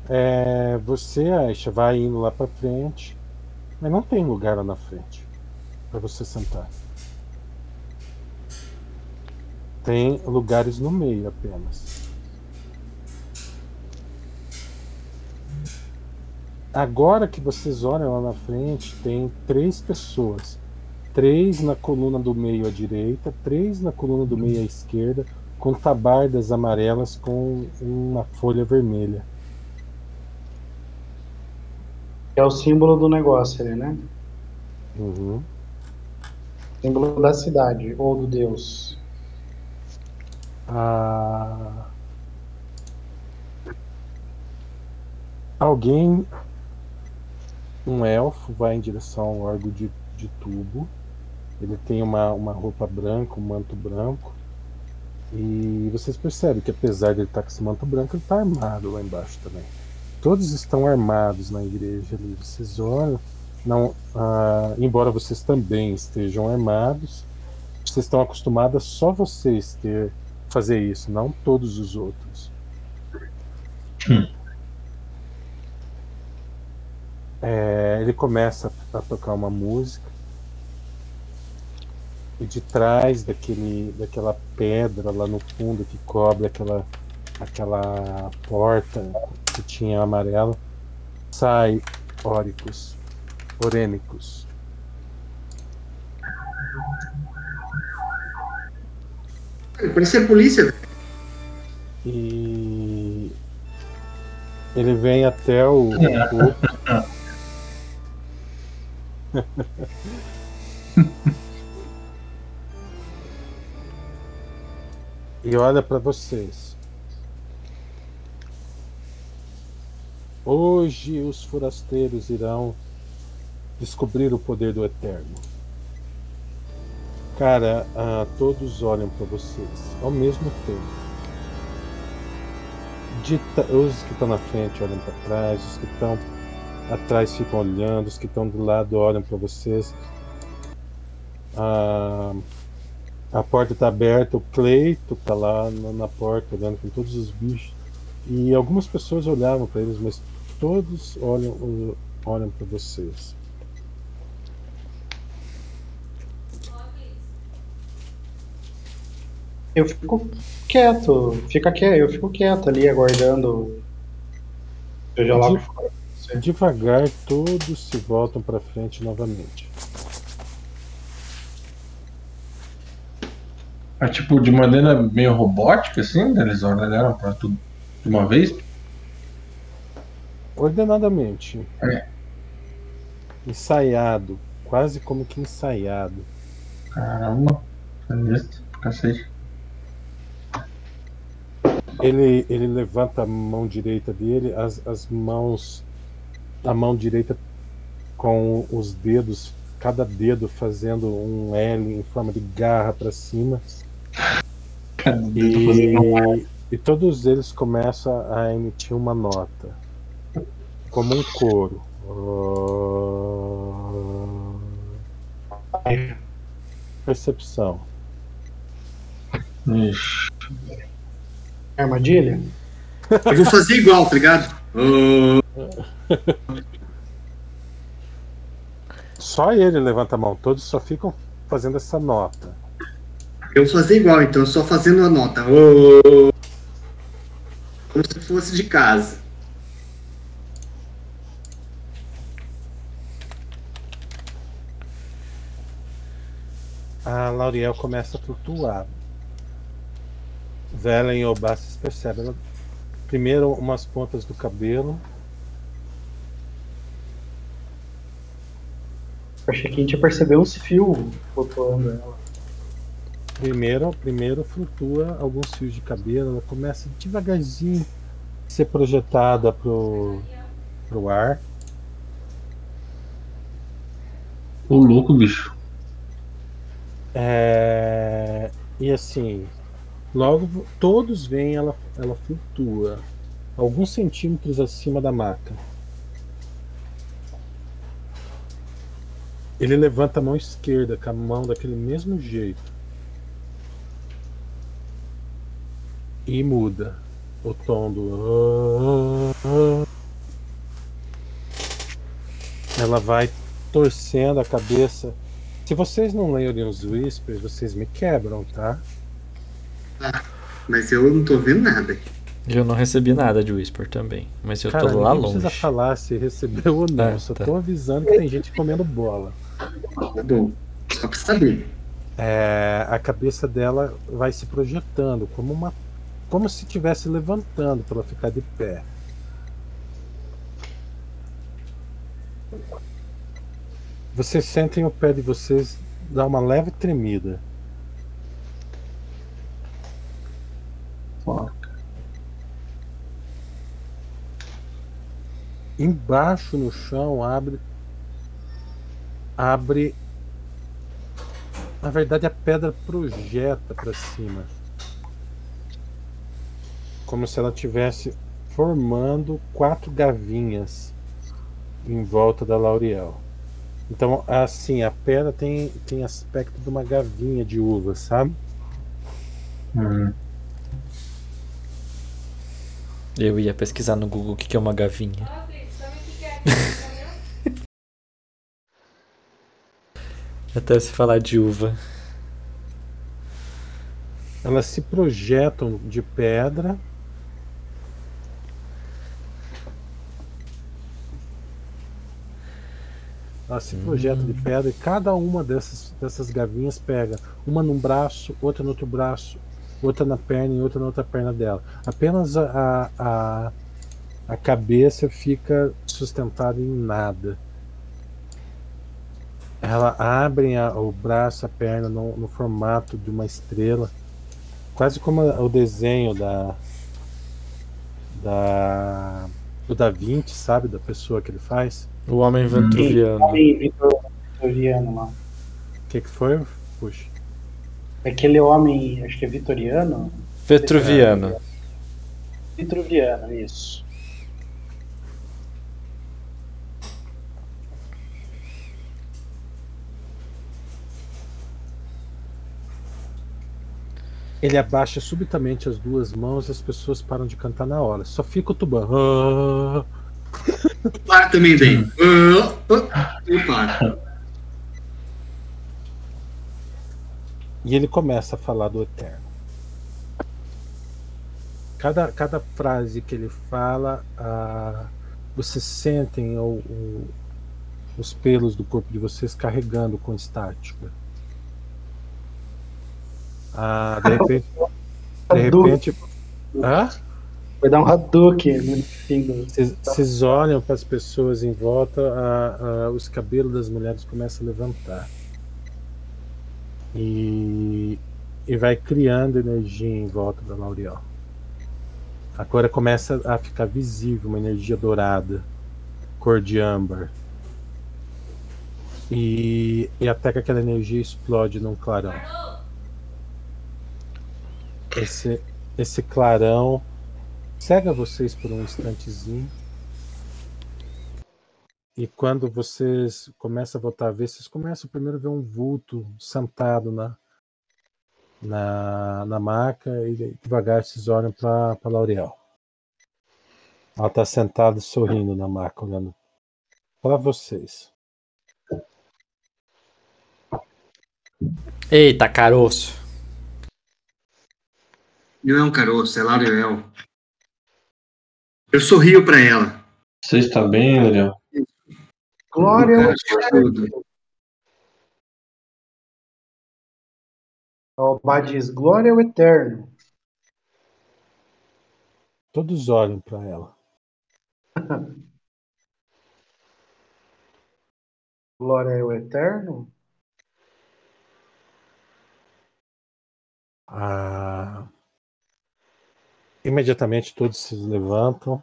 É, você, Aisha, vai indo lá pra frente, mas não tem lugar lá na frente para você sentar. Tem lugares no meio apenas. Agora que vocês olham lá na frente, tem três pessoas. Três na coluna do meio à direita, três na coluna do meio à esquerda, com tabardas amarelas com uma folha vermelha. É o símbolo do negócio ali, né? Uhum. Símbolo da cidade, ou do deus. Ah, Alguém, um elfo, vai em direção ao órgão de, de tubo. Ele tem uma, uma roupa branca, um manto branco. E vocês percebem que apesar de ele estar com esse manto branco, ele está armado lá embaixo também. Todos estão armados na igreja ali. Vocês olham, não, ah, embora vocês também estejam armados, vocês estão acostumados a só vocês ter fazer isso, não todos os outros. É, ele começa a tocar uma música e de trás daquele, daquela pedra lá no fundo que cobre aquela, aquela porta que tinha amarela sai Óricos, Orênicos. Parece a polícia. E ele vem até o, e olha para vocês. Hoje os forasteiros irão descobrir o poder do Eterno. Cara, ah, todos olham para vocês ao mesmo tempo. De os que estão na frente olham para trás, os que estão atrás ficam olhando, os que estão do lado olham para vocês. Ah, a porta está aberta, o Cleito está lá na, na porta olhando com todos os bichos. E algumas pessoas olhavam para eles, mas todos olham, olham para vocês. Eu fico quieto, fica quieto, eu fico quieto ali aguardando. Seja lá o que for. Devagar, todos se voltam para frente novamente. É tipo de maneira meio robótica, assim, eles ordenaram pra tudo de uma vez. Ordenadamente. É. Ensaiado. Quase como que ensaiado. Caramba, sinistro, cacete. Ele, ele levanta a mão direita dele, as, as mãos. A mão direita com os dedos, cada dedo fazendo um L em forma de garra para cima. Cada dedo fazendo um E, e todos eles começam a emitir uma nota. Como um coro. Percepção. Ixi, Armadilha? Eu vou fazer igual, tá ligado? Ô, Só ele levanta a mão, todos só ficam fazendo essa nota. Eu vou fazer igual, então, só fazendo a nota. Ô, Como se fosse de casa. A Lauriel começa a flutuar. Velen e Obassis percebem. Ela- Primeiro umas pontas do cabelo. Achei que a gente ia perceber uns fios flutuando ela. Primeiro, primeiro flutua alguns fios de cabelo. Ela começa devagarzinho a ser projetada pro, pro ar. Ô louco, bicho. É, E assim, logo todos veem ela, ela flutua alguns centímetros acima da maca. Ele levanta a mão esquerda com a mão daquele mesmo jeito. E muda o tom do. Ela vai torcendo a cabeça. Se vocês não lerem os whispers, vocês me quebram, tá? Mas eu não tô vendo nada aqui. Eu não recebi nada de Whisper também, mas eu Cara, tô lá não longe. precisa falar se recebeu ou não. Ah, Só tá. tô avisando que tem gente comendo bola. Tá bom. Só pra saber. É, a cabeça dela vai se projetando como uma como se estivesse levantando para ela ficar de pé. Vocês sentem o pé de vocês dar uma leve tremida. Embaixo no chão abre abre na verdade a pedra projeta para cima. Como se ela tivesse formando quatro gavinhas em volta da Lauriel. Então, assim, a pedra tem, tem aspecto de uma gavinha de uva, sabe? Hum. Eu ia pesquisar no Google o que que é uma gavinha. Até se falar de uva. Elas se projetam de pedra. Elas se projetam de pedra e cada uma dessas, dessas gavinhas pega uma num braço, outra no outro braço, outra na perna e outra na outra perna dela. Apenas a, a, a cabeça fica sustentada em nada. Ela abrem a- o braço, a perna no, no formato de uma estrela. Quase como a- o desenho da. Da. Do Da Vinci, sabe? Da pessoa que ele faz. O homem ventruviano. Homem Vitor- vitoriano lá. O que, que foi? Puxa. Aquele homem, acho que é vitoriano? Vetruviano. Vitruviano, isso. Ele abaixa subitamente as duas mãos e as pessoas param de cantar na hora. Só fica o tubarão. Para também ah, Eu paro. E ele começa a falar do Eterno. Cada, cada frase que ele fala, ah, vocês sentem o- o- os pelos do corpo de vocês carregando com estática. Ah, de repente. De repente. Hã? Vai dar um Hadouken fim do. Vocês- Vocês olham para as pessoas em volta, a- a- os cabelos das mulheres começam a levantar. E, e vai criando energia em volta da Lauriel. Agora começa a ficar visível uma energia dourada, cor de âmbar. E, e até que aquela energia explode num clarão. Esse, esse clarão cega vocês por um instantezinho. E quando vocês começam a voltar a ver, vocês começam primeiro a ver um vulto sentado na, na, na maca e devagar vocês olham para Lauriel. Ela está sentada sorrindo na maca, olhando para vocês. Eita, caroço. Não é um caroço, é Laurel. Eu sorrio pra ela. Você está bem, Daniel? Glória ao Cara, Eterno. O Bá diz, glória ao Eterno. Todos olham para ela. Glória ao Eterno? Ah, imediatamente todos se levantam.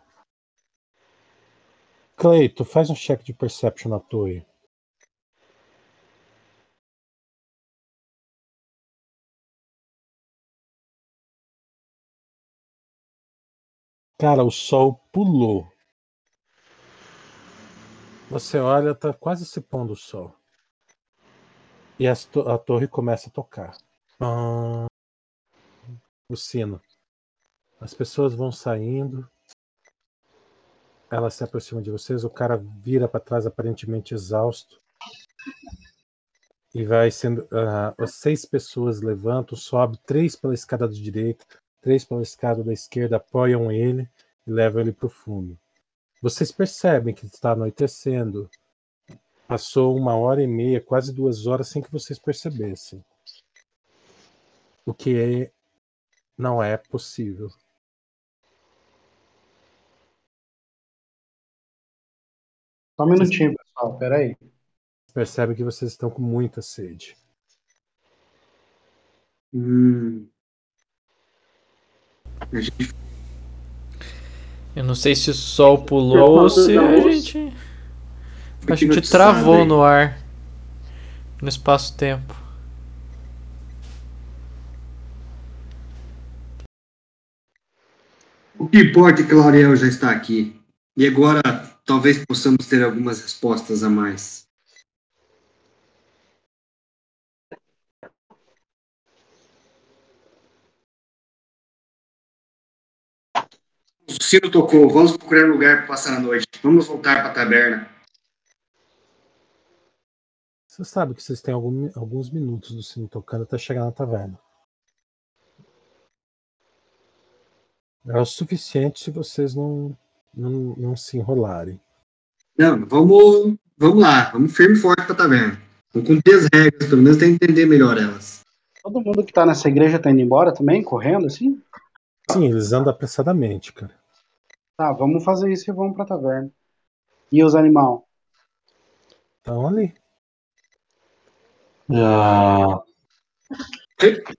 Cleito, faz um check de perception na torre. Cara, o sol pulou. Você olha, tá quase se pondo o sol. E a torre começa a tocar. Pam. O sino. As pessoas vão saindo. Ela se aproxima de vocês. O cara vira para trás, aparentemente exausto. E vai sendo. ah, as seis pessoas levantam, sobe, três pela escada da direita, três pela escada da esquerda, apoiam ele e levam ele para o fundo. Vocês percebem que está anoitecendo. Passou uma hora e meia, quase duas horas, sem que vocês percebessem. O que é- não é possível. Só um minutinho, pessoal, peraí. Percebem que vocês estão com muita sede. Hum. Gente Eu não sei se o sol pulou ou se a gente. A gente travou no ar. No espaço-tempo. O que importa é que Laurel já está aqui. E agora talvez possamos ter algumas respostas a mais. O sino tocou. Vamos procurar um lugar para passar a noite. Vamos voltar para a taberna. Você sabe que vocês têm algum- alguns minutos do sino tocando até chegar na taverna. É o suficiente se vocês não, não, não se enrolarem. Não, vamos, vamos lá. Vamos firme e forte para a taberna. Vamos cumprir as regras, pelo menos tentar entender melhor elas. Todo mundo que tá nessa igreja tá indo embora também, correndo assim? Sim, eles andam apressadamente, cara. Tá, vamos fazer isso e vamos pra taverna. E os animal? Estão ali. Já.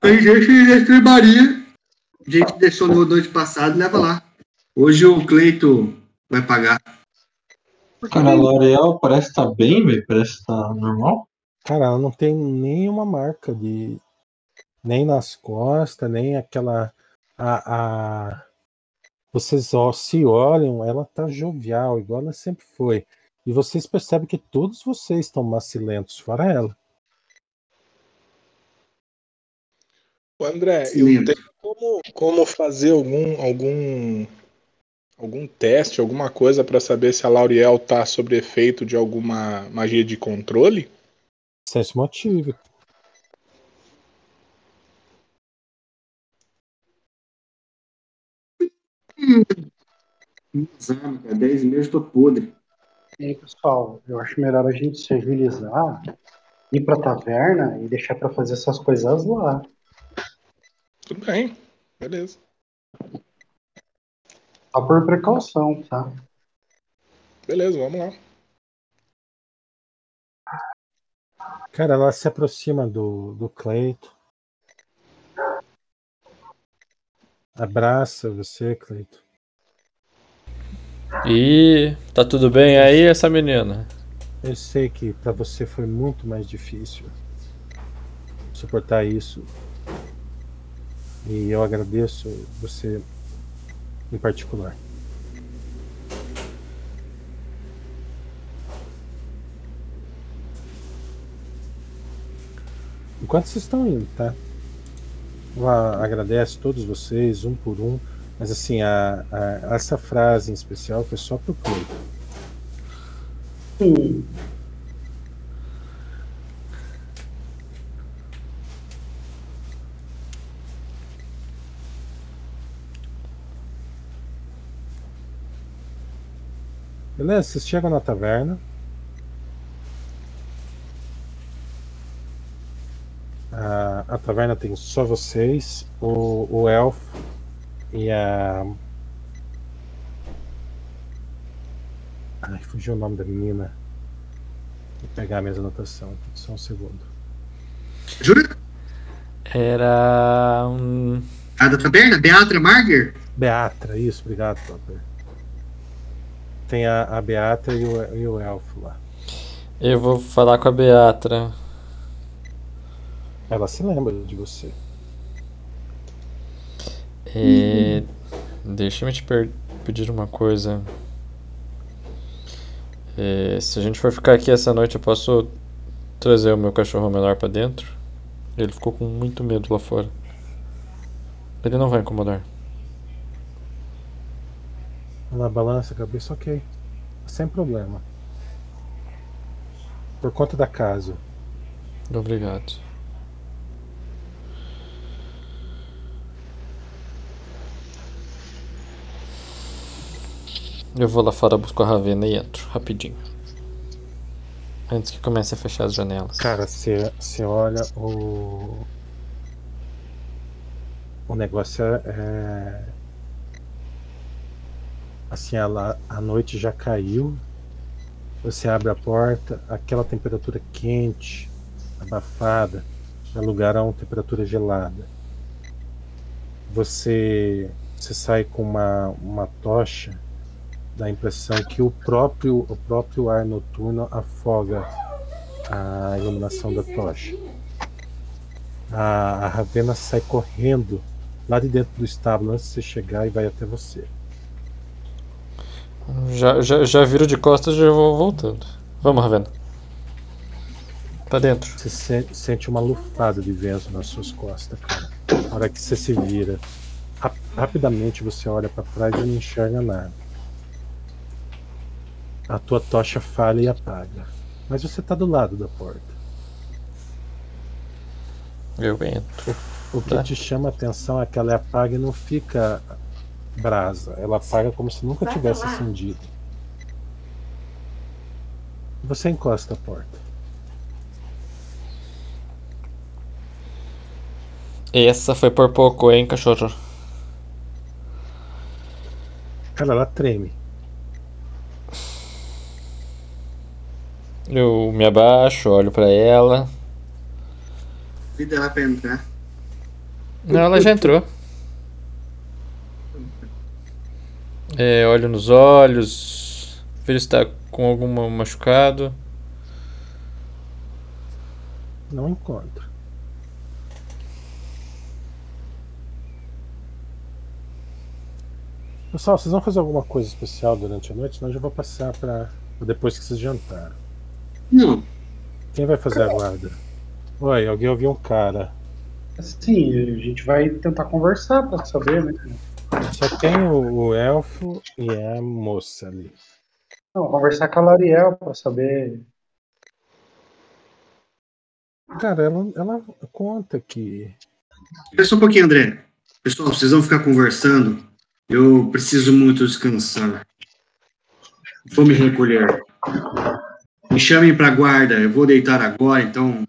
Tem gente que estribaria. A gente deixou no noite passada e leva lá. Hoje o Cleito vai pagar. Cara, a L'Oreal parece estar bem, velho. Parece estar normal. Cara, ela não tem nenhuma marca de. Nem nas costas, nem aquela. A, a... Vocês ó, se olham, ela tá jovial, igual ela sempre foi. E vocês percebem que todos vocês estão macilentos, fora ela. André, Sim, eu tenho como, como fazer algum, algum, algum teste, alguma coisa para saber se a Lauriel tá sob efeito de alguma magia de controle? Sense motivo. Exame, cara. 10 meses tô podre. E aí, pessoal, eu acho melhor a gente se agilizar, ir pra taverna e deixar pra fazer essas coisas lá. Tudo bem, beleza. Só por precaução, tá? Beleza, vamos lá. Cara, ela se aproxima do, do Cleito. Abraça você, Cleito. E tá tudo bem aí, essa menina? Eu sei que pra você foi muito mais difícil suportar isso. E eu agradeço você em particular. Enquanto vocês estão indo, tá? Ela agradece todos vocês, um por um. Mas assim, a, a- essa frase em especial foi só pro Cleito. Hum, Beleza, vocês chegam na taverna. A, a taverna tem só vocês, o, o elfo e a. Ai, fugiu o nome da menina. Vou pegar a minha anotação, só um segundo. Jura? Era um. A da taberna? Beatra Marger? Beatra, isso, obrigado, Topper. Tem a, a Beatra e o, e o elfo lá. Eu vou falar com a Beatra. Ela se lembra de você. É, Deixa-me te per- pedir uma coisa. É, se a gente for ficar aqui essa noite, eu posso trazer o meu cachorro menor pra dentro? Ele ficou com muito medo lá fora. Ele não vai incomodar. Ela balança a cabeça, ok. Sem problema. Por conta da casa. Obrigado. Eu vou lá fora buscar a Ravena e entro, rapidinho. Antes que comece a fechar as janelas. Cara, você olha o. O negócio é. É- Assim, ela, a noite já caiu. Você abre a porta, aquela temperatura quente, abafada, dá lugar a uma temperatura gelada. Você, você sai com uma, uma tocha, dá a impressão que o próprio, o próprio ar noturno afoga a iluminação da tocha. A, a Ravena sai correndo lá de dentro do estábulo antes de você chegar e vai até você. Já, já, já viro de costas e já vou voltando. Vamos, Ravena. Pra dentro. Você se- sente uma lufada de vento nas suas costas, cara. Na hora que você se vira, rap- rapidamente você olha pra trás e não enxerga nada. A tua tocha falha e apaga. Mas você tá do lado da porta. Eu entro. O que Tá. te chama a atenção é que ela apaga e não fica brasa. Ela apaga como se nunca tivesse acendido. Você encosta a porta. Essa foi por pouco, hein, cachorro? Cara, ela treme. Eu me abaixo, olho pra ela. Vida ela pra entrar. Não, ela já entrou. É, olho nos olhos, vejo se tá com algum machucado. Não encontra. Pessoal, vocês vão fazer alguma coisa especial durante a noite? Senão eu já vou passar para depois que vocês jantaram. Não. Quem vai fazer a guarda? Oi, alguém ouviu um cara. Sim, a gente vai tentar conversar pra saber, né? Só tem o, o elfo e a moça ali. Não, conversar com a Lariel pra saber. Cara, ela, ela conta que. Só um pouquinho, André. Pessoal, vocês vão ficar conversando. Eu preciso muito descansar. Vou me recolher. Me chamem para guarda. Eu vou deitar agora, então.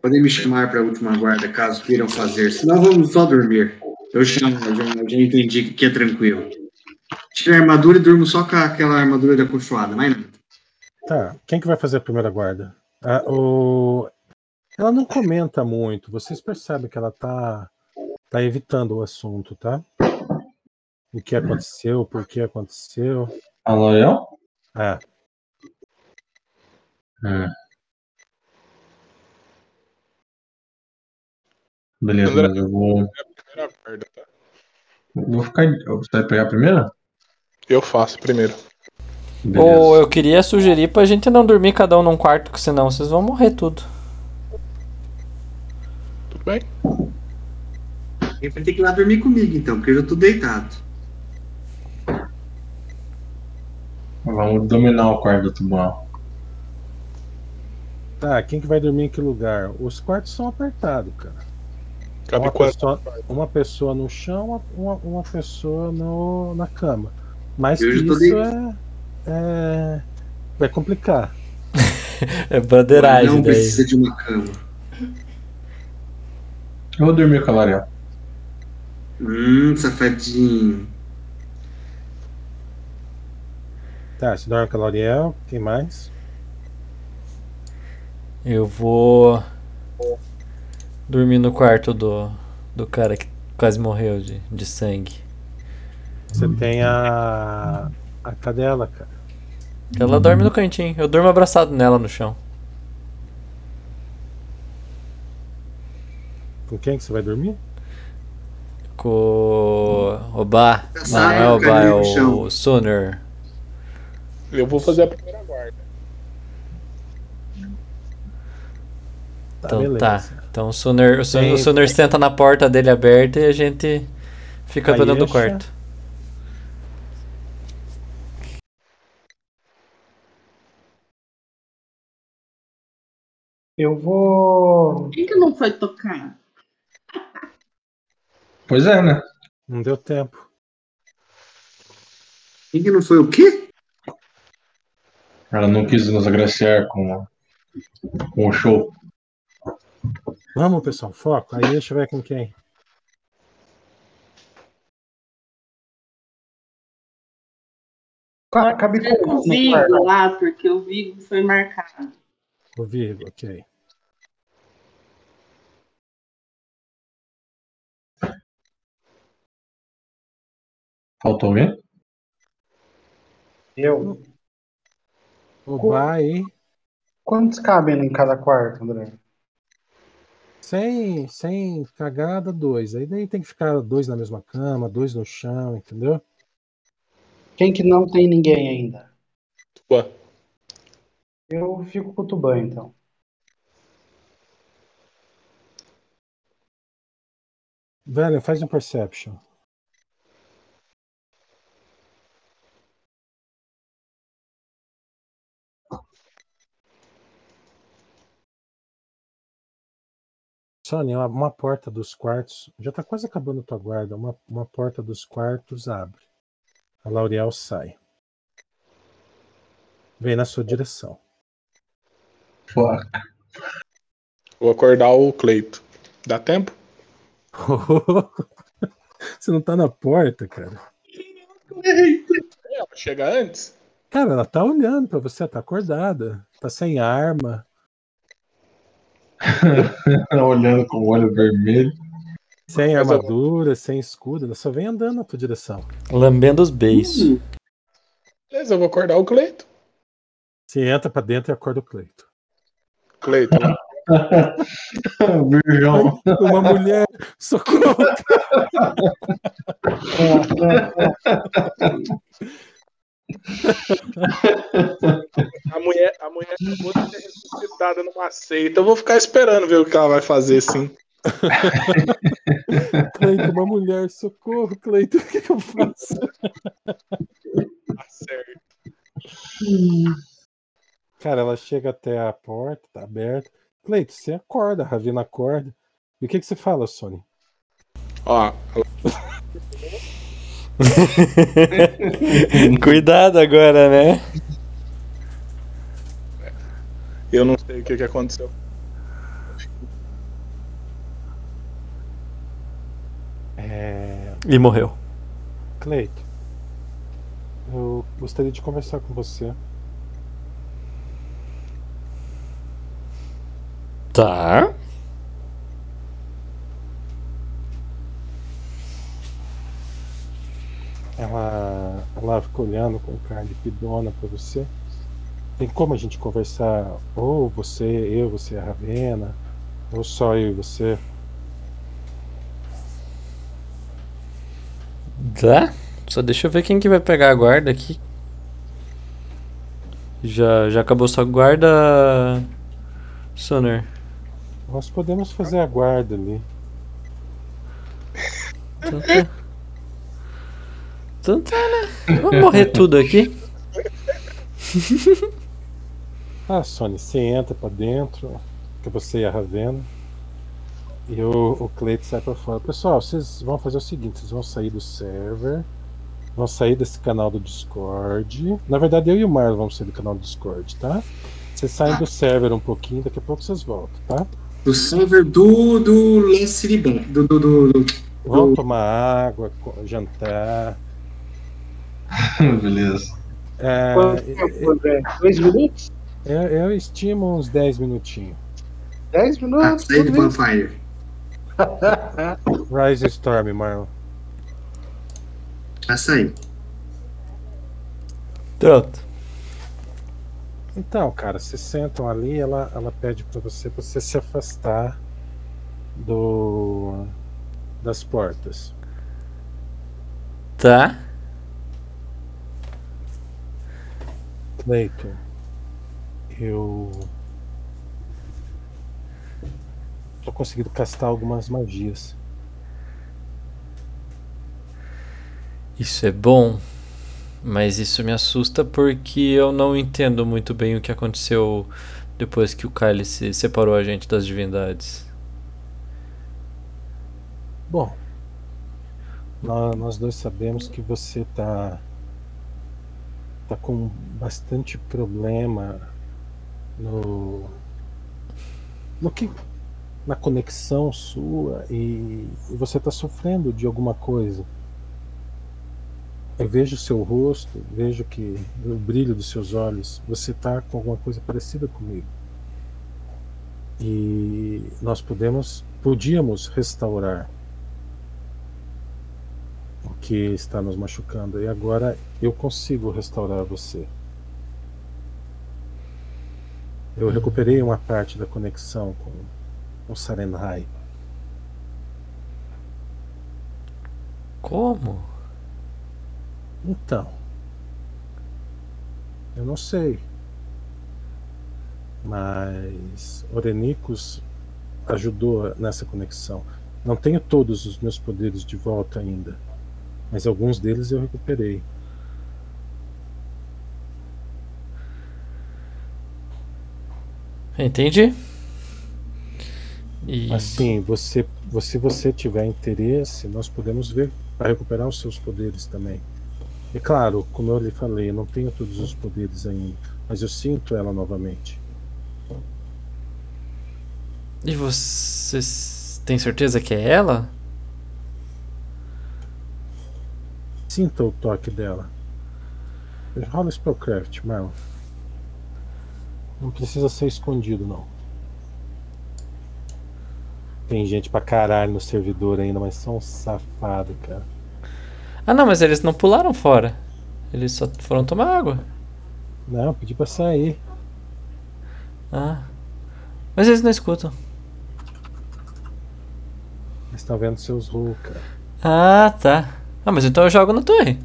Podem me chamar para a última guarda, caso queiram fazer. Senão vamos só dormir. Eu já, já, já entendi que aqui é tranquilo. Tiro a armadura e durmo só com aquela armadura da cochoada, mais nada. Tá, quem que vai fazer a primeira guarda? Ah, o... Ela não comenta muito, vocês percebem que ela tá, tá evitando o assunto, tá? O que aconteceu, por que aconteceu. A L'Oréal? É, Hum. Beleza, mas eu vou. Primeira guarda, tá? Vou ficar. Você vai pegar a primeira? Eu faço primeiro. Ou eu queria sugerir pra gente não dormir cada um num quarto, que senão vocês vão morrer tudo. Tudo bem? Alguém vai ter que ir lá dormir comigo, então, porque eu já tô deitado. Vamos dominar o quarto do tubarão. tá, quem que vai dormir em que lugar? Os quartos são apertados, cara. Cabe Uma quatro. pessoa, uma pessoa no chão, uma, uma pessoa no, na cama. Tô isso é, é- Vai complicar. É bandeiragem não daí. precisa de uma cama. Eu vou dormir com a Lariel. Hum, safadinho. Tá, se dorme com a L'Oreal, quem mais? Eu vou dormir no quarto do, do cara que quase morreu de, de sangue. Você tem a. a cadela, cara. Ela dorme no cantinho. Eu durmo abraçado nela no chão. Com quem que você vai dormir? Com o Obá. Não, não é Abraçado, o Obá, é o Sooner. Eu vou fazer a primeira guarda. Tá, Então beleza. tá. Então o Sooner, o Sooner, o Sooner senta na porta dele aberta e a gente fica pra dentro do quarto. Eu vou. Quem que não foi tocar? Pois é, né? Não deu tempo. Quem que não foi o quê? Ela não quis nos agraciar com, com o show. Vamos, pessoal, foco. Aí deixa eu ver com quem. Ca- Cabe com o Vigo lá, porque o Vigo foi marcado. O Vigo, ok. Faltou alguém? Eu. O Bai, Quantos cabem em cada quarto, André? Sem, sem cagada, dois. Aí daí tem que ficar dois na mesma cama, dois no chão, entendeu? Quem que não tem ninguém ainda? Tua. Eu fico com o Tuban, então. Velho, faz um perception. Sônia, uma, uma porta dos quartos. Já tá quase acabando a tua guarda. Uma, uma porta dos quartos abre. A L'Oreal sai. Vem na sua direção. Fuck. Vou acordar o Cleito. Dá tempo? Você não tá na porta, cara. É, ela chega antes? Cara, ela tá olhando pra você, tá acordada. Tá sem arma. Olhando com o olho vermelho. Sem Mas eu- armadura, sem escudo. Só vem andando na tua direção. Lambendo os beiços. Hum, Beleza, eu vou acordar o Cleito. Você entra pra dentro e acorda o Cleito. Cleito, Virgão. Uma mulher, socorro! a mulher, a mulher acabou de ser ressuscitada numa seita. Eu vou ficar esperando ver o que ela vai fazer, sim. Cleito, uma mulher, socorro, Cleito, o que, que eu faço? Tá certo. Cara, ela chega até a porta, tá aberta. Cleito, você acorda, a Ravina acorda. E o que, que você fala, Sony? Ó, Cuidado agora, né? eu não sei o que, que aconteceu. É... E morreu. Cleito, eu gostaria de conversar com você. Tá. Ela, ela fica olhando com cara de pidona pra você. Tem como a gente conversar? Ou você, eu, você e a Ravena? Ou só eu e você? Tá. Só deixa eu ver quem que vai pegar a guarda aqui. Já, já acabou sua guarda, Soner? Nós podemos fazer a guarda ali. Então tá. Então tá, né? Vamos morrer tudo aqui. Ah, Sony, você entra pra dentro, que você e a Ravena. E o, o Cleito sai pra fora. Pessoal, vocês vão fazer o seguinte: vocês vão sair do server vão sair desse canal do Discord. Na verdade, eu e o Marlon vamos sair do canal do Discord, tá? Vocês saem do server um pouquinho, daqui a pouco vocês voltam, tá? Do server do, do Lance Liban. Do, do, do, do- Vão tomar água, jantar. Beleza. É, Quanto tempo, André? Dois minutos? eu, eu estimo uns 10 minutinhos. Dez Ah, minutos? sair do tudo bem. Bonfire. Rise Storm, Marlon. Já saiu. Pronto. Então, cara, vocês sentam ali, ela, ela pede pra você pra você se afastar do das portas. Tá. Clayton, eu tô conseguindo castar algumas magias. Isso é bom, mas isso me assusta porque eu não entendo muito bem o que aconteceu depois que o Cálice separou a gente das divindades. Bom, nó- nós dois sabemos que você tá tá com bastante problema no no que na conexão sua e, e você tá sofrendo de alguma coisa. Eu vejo o seu rosto, vejo que o brilho dos seus olhos, você tá com alguma coisa parecida comigo. E nós podemos podíamos restaurar o que está nos machucando. E agora eu consigo restaurar você. Eu recuperei uma parte da conexão com o Sarenhai. Como? Então, eu não sei. Mas Orenicus ajudou nessa conexão. Não tenho todos os meus poderes de volta ainda, mas alguns deles eu recuperei. Entendi. E Assim, você, você, se você tiver interesse, nós podemos ver para recuperar os seus poderes também. E claro, como eu lhe falei, eu não tenho todos os poderes ainda, mas eu sinto ela novamente. E você tem certeza que é ela? Sinta o toque dela. Rola Spellcraft, Marlon. Não precisa ser escondido, não. Tem gente pra caralho no servidor ainda, mas são um safado, cara. Ah, não, mas eles não pularam fora. Eles só foram tomar água. Não, pedi pra sair. Ah. Mas eles não escutam. Eles estão vendo seus rolls, cara. Ah, tá. Ah, mas então eu jogo na torre.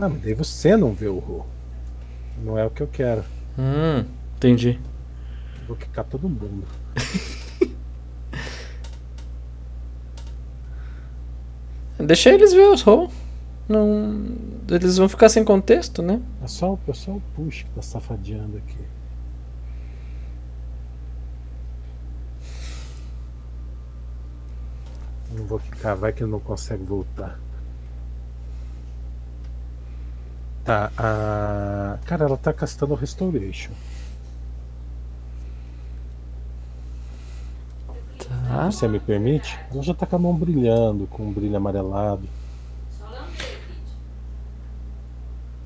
Ah, mas daí você não vê o roll. Não é o que eu quero. Hum, entendi. Vou quicar todo mundo. Deixa eles ver os roll. Não. Eles vão ficar sem contexto, né? É só, é só o push que tá safadeando aqui. Não vou quicar, vai que ele não consegue voltar. Tá, a. Cara, ela tá castando Restoration. Tá. Você me permite? Ela já tá com a mão brilhando, com um brilho amarelado.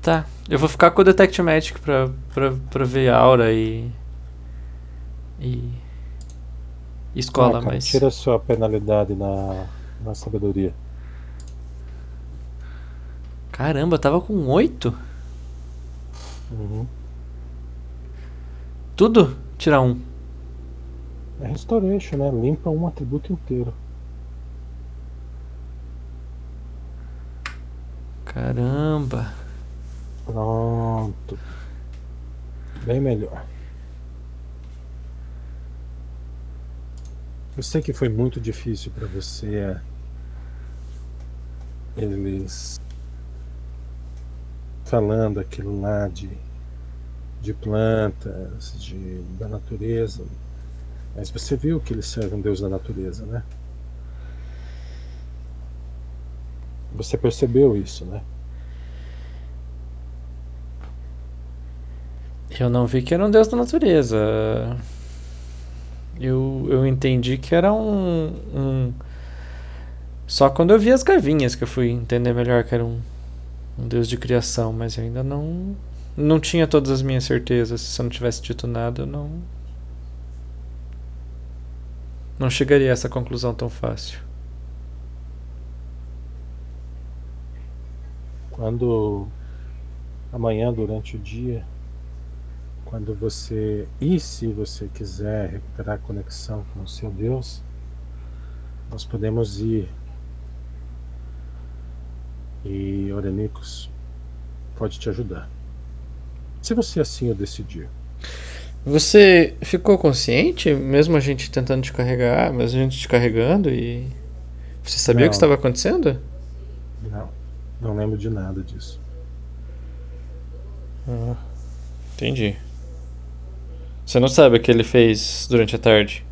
Tá. Eu vou ficar com o Detect Magic pra, pra, pra ver a aura e. E. Escola, Ah, cara, mas. Tira a sua penalidade na, na sabedoria. Caramba, tava com 8? Uhum. Tudo? Tirar um. É Restoration, né? Limpa um atributo inteiro. Caramba. Pronto. Bem melhor. Eu sei que foi muito difícil para você. é, Eles falando aquilo lá de, de plantas, de, da natureza. Mas você viu que ele serve um Deus da natureza, né? Você percebeu isso, né? Eu não vi que era um Deus da natureza. Eu, eu entendi que era um, um. Só quando eu vi as gavinhas que eu fui entender melhor que era um um deus de criação, mas eu ainda não. Não tinha todas as minhas certezas. Se eu não tivesse dito nada, eu não. Não chegaria a essa conclusão tão fácil. Quando amanhã durante o dia, quando você e se você quiser recuperar a conexão com o seu Deus, nós podemos ir e Orenicos pode te ajudar. Se você assim o decidir. Você ficou consciente, mesmo a gente tentando te carregar, mesmo a gente te carregando e. Você sabia o Não. que estava acontecendo? Não, não lembro de nada disso. Ah, entendi. Você não sabe o que ele fez durante a tarde?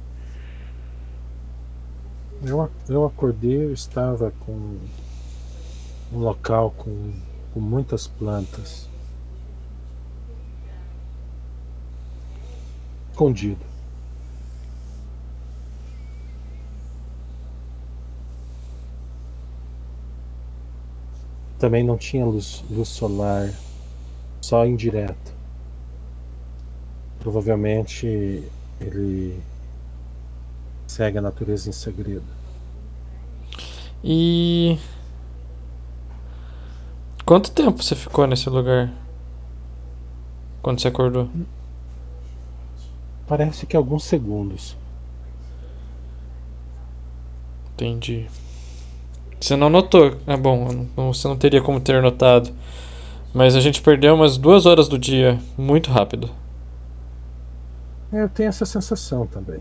Eu, eu acordei, eu estava com um local com, com muitas plantas. Escondido. Também não tinha luz, luz solar, só indireto. Provavelmente ele segue a natureza em segredo. E. Quanto tempo você ficou nesse lugar? Quando você acordou? Parece que alguns segundos. Entendi. Você não notou? Ah, bom, você não teria como ter notado. Mas a gente perdeu umas duas horas do dia muito rápido. É, Eu tenho essa sensação também.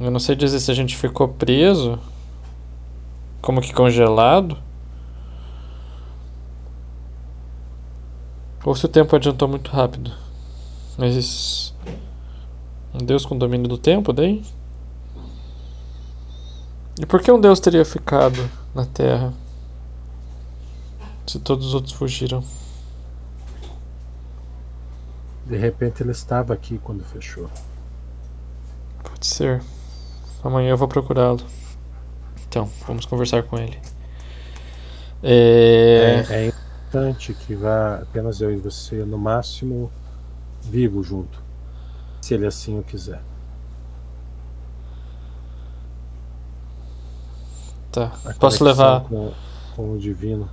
Eu não sei dizer se a gente ficou preso, como que congelado, ou se o tempo adiantou muito rápido. Mas. Um deus com domínio do tempo, daí? E por que um deus teria ficado na Terra? Se todos os outros fugiram. De repente ele estava aqui quando fechou. Pode ser. Amanhã eu vou procurá-lo. Então, vamos conversar com ele. É... É, é importante que vá apenas eu e você, no máximo, vivo junto. Se ele assim o quiser. Tá. A Posso levar. Com, com o divino.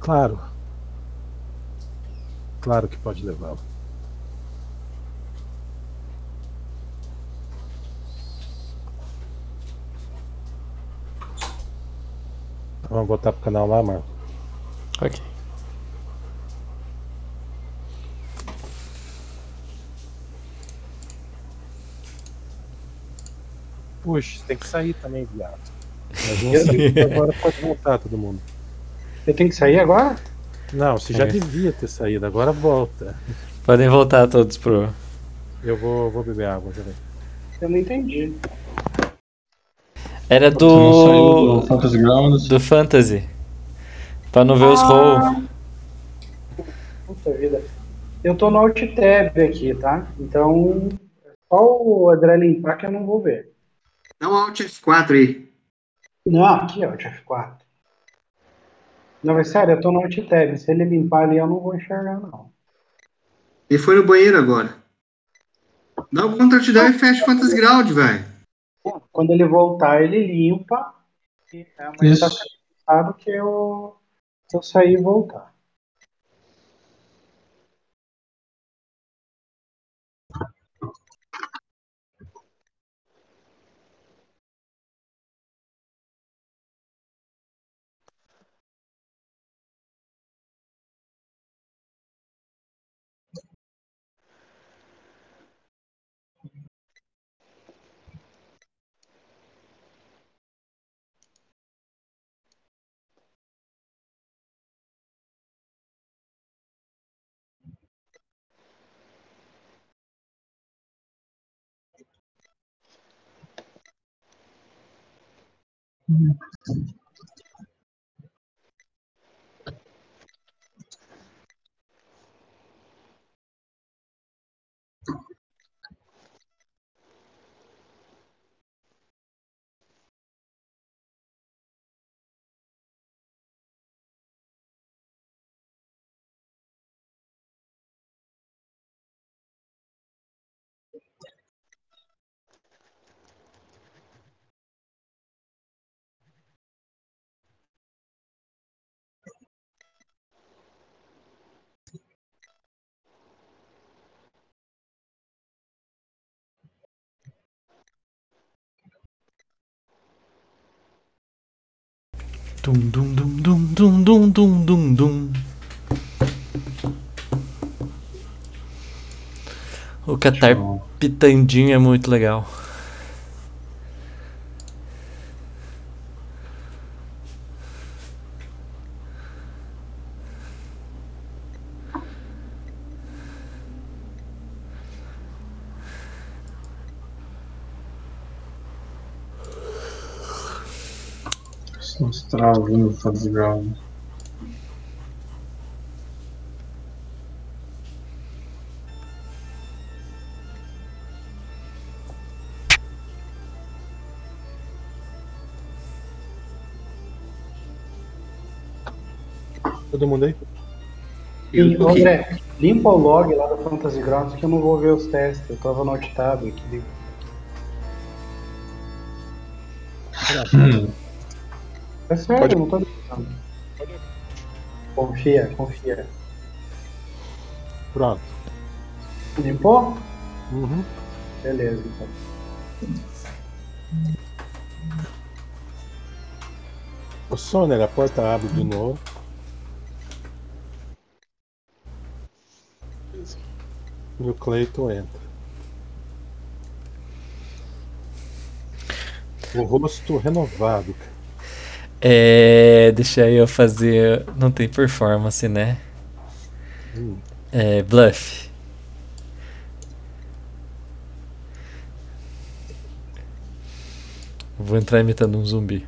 Claro. Claro que pode levá-lo. Vamos voltar pro canal lá, Marco. Ok. Puxa, você tem que sair também, viado. Mas não sei, agora pode voltar todo mundo. Eu tenho que sair agora? Não, você já É. devia ter saído, agora volta. Podem voltar todos pro. Eu vou, vou beber água, peraí. Eu não entendi. Era do. do Fantasy Grounds? Do Fantasy. Pra não ver os roll. Puta vida. Eu tô no Alt Tab aqui, tá? Então, só o André limpar que eu não vou ver. Dá um Alt F4 aí. Não, aqui, ó, Alt F4. Não, mas sério, eu tô no Alt Tab. Se ele limpar ali, eu não vou enxergar, não. Ele foi no banheiro agora. Dá o Ctrl Alt Del e fecha o Fantasy Ground, velho. Quando ele voltar, ele limpa. E, é, mas tá Isso. pensado que eu, que eu sair e voltar. Mm-hmm. Dum dum dum dum dum dum dum dum dum. O Catar pitandinho é muito legal. Travinhos fadigados. Todo mundo aí? Sim, André, limpa o log lá do Fantasy Grounds que eu não vou ver os testes. Eu tava no tab aqui. Hum, É sério, Pode- não tô brincando. Confia, confia. Pronto. Limpou? Uhum. Beleza, então. O Soner, a porta abre de novo. E o Cleiton entra. O rosto renovado. cara. É. Deixa eu fazer. Não tem performance, né? Hum. É. Bluff. Vou entrar imitando um zumbi.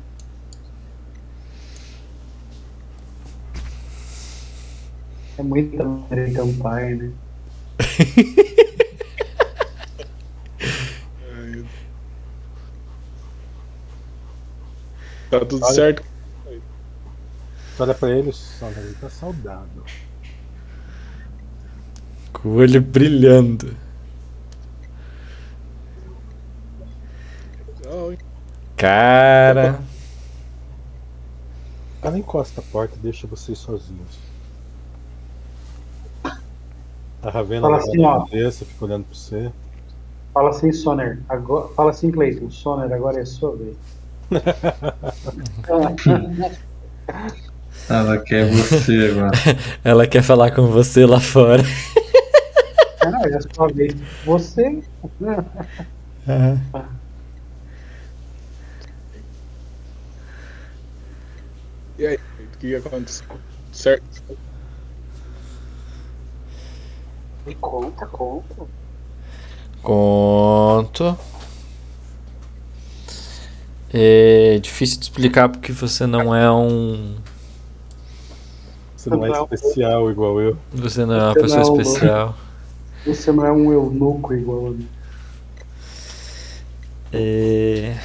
É muita American Pie, né? Tá tudo Olha. certo. Olha pra ele, o Soner, ele tá saudável. Com o olho brilhando. Cara. Ela encosta a porta e deixa vocês sozinhos. A Ravena Fala assim, ó. cabeça, fica olhando pra você. Fala assim, Soner. Agora... Fala assim, Cleiton. Soner, agora é sua vez. ela quer você agora. Ela quer falar com você lá fora. Ah, é vez. Você? E aí, o que aconteceu? Certo. Me conta, conta. Conto. É difícil de explicar porque você não é um. Você não é especial igual eu. Você não é uma Você pessoa não, especial. Você não é um eunuco igual a mim. É...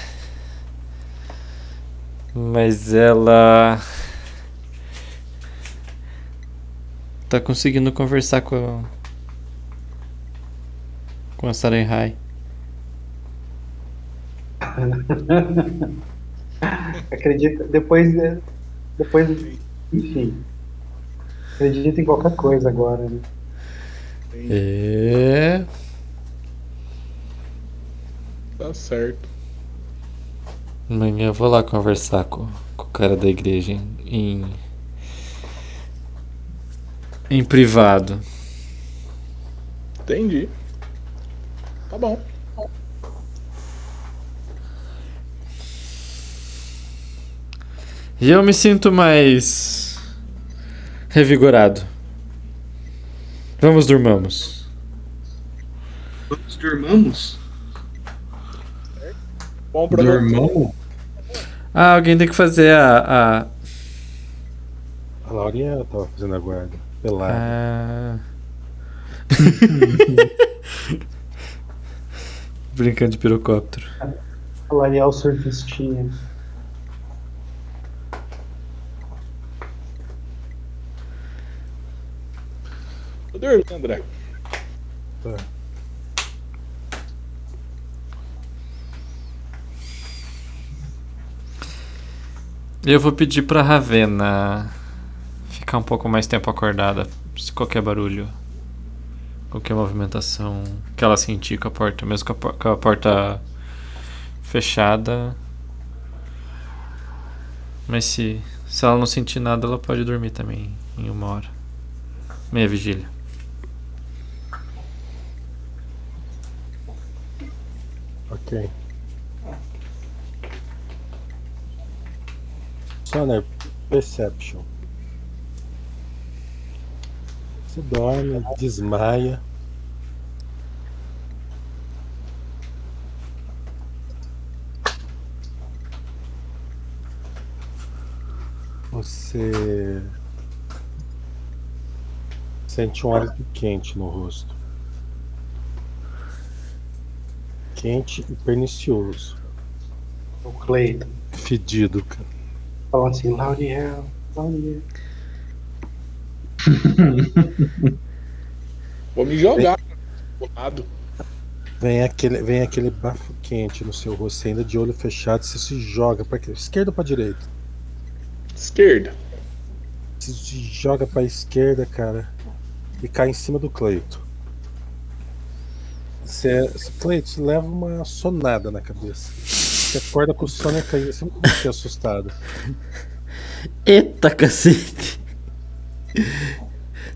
Mas ela. Tá conseguindo conversar com a. Com a Sarenhai. Acredita, depois, é, depois, enfim. Acredita em qualquer coisa agora, né? É. Tá certo. Amanhã eu vou lá conversar com, com o cara da igreja em, em. em privado. Entendi. Tá bom. E eu me sinto mais. revigorado. Vamos, durmamos. Vamos, dormamos? Bom. Dormão? Ah, alguém tem que fazer a. a... A Laurinha tava fazendo a guarda. Pelada. a... Brincando de pirocóptero. A Lariel surfistinha. Dormindo, André. Tá. Eu vou pedir pra Ravena ficar um pouco mais tempo acordada. Se qualquer barulho, qualquer movimentação que ela sentir com a porta, mesmo com a, por- com a porta fechada. Mas se, Se ela não sentir nada, ela pode dormir também em uma hora. Meia vigília. Ok. Sonar Perception. Você dorme, desmaia. Você sente um hálito quente no rosto. Quente e pernicioso. O Cleiton. Fedido, cara. Falando assim, Lauriel, Lauriel. Vou me jogar lado. Vem aquele, vem aquele bafo quente no seu rosto, ainda de olho fechado, você se joga para esquerda ou para direita? Esquerda. Você se joga para esquerda, cara, e cai em cima do Cleito. Você, Cleito, você leva uma sonada na cabeça. Você acorda com o sono caindo você assustado. Eita cacete!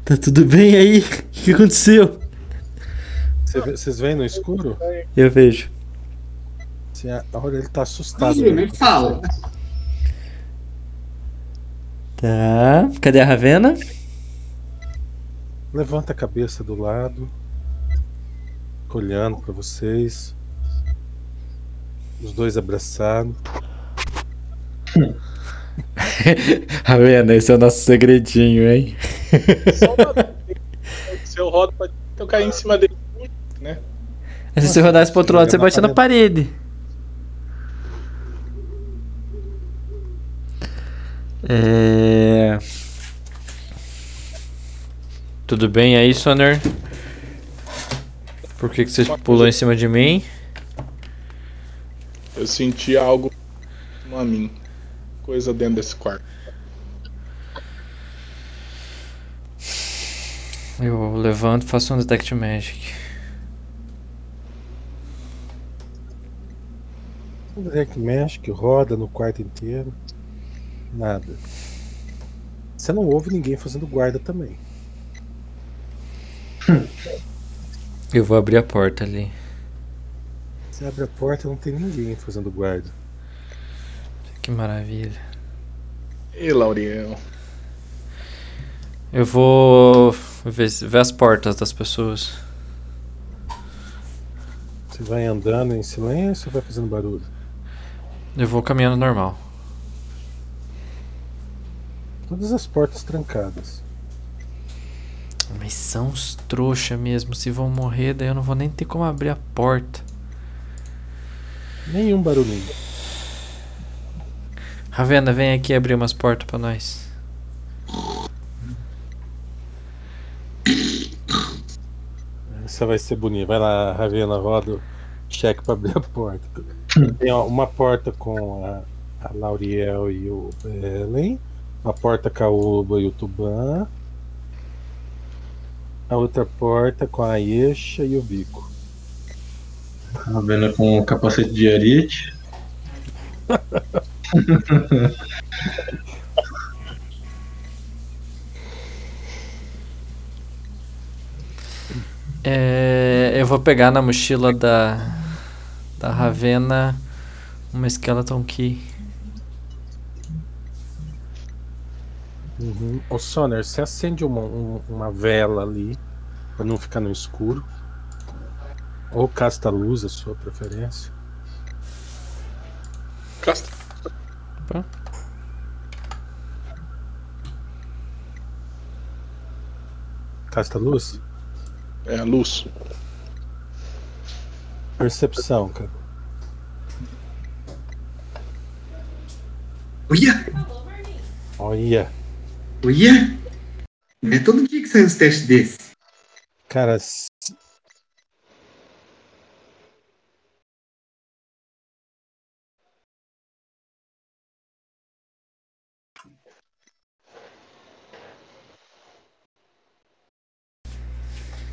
Tá tudo bem aí? O que aconteceu? Vocês veem no escuro? Eu vejo. Você olha, ele tá assustado. Ih, nem fala. Tá. Cadê a Ravena? Levanta a cabeça do lado, fica olhando pra vocês. Os dois abraçados. Ravena, esse é o nosso segredinho, hein? Só uma... Se eu rodo pra eu cair em cima dele. Né? Se você rodasse pro outro lado, você bate na parede. É... Tudo bem aí, Soner? Por que, que você pulou em cima de mim? Eu senti algo a mim. Coisa dentro desse quarto. Eu levanto e faço um Detect Magic. O mexe, que roda no quarto inteiro. Nada. Você não ouve ninguém fazendo guarda também. Eu vou abrir a porta ali. Você abre a porta e não tem ninguém fazendo guarda. Que maravilha. E Lauriel. Eu vou ver, ver as portas das pessoas. Você vai andando em silêncio ou vai fazendo barulho? Eu vou caminhando normal. Todas as portas trancadas. Mas são os trouxa mesmo. Se vão morrer, daí eu não vou nem ter como abrir a porta. Nenhum barulhinho. Ravena, vem aqui abrir umas portas pra nós. Essa vai ser bonita. Vai lá, Ravena, roda o cheque pra abrir a porta. Tem ó, uma porta com a, a Lauriel e o Belen. Uma porta com a Uba e o Tuban. A outra porta com a Yesha e o Vico. A Vena com capacete de ariete. É, eu vou pegar na mochila da da Ravena uma Skeleton Key. Uhum. Ô Soner, você acende uma, um- uma vela ali pra não ficar no escuro. Ou casta luz, a sua preferência. Casta. Casta luz? É, luz. Percepção, cara. Olha! Olha. Olha! Não é todo dia que sai uns testes desses. Cara,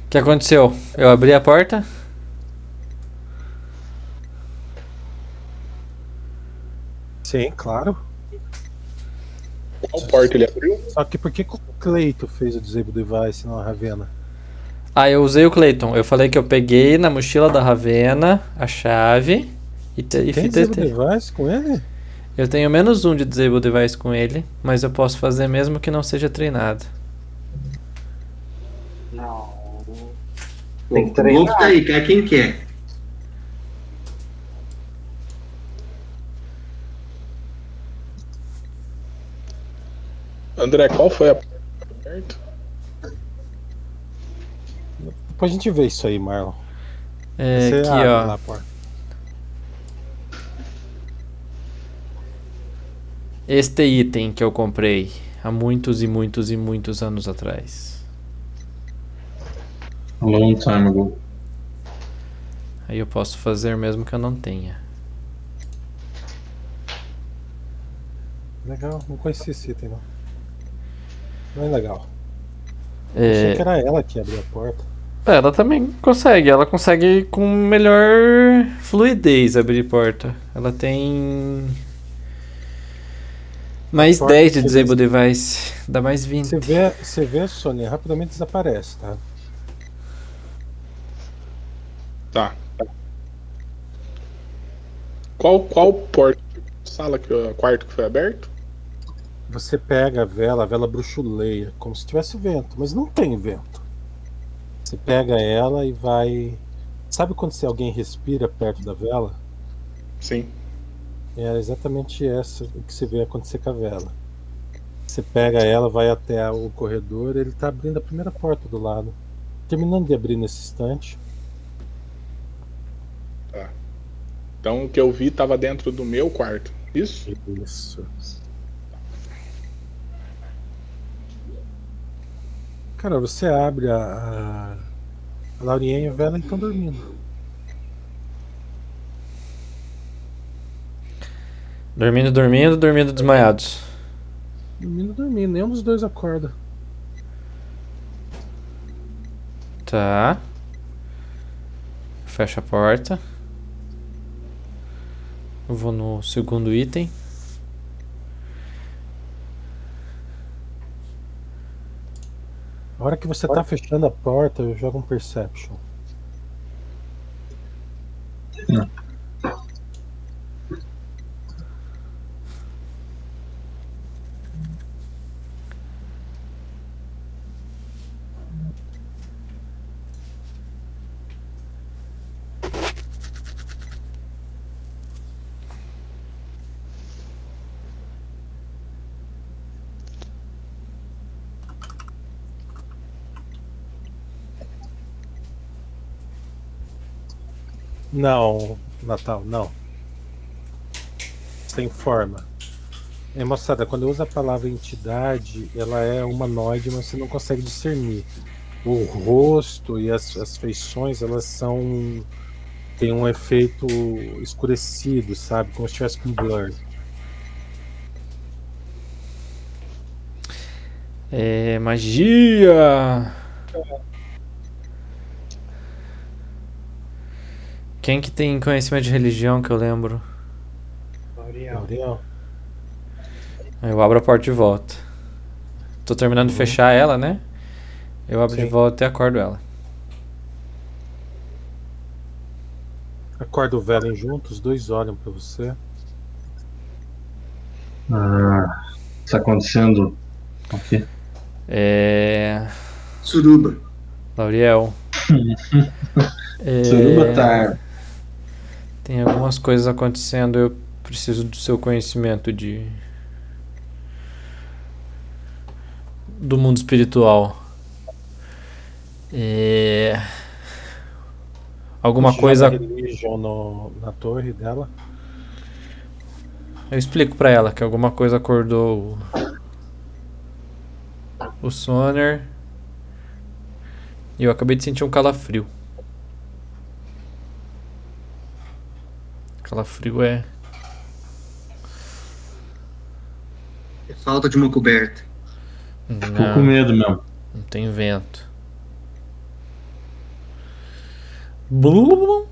O que aconteceu? Eu abri a porta? sim, claro. Qual porta ele abriu? Só que por que, o Cleito fez o Disable Device não a Ravena? Ah, eu usei o Clayton. Eu falei que eu peguei na mochila da Ravena a chave e, te, e Tem fiz Disable. Device com ele? Eu tenho menos um de Disable Device com ele, mas eu posso fazer mesmo que não seja treinado. Não. O Tem que treinar. tá aí, quer quem quer. André, qual foi a? Depois a gente vê isso aí, Marlon. É, Você aqui, abre ó. lá. Este item que eu comprei há muitos e muitos e muitos anos atrás. A long time ago. Aí eu posso fazer mesmo que eu não tenha. Legal, não conhecia esse item não. Não é legal. Achei É, que era ela que abriu a porta. ela também consegue, ela consegue com melhor fluidez abrir porta. Ela tem mais Porta 10 de Disable Device, dá mais 20. Você vê, você vê a Sônia rapidamente desaparece, tá? Tá. Qual, qual porta? Sala que quarto que foi aberto? Você pega a vela, a vela bruxuleia, como se tivesse vento, mas não tem vento. Você pega ela e vai. Sabe quando se alguém respira perto da vela? Sim. É exatamente essa o que você vê acontecer com a vela. Você pega ela, vai até o corredor, ele tá abrindo a primeira porta do lado. Terminando de abrir nesse instante. Então o que eu vi tava dentro do meu quarto. Isso? Isso. Cara, você abre a. A, Lauriinha e a Vela estão dormindo. Dormindo, dormindo, dormindo desmaiados. Dormindo, dormindo. Nenhum dos dois acorda. Tá. Fecha a porta. Eu vou no segundo item. A hora que você tá fechando a porta, eu jogo um Perception. Não, Natal, não. Sem forma. É, moçada, quando eu uso a palavra entidade, ela é humanoide, mas você não consegue discernir. O rosto e as, as feições, elas são. tem um efeito escurecido, sabe? Como se estivesse com blur. É. Magia! Quem que tem conhecimento de religião que eu lembro? Gabriel. Gabriel? Eu abro a porta de volta. Tô terminando de fechar ela, né? Eu abro de Sim. volta e acordo ela. Acorda o Velen junto, os dois olham pra você. Ah, está acontecendo aqui. É. Suruba. Lauriel. É, Suruba tá. Tem algumas coisas acontecendo, eu preciso do seu conhecimento de. do mundo espiritual. É... Alguma coisa. No, na torre dela. Eu explico pra ela que alguma coisa acordou o, o Soner. E eu acabei de sentir um calafrio. Calafrio é. É falta de uma coberta. Tô Não, com medo mesmo. não tem vento. Blum.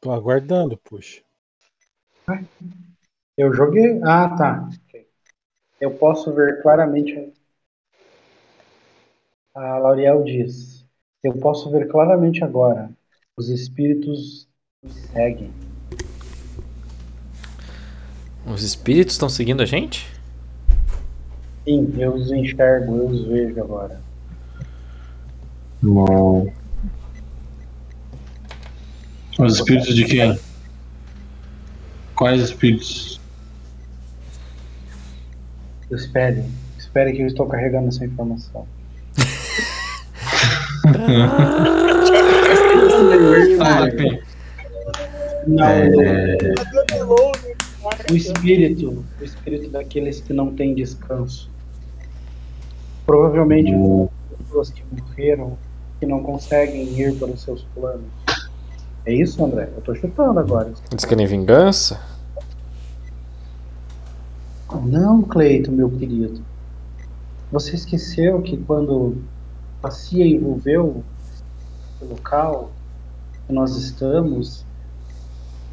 Tô aguardando, puxa. Eu joguei. Ah, tá. Eu posso ver claramente. A Lauriel diz: Eu posso ver claramente agora. Os espíritos nos seguem. Os espíritos estão seguindo a gente? Sim, eu os enxergo, eu os vejo agora. Uau. Os espíritos de quem? Quais espíritos? Espere, espere que eu estou carregando essa informação. Ah. Não, É, o espírito, o espírito daqueles que não têm descanso. Provavelmente o- pessoas que morreram que não conseguem ir para os seus planos. É isso, André? Eu tô chutando agora. Eles querem vingança? Não, Cleito, meu querido. Você esqueceu que quando a CIA envolveu o local que nós estamos,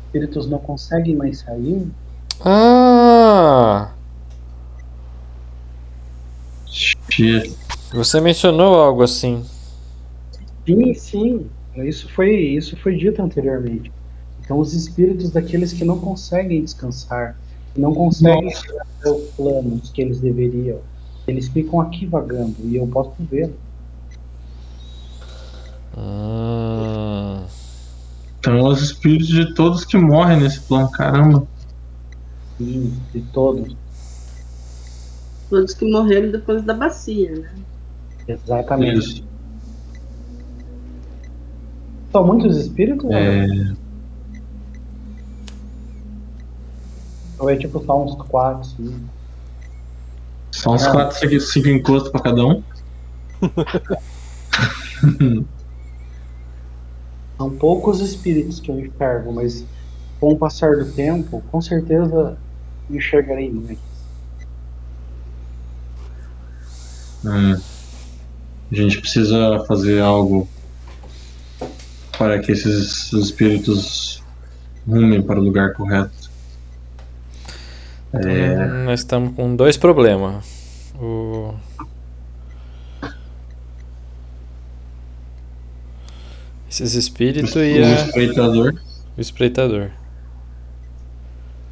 espíritos não conseguem mais sair? Ah! Você mencionou algo assim. Sim, sim. Isso foi, isso foi dito anteriormente. Então, os espíritos daqueles que não conseguem descansar, que não conseguem chegar aos planos que eles deveriam, eles ficam aqui vagando e eu posso ver. Hum. Então, os espíritos de todos que morrem nesse plano, caramba. Sim, de todos. Todos que morreram depois da bacia, né? Exatamente. Isso. São muitos espíritos? É, Ou é tipo só uns quatro, cinco? são uns quatro, cinco- cinco encostos pra cada um. São poucos espíritos que eu enxergo, mas com o passar do tempo, com certeza enxergarei mais. Hum. A gente precisa fazer algo para que esses espíritos rumem para o lugar correto. É, Hum, Nós estamos com dois problemas. O... Esses espíritos o e a... espreitador. o espreitador.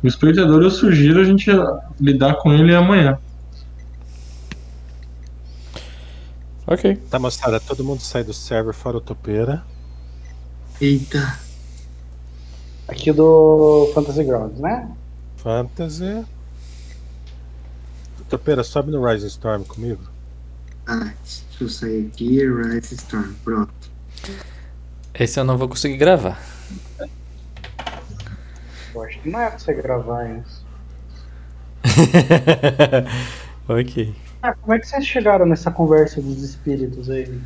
O espreitador eu sugiro a gente lidar com ele amanhã. Ok. Tá, moçada, todo mundo sai do server fora o topeira. Eita. Aqui do Fantasy Grounds, né? Fantasy. Topeira, sobe no Rising Storm comigo. Ah, deixa eu sair aqui. Rise Storm. Pronto. Esse eu não vou conseguir gravar. Eu acho que não é pra você gravar isso. ok. Ah, como é que vocês chegaram nessa conversa dos espíritos aí?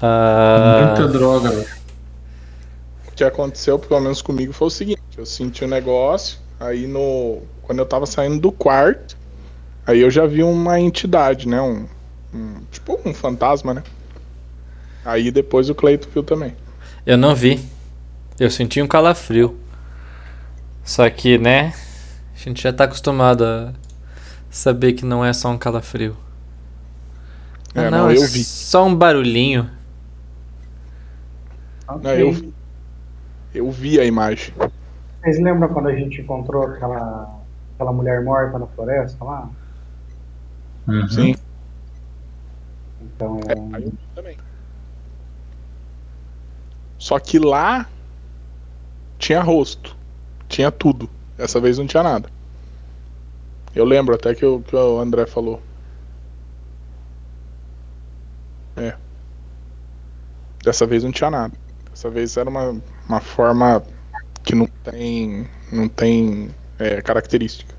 Ah, Muita droga, velho. O que aconteceu, pelo menos comigo, foi o seguinte: eu senti um negócio, aí no. Quando eu tava saindo do quarto, aí eu já vi uma entidade, né? Um, um- tipo um fantasma, né? Aí depois o Cleito viu também. eu não vi. Eu senti um calafrio. Só que, né? A gente já tá acostumado a saber que não é só um calafrio. Ah, É, não, não, é eu vi. só um barulhinho. Não, eu vi. Eu vi a imagem. Vocês lembram quando a gente encontrou aquela, aquela mulher morta na floresta lá? Uhum. Sim. Então, É, aí eu vi também. Só que lá tinha rosto. Tinha tudo. Dessa vez não tinha nada. Eu lembro até que o, que o André falou. É. Dessa vez não tinha nada. Dessa vez era uma, uma forma que não tem. não tem é, característica.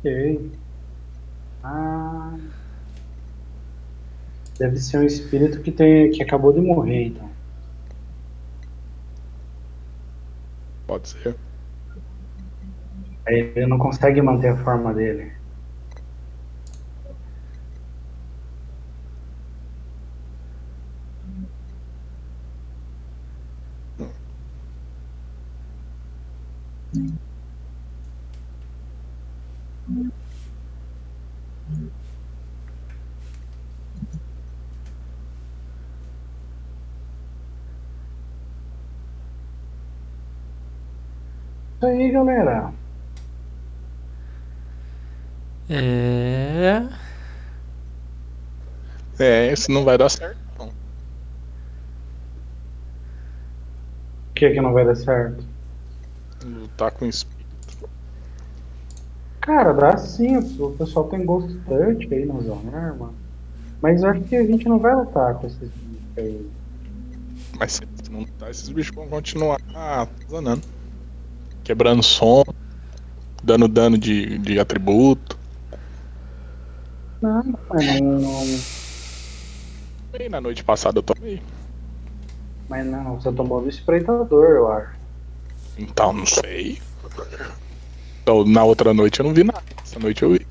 ok. Ah, deve ser um espírito que, tem, que acabou de morrer, então. Pode ser. Ele não consegue manter a forma dele. Isso aí, galera. É. É, isso não vai dar certo, não. O que que não vai dar certo? Lutar com espírito. Cara, dá sim. O pessoal tem Ghost Touch aí nas armas. Mas eu acho que a gente não vai lutar com esses bichos aí. Mas se não lutar, esses bichos vão continuar zanando. Quebrando som, dando dano de, de atributo. Não, mas não, não. Na noite passada eu tomei. Mas não, você tomou do espreitador, eu acho. Então, não sei. Então, na outra noite eu não vi nada. Essa noite eu vi.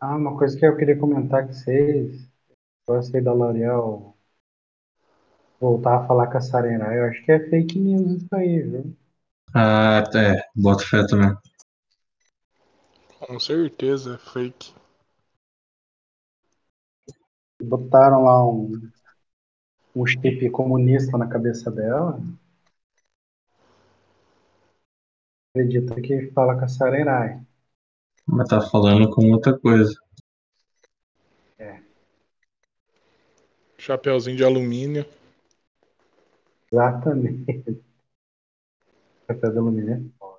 Ah, uma coisa que eu queria comentar com vocês. Gostei da L'Oréal voltar a falar com a Sarenai. Eu acho que é fake news isso aí, viu? Ah, é, bota fé também. Com certeza é fake. Botaram lá um, um chip comunista na cabeça dela. Acredita que fala com a Sarenai. Mas tá falando com outra coisa. Chapeuzinho de alumínio. Exatamente. Café de alumínio. é foda.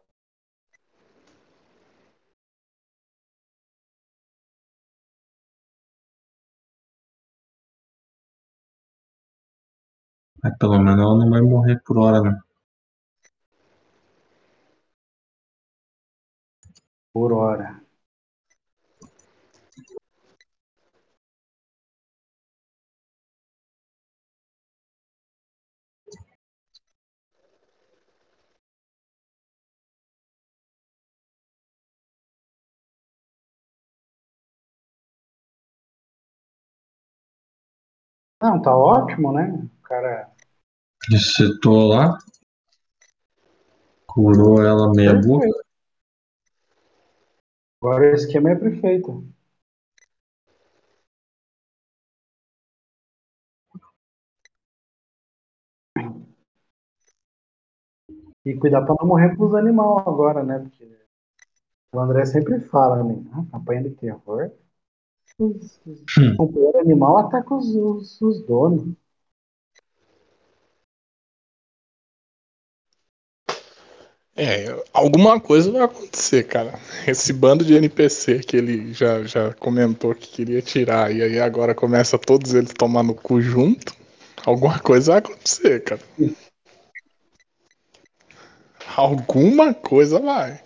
Mas pelo menos ela não vai morrer por hora, né? Por hora. Não, tá ótimo, né? O cara. Ressetou lá. Curou ela meia boca. Agora o esquema é perfeito. E cuidar pra não morrer pros animais agora, né? Porque o André sempre fala, né? Ah, campanha de terror. Os, os Hum. animal atacam os, os, os donos. É, alguma coisa vai acontecer, cara. Esse bando de NPC que ele já, já comentou que queria tirar, e aí agora começa todos eles tomar no cu junto. Alguma coisa vai acontecer, cara. Alguma coisa vai.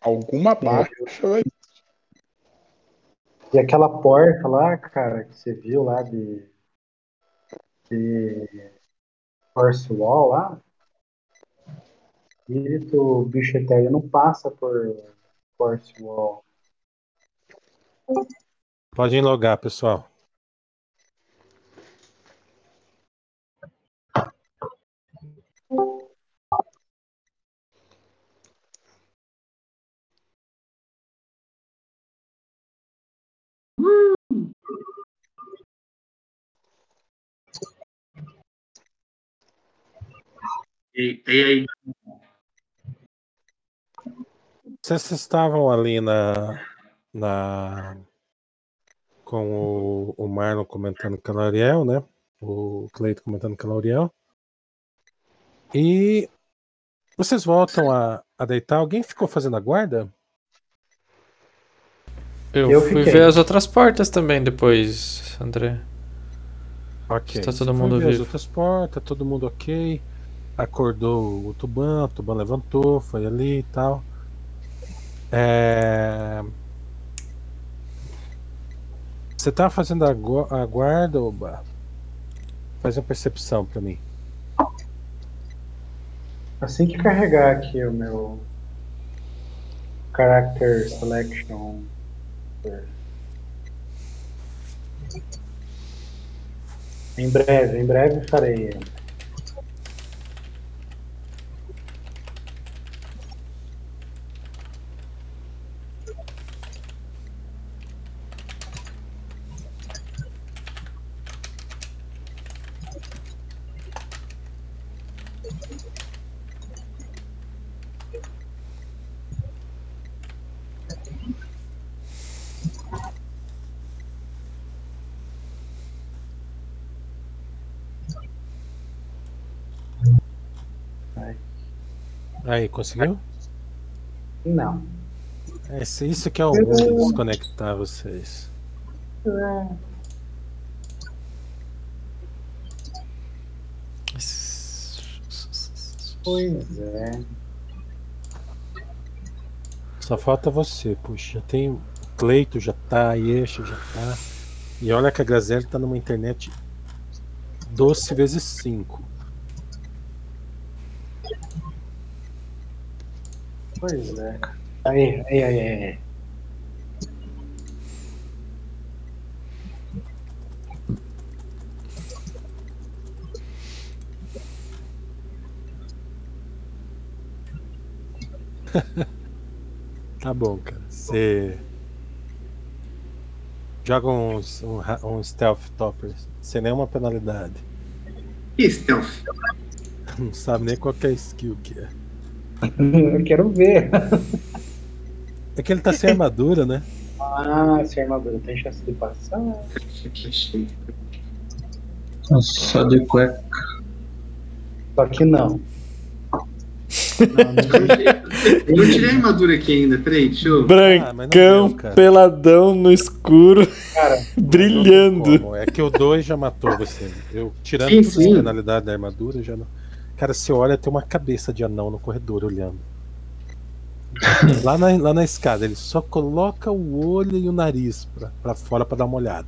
Alguma baixa vai. E aquela porta lá, cara, que você viu lá de. De. Force Wall lá. Espírito bicho eterno não passa por Force Wall. Pode logar, pessoal. E, e aí, Vocês estavam ali na. na com o, o Marlon comentando com a Lauriel, né? O Cleito comentando com a Lauriel. E vocês voltam a, a deitar. Alguém ficou fazendo a guarda? Eu, Eu fui fiquei. ver as outras portas também depois, André. Ok. Tá você todo mundo ver as vivo. outras portas, todo mundo ok. Acordou o Tuban, o Tuban levantou, foi ali e tal. É... Você tá fazendo a, a guarda, Oba? Faz uma percepção pra mim. Assim que carregar aqui o meu Character Selection. Em breve, em breve farei. Aí, conseguiu? Não. Esse, isso que é o mundo desconectar vocês. Pois é. Só falta você, puxa. Já tem o Cleito, já tá, a Yesha já tá. E olha que a Graziella tá numa internet doce vezes 5. Pois é. Aí, aí, aí, aí. Tá bom, cara. Você. Joga um, um, um Stealth Topper sem nenhuma penalidade. Que stealth? Não sabe nem qual que é a skill que é. Eu quero ver. É que ele tá sem armadura, né? Ah, sem armadura tem chance de passar. Só de cueca. Só que não. Eu não tirei a armadura aqui ainda, peraí, deixa eu. Ah, não Brancão, deu, cara. peladão no escuro, Cara, brilhando. Como? É que o 2 já matou você. Eu, tirando Sim, todas as sim. penalidades da armadura, já não. Cara, você olha, tem uma cabeça de anão no corredor olhando. Lá na, lá na escada, ele só coloca o olho e o nariz pra, pra fora pra dar uma olhada.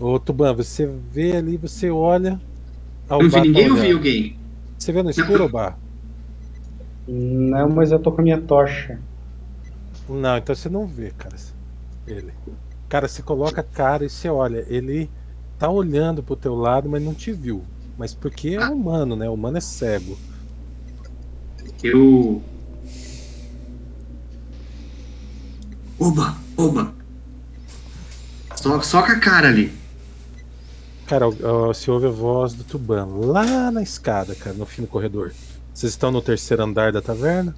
Ô Tuban, você vê ali, você olha. Ah, o Não vi tá ninguém ou vi alguém? Você vê no escuro, Bar? não, mas eu tô com a minha tocha. Não, então você não vê, cara. Ele. Cara, você coloca a cara e você olha. Ele tá olhando pro teu lado, mas não te viu. Mas porque é humano, né? O humano é cego. Eu. Oba, oba. Só, só com a cara ali. Cara, ó, você ouve a voz do Tuban lá na escada, cara, no fim do corredor. Vocês estão no terceiro andar da taverna?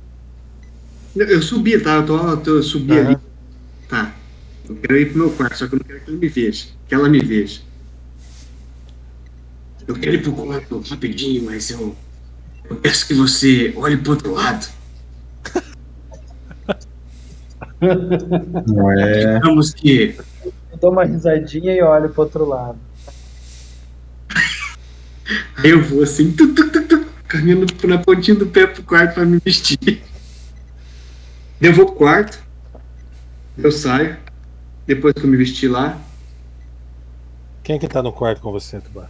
Eu, eu subi, tá? Eu, tô, eu, tô- eu subi ali. Tá. Eu quero ir pro meu quarto, só que eu não quero que ele me veja. Que ela me veja. Eu quero ir pro quarto rapidinho, mas eu. Eu peço que você olhe pro outro lado. Não é. Digamos que. Eu dou uma risadinha e olho pro outro lado. Aí eu vou assim, tu, tu, tu, tu, caminhando na pontinha do pé pro quarto pra me vestir. Eu vou pro quarto, eu saio, depois que eu me vestir lá. Quem que tá no quarto com você, Tuban?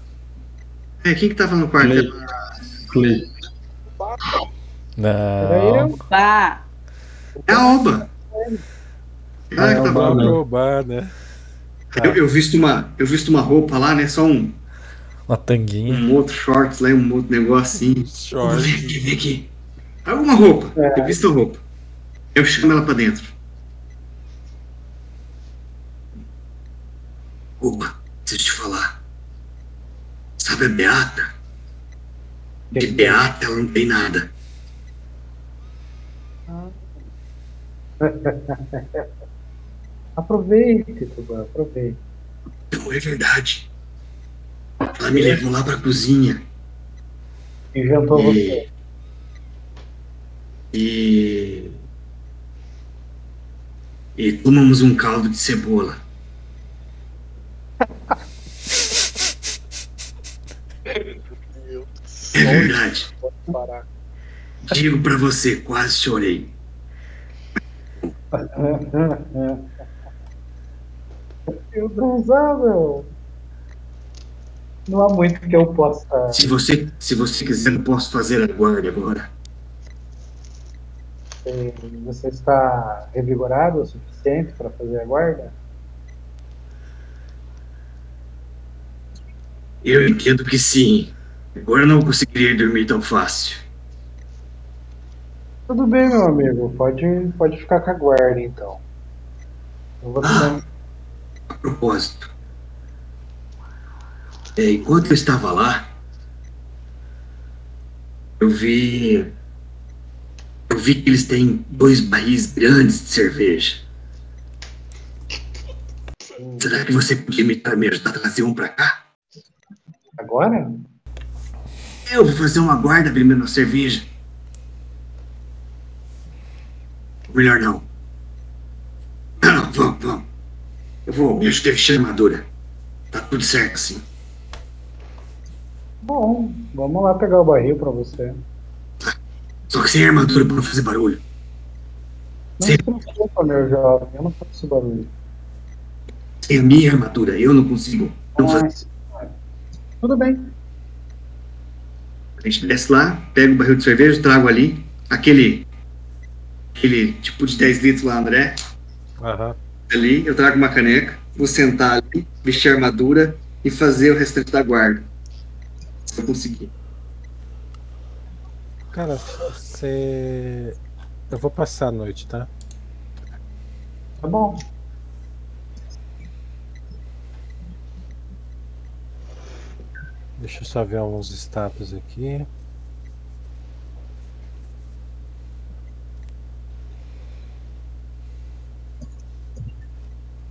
É, quem que tava no quarto? Clay. Clay. Era Não. Pá! É a Oba. Que tava Oba. Né? eu, eu visto uma, eu visto uma roupa lá, né? Só um, Uma tanguinha. um outro shorts lá, um outro. Oba, Short. vem aqui, vem aqui. Alguma roupa. Eu visto a roupa. Eu chamo ela pra dentro. Opa, preciso te falar. Sabe a Beata? De Beata ela não tem nada. Aproveite, Tuban, aproveite. Não é verdade. Ela me levou lá pra cozinha. Inventou E- você. E. E tomamos um caldo de cebola. É verdade. Parar. Digo pra você, quase chorei. Eu não usava. Não há muito que eu possa. Se você, se você quiser, eu posso fazer a guarda agora. eh, Você está revigorado o suficiente para fazer a guarda? Eu entendo que sim. Agora não conseguiria dormir tão fácil. Tudo bem, meu amigo. Pode, pode ficar com a guarda então. Eu vou dar- A propósito, é, enquanto eu estava lá, eu vi. Eu vi que eles têm dois barris grandes de cerveja. Será que você podia me, me ajudar a trazer um pra cá? Agora? Eu vou fazer uma guarda bebendo uma cerveja. Melhor não. Não, não, vamos, vamos. Eu vou me ajudar a vestir a armadura. Tá tudo certo assim. Bom, vamos lá pegar o barril para você. Só que sem armadura pra não fazer barulho. Não Sim. se preocupa, meu jovem. Eu não faço barulho. Sem a minha armadura, eu não consigo. Não Ah, fazer. sim. Tudo bem. A gente desce lá, pega o barril de cerveja, trago ali, aquele, aquele tipo de 10 litros lá, André, Aham. ali, eu trago uma caneca, vou sentar ali, vestir a armadura e fazer o restante da guarda. Se eu conseguir. Cara, você. Eu vou passar a noite, tá? Tá bom. Deixa eu só ver alguns status aqui.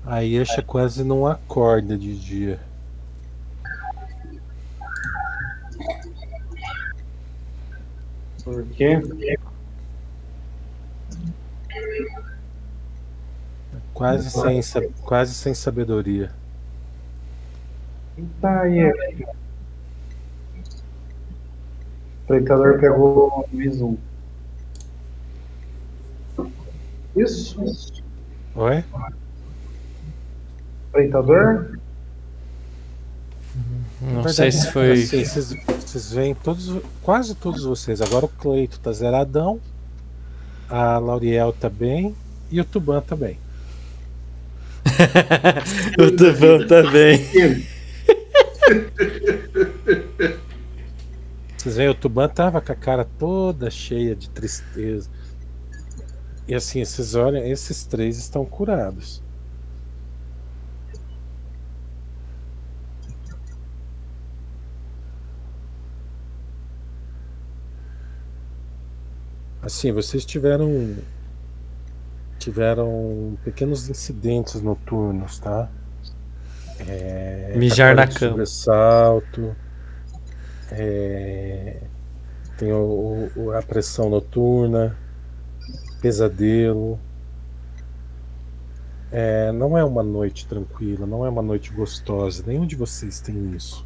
A Yesha quase não acorda de dia. Por quê? Quase sem, quase sem sabedoria. Tá aí. O espreitador pegou mais um. Isso. Oi? Espreitador. Não Na sei se foi. assim, vocês, vocês veem todos, quase todos vocês. Agora o Cleito tá zeradão, a Lauriel tá bem e o Tuban tá bem. o Tubão também. Vocês veem, o Tuban tava com a cara toda cheia de tristeza. E assim, vocês olham, esses três estão curados. Assim, vocês tiveram tiveram pequenos incidentes noturnos, tá? É, Mijar na cama. Sobressalto, é, tem o, o- a pressão noturna, pesadelo. É, não é uma noite tranquila, não é uma noite gostosa. Nenhum de vocês tem isso.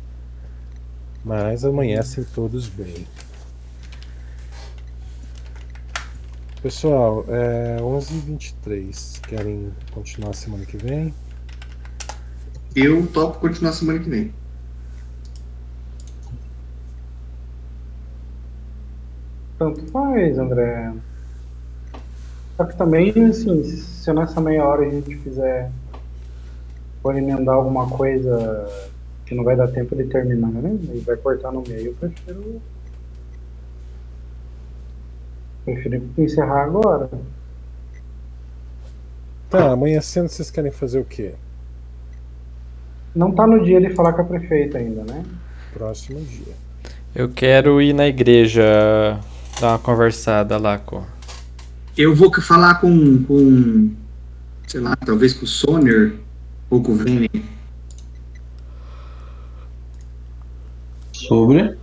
Mas amanhecem todos bem. Pessoal, é 11h23. Querem continuar semana que vem? Eu topo continuar semana que vem. Tanto faz, André. Só que também, assim, se nessa meia hora a gente fizer for emendar alguma coisa que não vai dar tempo de terminar, né? E vai cortar no meio, eu prefiro. Prefiro encerrar agora. Tá, amanhecendo vocês querem fazer o quê? Não tá no dia de falar com a prefeita ainda, né? Próximo dia. Eu quero ir na igreja dar uma conversada lá com. Eu vou falar com, com sei lá, talvez com o Sonner ou com o Vene. Sobre?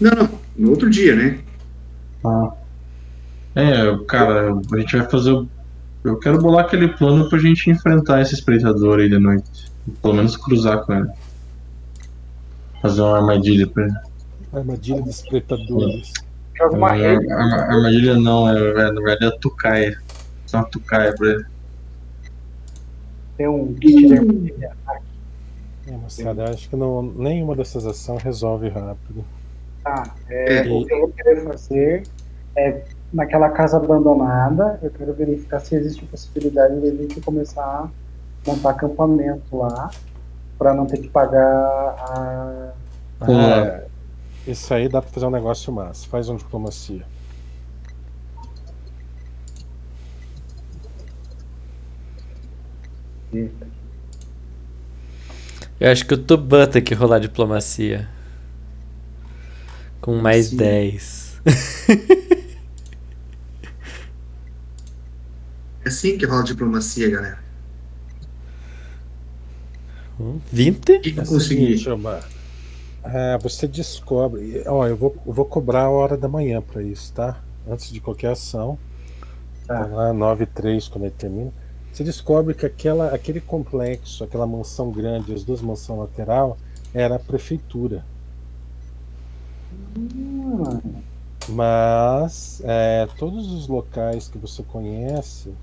Não, não, no outro dia, né? Ah. É, cara, a gente vai fazer. o- Eu quero bolar aquele plano pra gente enfrentar esse espreitador aí de noite. Pelo menos cruzar com ele. Fazer uma armadilha pra ele. Armadilha dos espretadores. Joga uma É, rede. arma- armadilha não, é, é, na verdade é tucaia. Só uma tucaia pra ele. Tem um kit de armadilha. É, moçada, acho que não, nenhuma dessas ações resolve rápido. Tá, é, É. o que eu vou querer fazer é naquela casa abandonada, eu quero verificar se existe a possibilidade de a gente começar a montar acampamento lá para não ter que pagar a. Ah, isso aí dá pra fazer um negócio massa. Faz um diplomacia. Eu acho que o Tuban tem que rolar diplomacia. Com mais Sim. 10. É assim que rola diplomacia, galera. 20? O que, que É eu o consegui? Omar. É, você descobre. Ó, eu vou, eu vou cobrar a hora da manhã pra isso, tá? Antes de qualquer ação. Tá. Tá lá, 9 e 3, quando ele termina. Você descobre que aquela, aquele complexo, aquela mansão grande, as duas mansões lateral, era a prefeitura. Hum, Mas é, todos os locais que você conhece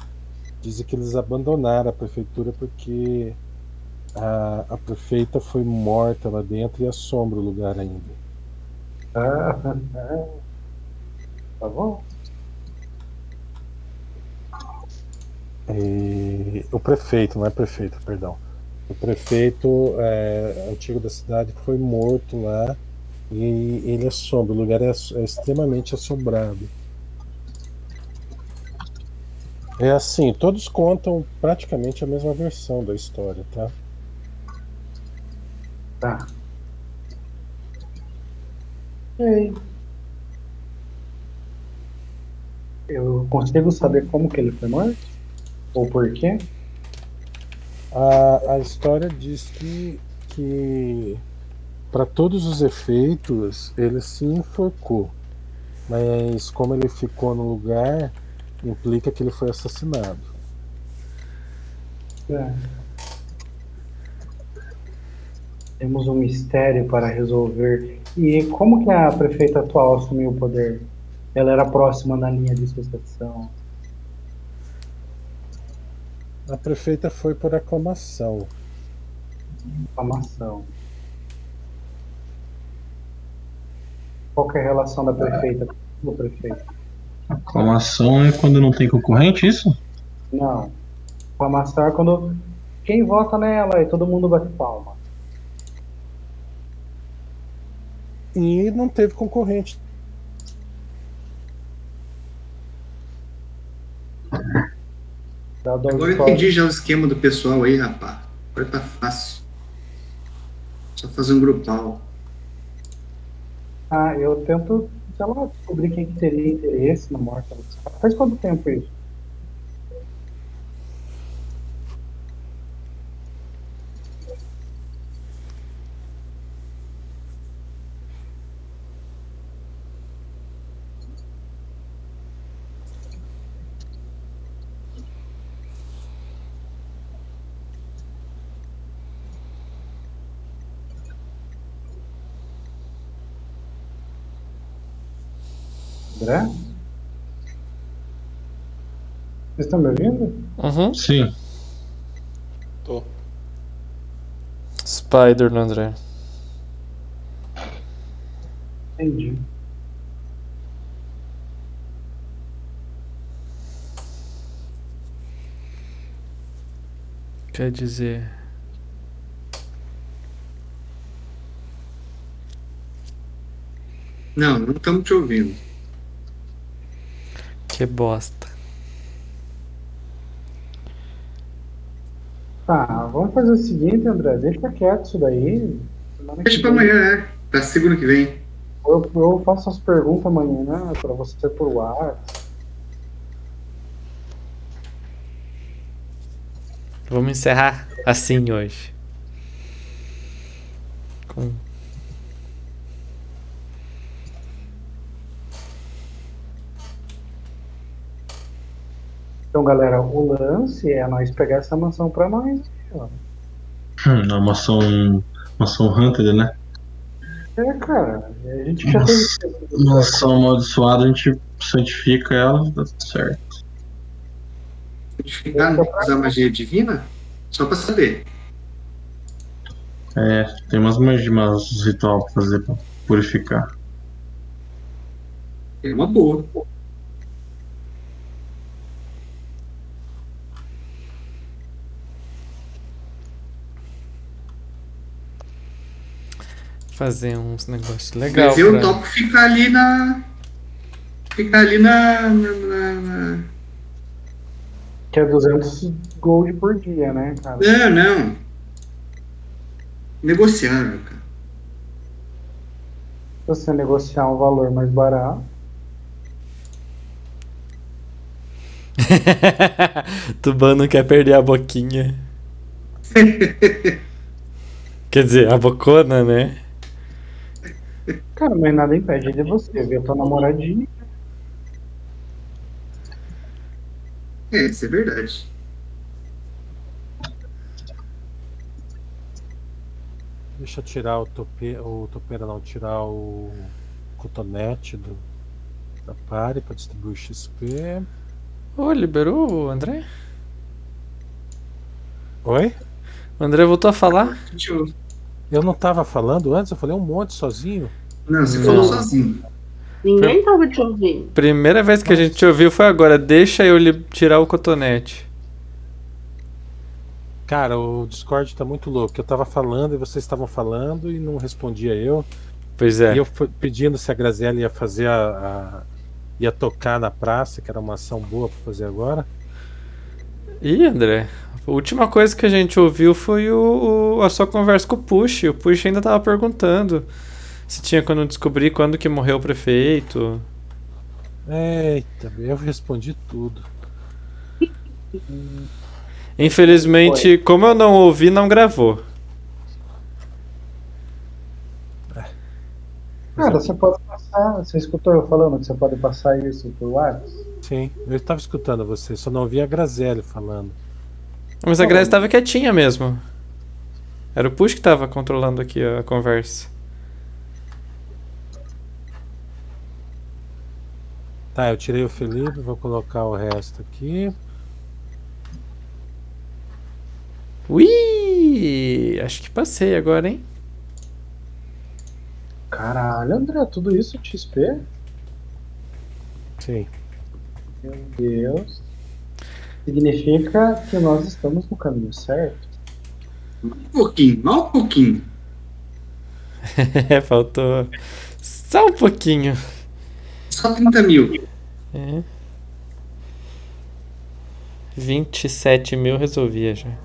dizem que eles abandonaram a prefeitura porque a, a prefeita foi morta lá dentro e assombra o lugar ainda. Ah, tá bom. E o prefeito, não é prefeito, perdão. O prefeito é, antigo da cidade foi morto lá e ele assombra. O lugar é, é extremamente assombrado. É assim, todos contam praticamente a mesma versão da história, tá? Tá. Ei. Eu consigo saber como que ele foi morto? Ou por quê? A, a história diz que, que para todos os efeitos ele se enforcou, mas como ele ficou no lugar, implica que ele foi assassinado. É. Temos um mistério para resolver. E como que a prefeita atual assumiu o poder? Ela era próxima na linha de sucessão. A prefeita foi por aclamação. Aclamação. Qual que é a relação da prefeita com o prefeito? Aclamação é quando não tem concorrente, isso? Não. Aclamação é quando quem vota nela e todo mundo bate palma. E não teve concorrente. Agora eu entendi já o esquema do pessoal aí, rapaz. Agora tá fácil. Só fazer um grupal. Ah, eu tento, sei lá, descobrir quem que teria interesse na morte. dela. Faz quanto tempo isso? André? Vocês estão me ouvindo? Uhum. Sim. Tô. Spider no André. Entendi. Quer dizer. Não, não estamos te ouvindo. Que bosta. Tá, vamos fazer o seguinte, André. Deixa quieto isso daí. Deixa pra vem amanhã, é. Pra segunda que vem. Eu, eu faço as perguntas amanhã né, pra você por ar. Vamos encerrar assim hoje. Com... Então, galera, o lance é nós pegar essa mansão pra nós. ó. Hum, é uma ação. Uma ação Hunter, né? É, cara, a gente já teve. Uma ação amaldiçoada, a gente santifica ela, dá tudo certo. Certificar, usar magia divina? Só pra saber. É, tem umas magias, umas ritual pra fazer pra purificar. É uma boa. Fazer uns negócios legais. Mas eu topo ficar ali na. Ficar ali na. na, na- na- Que é 200 gold por dia, né, cara? Não, não. Negociável, cara. Se você negociar um valor mais barato. Tuban não quer perder a boquinha. Quer dizer, a bocona, né? Cara, mas nada impede de você ver a tua namoradinha. É, isso é verdade. Deixa eu tirar o tope, o topeira não, tirar o cotonete do, da pare para distribuir XP. Ô, liberou o André? Oi? O André voltou a falar? Deixa eu. Eu não tava falando antes, eu falei um monte sozinho. Não, você Não. falou sozinho. Ninguém tava te ouvindo. Primeira vez que a gente ouviu foi agora. Deixa eu lhe tirar o cotonete. Cara, o Discord tá muito louco. Eu tava falando e vocês estavam falando e não respondia eu. Pois é. E eu fui pedindo se a Graziella ia fazer a, a- ia tocar na praça, que era uma ação boa pra fazer agora. Ih, André. A última coisa que a gente ouviu foi o, o- a sua conversa com o Push. O Push ainda tava perguntando se tinha quando descobrir quando que morreu o prefeito. Eita, eu respondi tudo. Infelizmente, como eu não ouvi, não gravou. Cara, você pode passar. Você escutou eu falando que você pode passar isso por WhatsApp? Sim, eu estava escutando você, só não ouvi a Graziella falando. Mas a Grace tava quietinha mesmo. Era o Push que tava controlando aqui a conversa. Tá, eu tirei o Felipe, vou colocar o resto aqui. Ui! Acho que passei agora, hein? Caralho, André, tudo isso XP? Sim. Meu Deus. Significa que nós estamos no caminho certo? Um pouquinho, mal um pouquinho. É, faltou só um pouquinho. Só 30 mil. É. 27 mil resolvia já.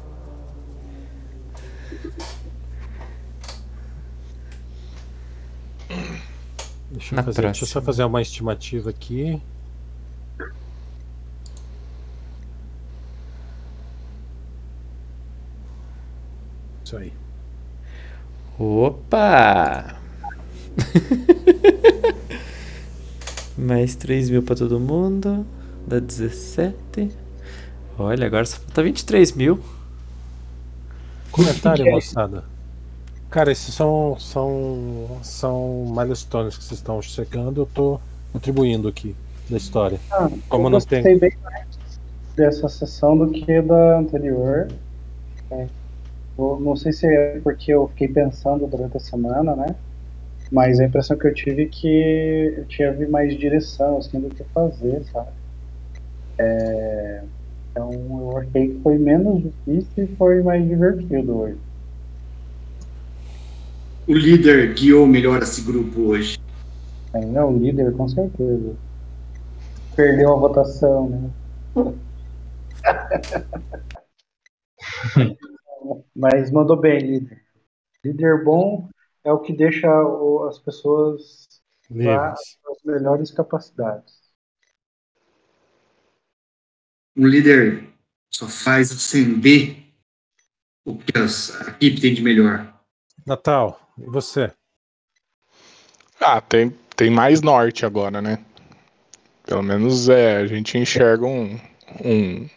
Deixa eu, fazer, deixa eu só fazer uma estimativa aqui. Isso aí. Opa! Mais 3 mil pra todo mundo. Dá 17. Olha, agora só falta 23 mil. Comentário, Que é? moçada. Cara, esses são, são, são milestones que vocês estão chegando. Eu tô contribuindo aqui da história. Ah, Como eu não tem- bem mais dessa sessão do que da anterior. É. Eu não sei se é porque eu fiquei pensando durante a semana, né? Mas a impressão que eu tive é que eu tive mais direção assim, do que fazer, sabe? É, Então eu achei que foi menos difícil e foi mais divertido hoje. O líder guiou melhor esse grupo hoje. É, é o líder, com certeza. Perdeu a votação, né? Mas mandou bem, líder. Líder bom é o que deixa o- as pessoas Livres. as melhores capacidades. Um líder só faz acender o que as- a equipe tem de melhor. Natal, e você? Ah, tem, tem mais norte agora, né? Pelo menos é, a gente enxerga um, um,